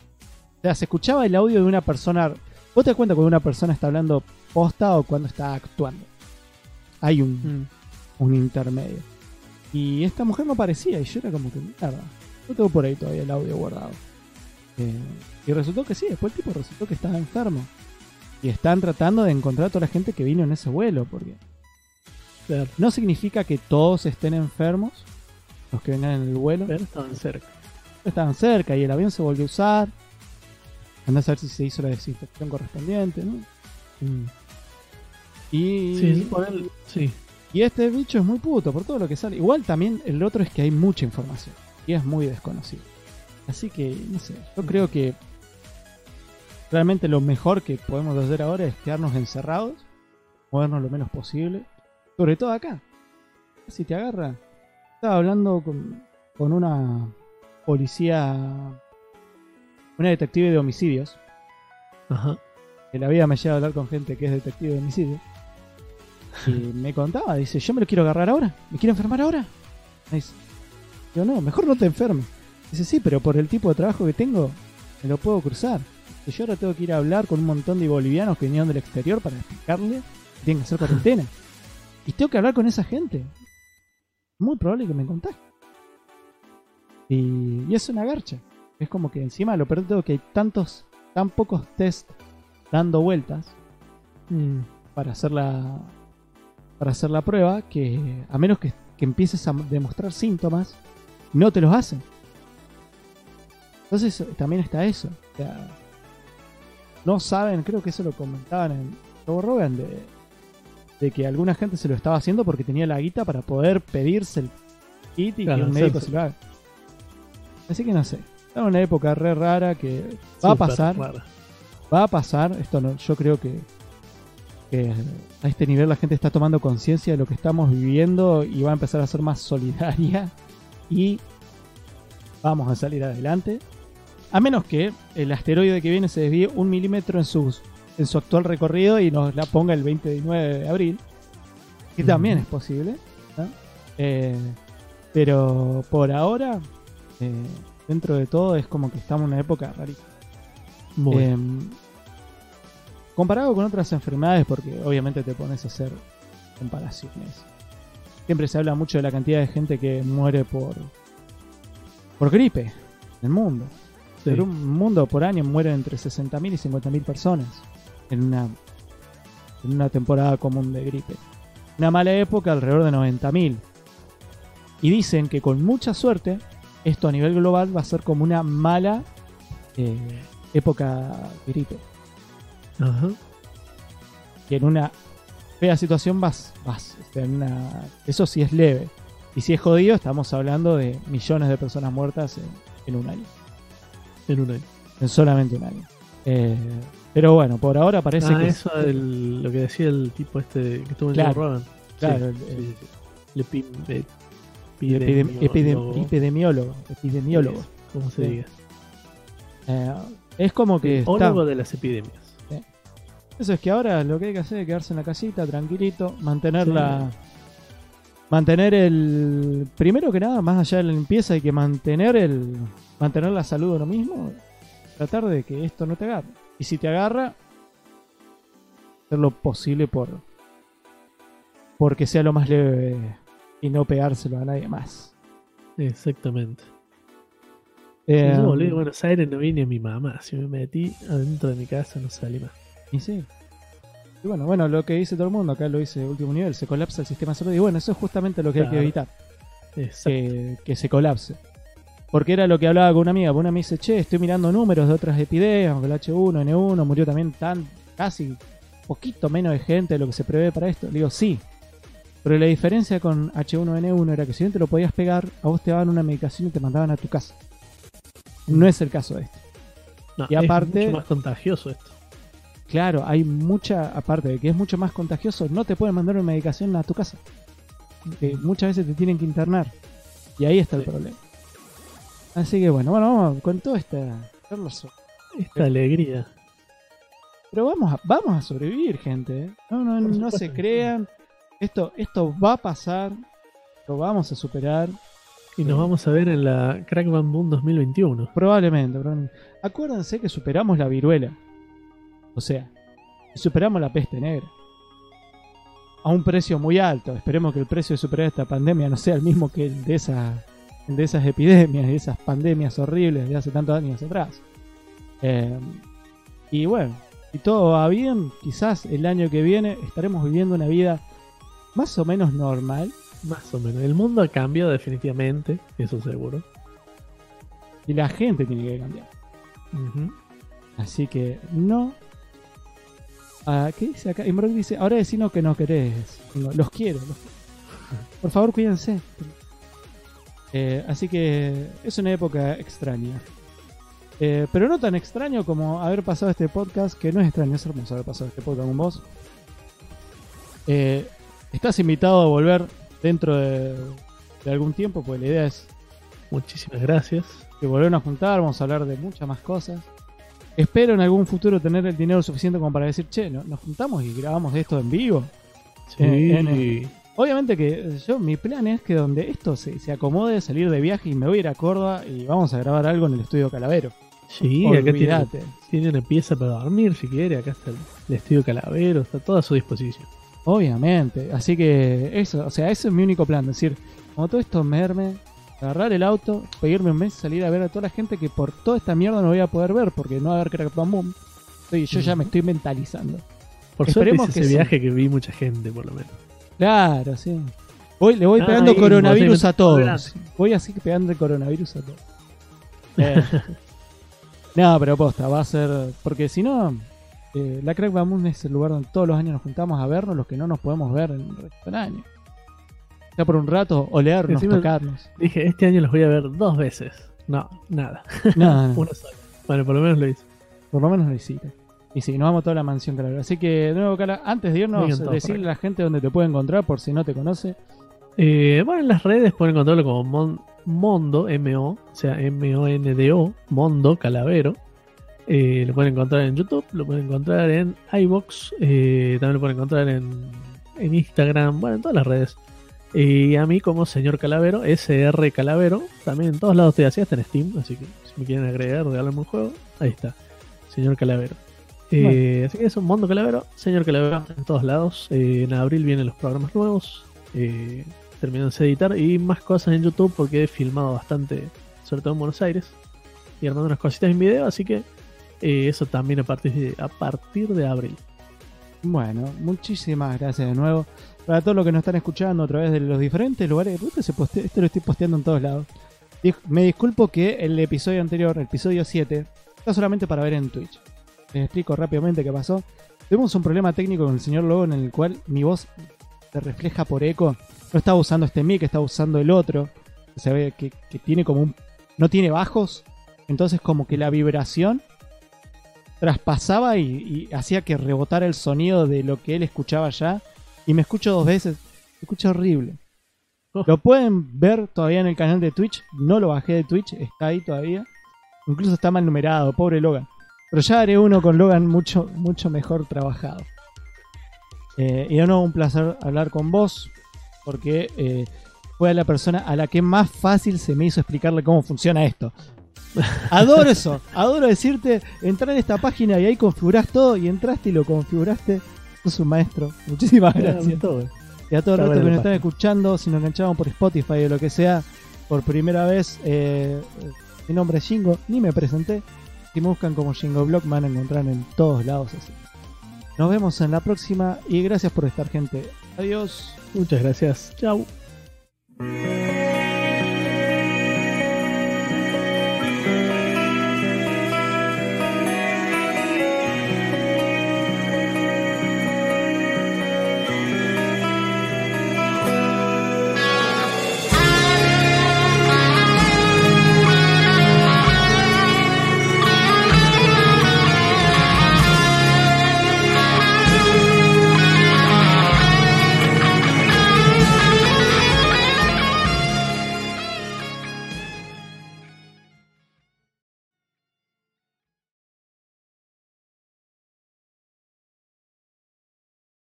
O sea, se escuchaba el audio de una persona. ¿Vos te das cuenta cuando una persona está hablando posta o cuando está actuando? Hay un, un intermedio. Y esta mujer no parecía, y yo era como que mierda. Yo tengo por ahí todavía el audio guardado. Eh, y resultó que sí, después el tipo resultó que estaba enfermo. Y están tratando de encontrar a toda la gente que vino en ese vuelo, porque no significa que todos estén enfermos, los que vengan en el vuelo. Pero estaban cerca. Estaban cerca y el avión se volvió a usar. Andás a ver si se hizo la desinfección correspondiente, ¿no? Mm. Y, Sí, y este bicho es muy puto por todo lo que sale. Igual también el otro es que hay mucha información y es muy desconocido. Así que, no sé, yo creo que realmente lo mejor que podemos hacer ahora es quedarnos encerrados, movernos lo menos posible, sobre todo acá. Si te agarra, estaba hablando con, con una policía, una detective de homicidios, Ajá. que la vida me lleva a hablar con gente que es detective de homicidio. Y me contaba, dice, yo me lo quiero agarrar ahora, me quiero enfermar ahora. Me dice, yo no, mejor no te enfermes. Dice, sí, pero por el tipo de trabajo que tengo, me lo puedo cruzar. Y yo ahora tengo que ir a hablar con un montón de bolivianos que vinieron del exterior para explicarle que tienen que hacer cuarentena. Y tengo que hablar con esa gente. Muy probable que me contagie. Y, y es una garcha. Es como que encima lo peor de todo que hay tantos, tan pocos test dando vueltas Mm, para hacer la para hacer la prueba que a menos que, que empieces a demostrar síntomas no te los hacen entonces también está eso no saben creo que eso lo comentaban en Joe de, de que alguna gente se lo estaba haciendo porque tenía la guita para poder pedirse el kit y Claro, que un médico se lo haga así que no sé es una época re rara que va a pasar rara. va a pasar. Esto no, yo creo que, que a este nivel la gente está tomando conciencia de lo que estamos viviendo y va a empezar a ser más solidaria y vamos a salir adelante. A menos que el asteroide que viene se desvíe un milímetro en, sus, en su actual recorrido y nos la ponga el 29 de abril, que también es posible. ¿no? Eh, pero por ahora, eh, dentro de todo, es como que estamos en una época rarísima. Eh, comparado con otras enfermedades, porque obviamente te pones a hacer comparaciones. Siempre se habla mucho de la cantidad de gente que muere por por gripe en el mundo. sí. En un mundo por año mueren entre 60.000 y 50.000 personas en una en una temporada común de gripe. Una mala época alrededor de 90.000. Y dicen que con mucha suerte esto a nivel global va a ser como una mala eh, época de gripe. Ajá. que en una fea situación vas, vas. o sea, en una- eso sí es leve. Y si es jodido, estamos hablando de millones de personas muertas en, en un año. En un año. En solamente un año. Eh, pero bueno, por ahora parece ah, que. eso del- lo que decía el tipo este que estuvo en Claro, Joe Rogan. claro, Sí, el- sí, sí. El epi- epidem- epidem- epidemiólogo. epidemiólogo. ¿Cómo se diga? Eh, es como que está. De las epidemias. Eso es que ahora lo que hay que hacer es quedarse en la casita, tranquilito, mantener la. Mantener el. Primero que nada, más allá de la limpieza, hay que mantener el. Mantener la salud de uno mismo. Tratar de que esto no te agarre. Y si te agarra, hacer lo posible por. Porque sea lo más leve y no pegárselo a nadie más. Exactamente. Eh, Si yo volví a Buenos Aires no vine a mi mamá. Si me metí adentro de mi casa no salí más. Y sí. Y bueno, bueno, lo que dice todo el mundo, acá lo dice último nivel, se colapsa el sistema de salud. Y bueno, eso es justamente lo que hay que evitar. Exacto. que, que se colapse. Porque era lo que hablaba con una amiga. Una me dice, che, estoy mirando números de otras epidemias, el H1, N1, murió también tan, casi poquito menos de gente de lo que se prevé para esto. Le digo, sí. Pero la diferencia con H1N1 era que si bien te lo podías pegar, a vos te daban una medicación y te mandaban a tu casa. No es el caso de este. No, y aparte- es mucho más contagioso esto. Claro, hay mucha, aparte de que es mucho más contagioso, no te pueden mandar una medicación a tu casa. Que muchas veces te tienen que internar. Y ahí está el problema. Así que bueno, bueno, vamos con toda esta Esta alegría. Pero vamos a, vamos a sobrevivir, gente. ¿eh? No, no, no se crean. Esto, esto va a pasar. Lo vamos a superar. Y nos vamos a ver en la Crack Bam Boom 2021. Probablemente, probablemente. Acuérdense que superamos la viruela. O sea, superamos la peste negra. A un precio muy alto. Esperemos que el precio de superar esta pandemia no sea el mismo que el de, esa, de esas epidemias y esas pandemias horribles de hace tantos años atrás. Eh, y bueno, si todo va bien, quizás el año que viene estaremos viviendo una vida más o menos normal. Más o menos. El mundo ha cambiado definitivamente, eso seguro. Y la gente tiene que cambiar. Así que no Ah, ¿Qué dice acá? Imrock dice, ahora decimos que no querés. Digo, los quiero. los quiero. Por favor, cuídense. Eh, así que es una época extraña. Eh, pero no tan extraño como haber pasado este podcast, que no es extraño, es hermoso haber pasado este podcast con vos. Eh, estás invitado a volver dentro de, de algún tiempo, pues la idea es Muchísimas gracias. que volvemos a juntar, vamos a hablar de muchas más cosas. Espero en algún futuro tener el dinero suficiente como para decir, che, ¿no- nos juntamos y grabamos esto en vivo. Sí. En- en- Obviamente que yo, mi plan es que donde esto se, se acomode, salir de viaje y me voy a ir a Córdoba y vamos a grabar algo en el estudio Calavero. Sí, acá tiene, tiene una pieza para dormir si quiere. Acá está el, el estudio Calavero, está todo a su disposición. Obviamente. Así que eso, o sea, ese es mi único plan. decir, como todo esto merme, agarrar el auto, pedirme un mes, salir a ver a toda la gente que por toda esta mierda no voy a poder ver porque no va a haber Crack Bam Boom. Yo ya me estoy mentalizando. Por Esperemos suerte hice que ese sí. viaje que vi mucha gente, por lo menos. Claro, sí. Voy, le voy Ah, pegando ahí, coronavirus a todos. Voy así pegando el coronavirus a todos. Eh, no, pero posta, va a ser. Porque si no, eh, la Crack Bam Boom es el lugar donde todos los años nos juntamos a vernos, los que no nos podemos ver en el resto del año. Ya por un rato, olearnos, Encima- tocarnos. Dije, este año los voy a ver dos veces. No, nada. No, no, Una sola. Bueno, por lo menos lo hice. por lo menos lo hiciste. Y sí, nos vamos a toda la mansión Calavera. Así que, de nuevo, Cala, antes de irnos, decirle a la gente dónde te puede encontrar por si no te conoce. Eh, bueno, en las redes pueden encontrarlo como Mon- Mondo, M-O, o sea, M-O-N-D-O, Mondo Calavero. Eh, lo pueden encontrar en YouTube, lo pueden encontrar en iBox, eh, también lo pueden encontrar en, en Instagram, bueno, en todas las redes. Y a mí como señor Calavero, SR Calavero, también en todos lados estoy así, hasta en Steam, así que si me quieren agregar, regalarme un juego, ahí está, señor Calavero. Eh, Así que eso, Mondo Calavero, señor Calavero en todos lados. Eh, en abril vienen los programas nuevos. Eh, de editar y más cosas en YouTube porque he filmado bastante, sobre todo en Buenos Aires, y armando unas cositas en video, así que eh, eso también a partir de, a partir de abril. Bueno, muchísimas gracias de nuevo. Para todos los que nos están escuchando a través de los diferentes lugares, se postea- esto lo estoy posteando en todos lados. Me disculpo que el episodio anterior, el episodio 7, está solamente para ver en Twitch. Les explico rápidamente qué pasó. Tuvimos un problema técnico con el señor Lobo en el cual mi voz se refleja por eco. No estaba usando este mic, estaba usando el otro. Se ve que, que tiene como un. No tiene bajos. Entonces, como que la vibración traspasaba y, y hacía que rebotara el sonido de lo que él escuchaba ya. Y me escucho dos veces. Me escucho horrible. Oh. Lo pueden ver todavía en el canal de Twitch. No lo bajé de Twitch, está ahí todavía. Incluso está mal numerado, pobre Logan. Pero ya haré uno con Logan mucho, mucho mejor trabajado. Eh, y nuevo un placer hablar con vos. Porque eh, fue la persona a la que más fácil se me hizo explicarle cómo funciona esto. Adoro eso, adoro decirte, entrar en esta página y ahí configurás todo y entraste y lo configuraste. Sos un maestro. Muchísimas gracias. Todo. Y a todo el Está resto que nos están escuchando, si nos enganchaban por Spotify o lo que sea, por primera vez, eh, mi nombre es Jingo, ni me presenté. Si buscan como Jingo Blog, me van a encontrar en todos lados así. Nos vemos en la próxima y gracias por estar, gente. Adiós. Muchas gracias. Thank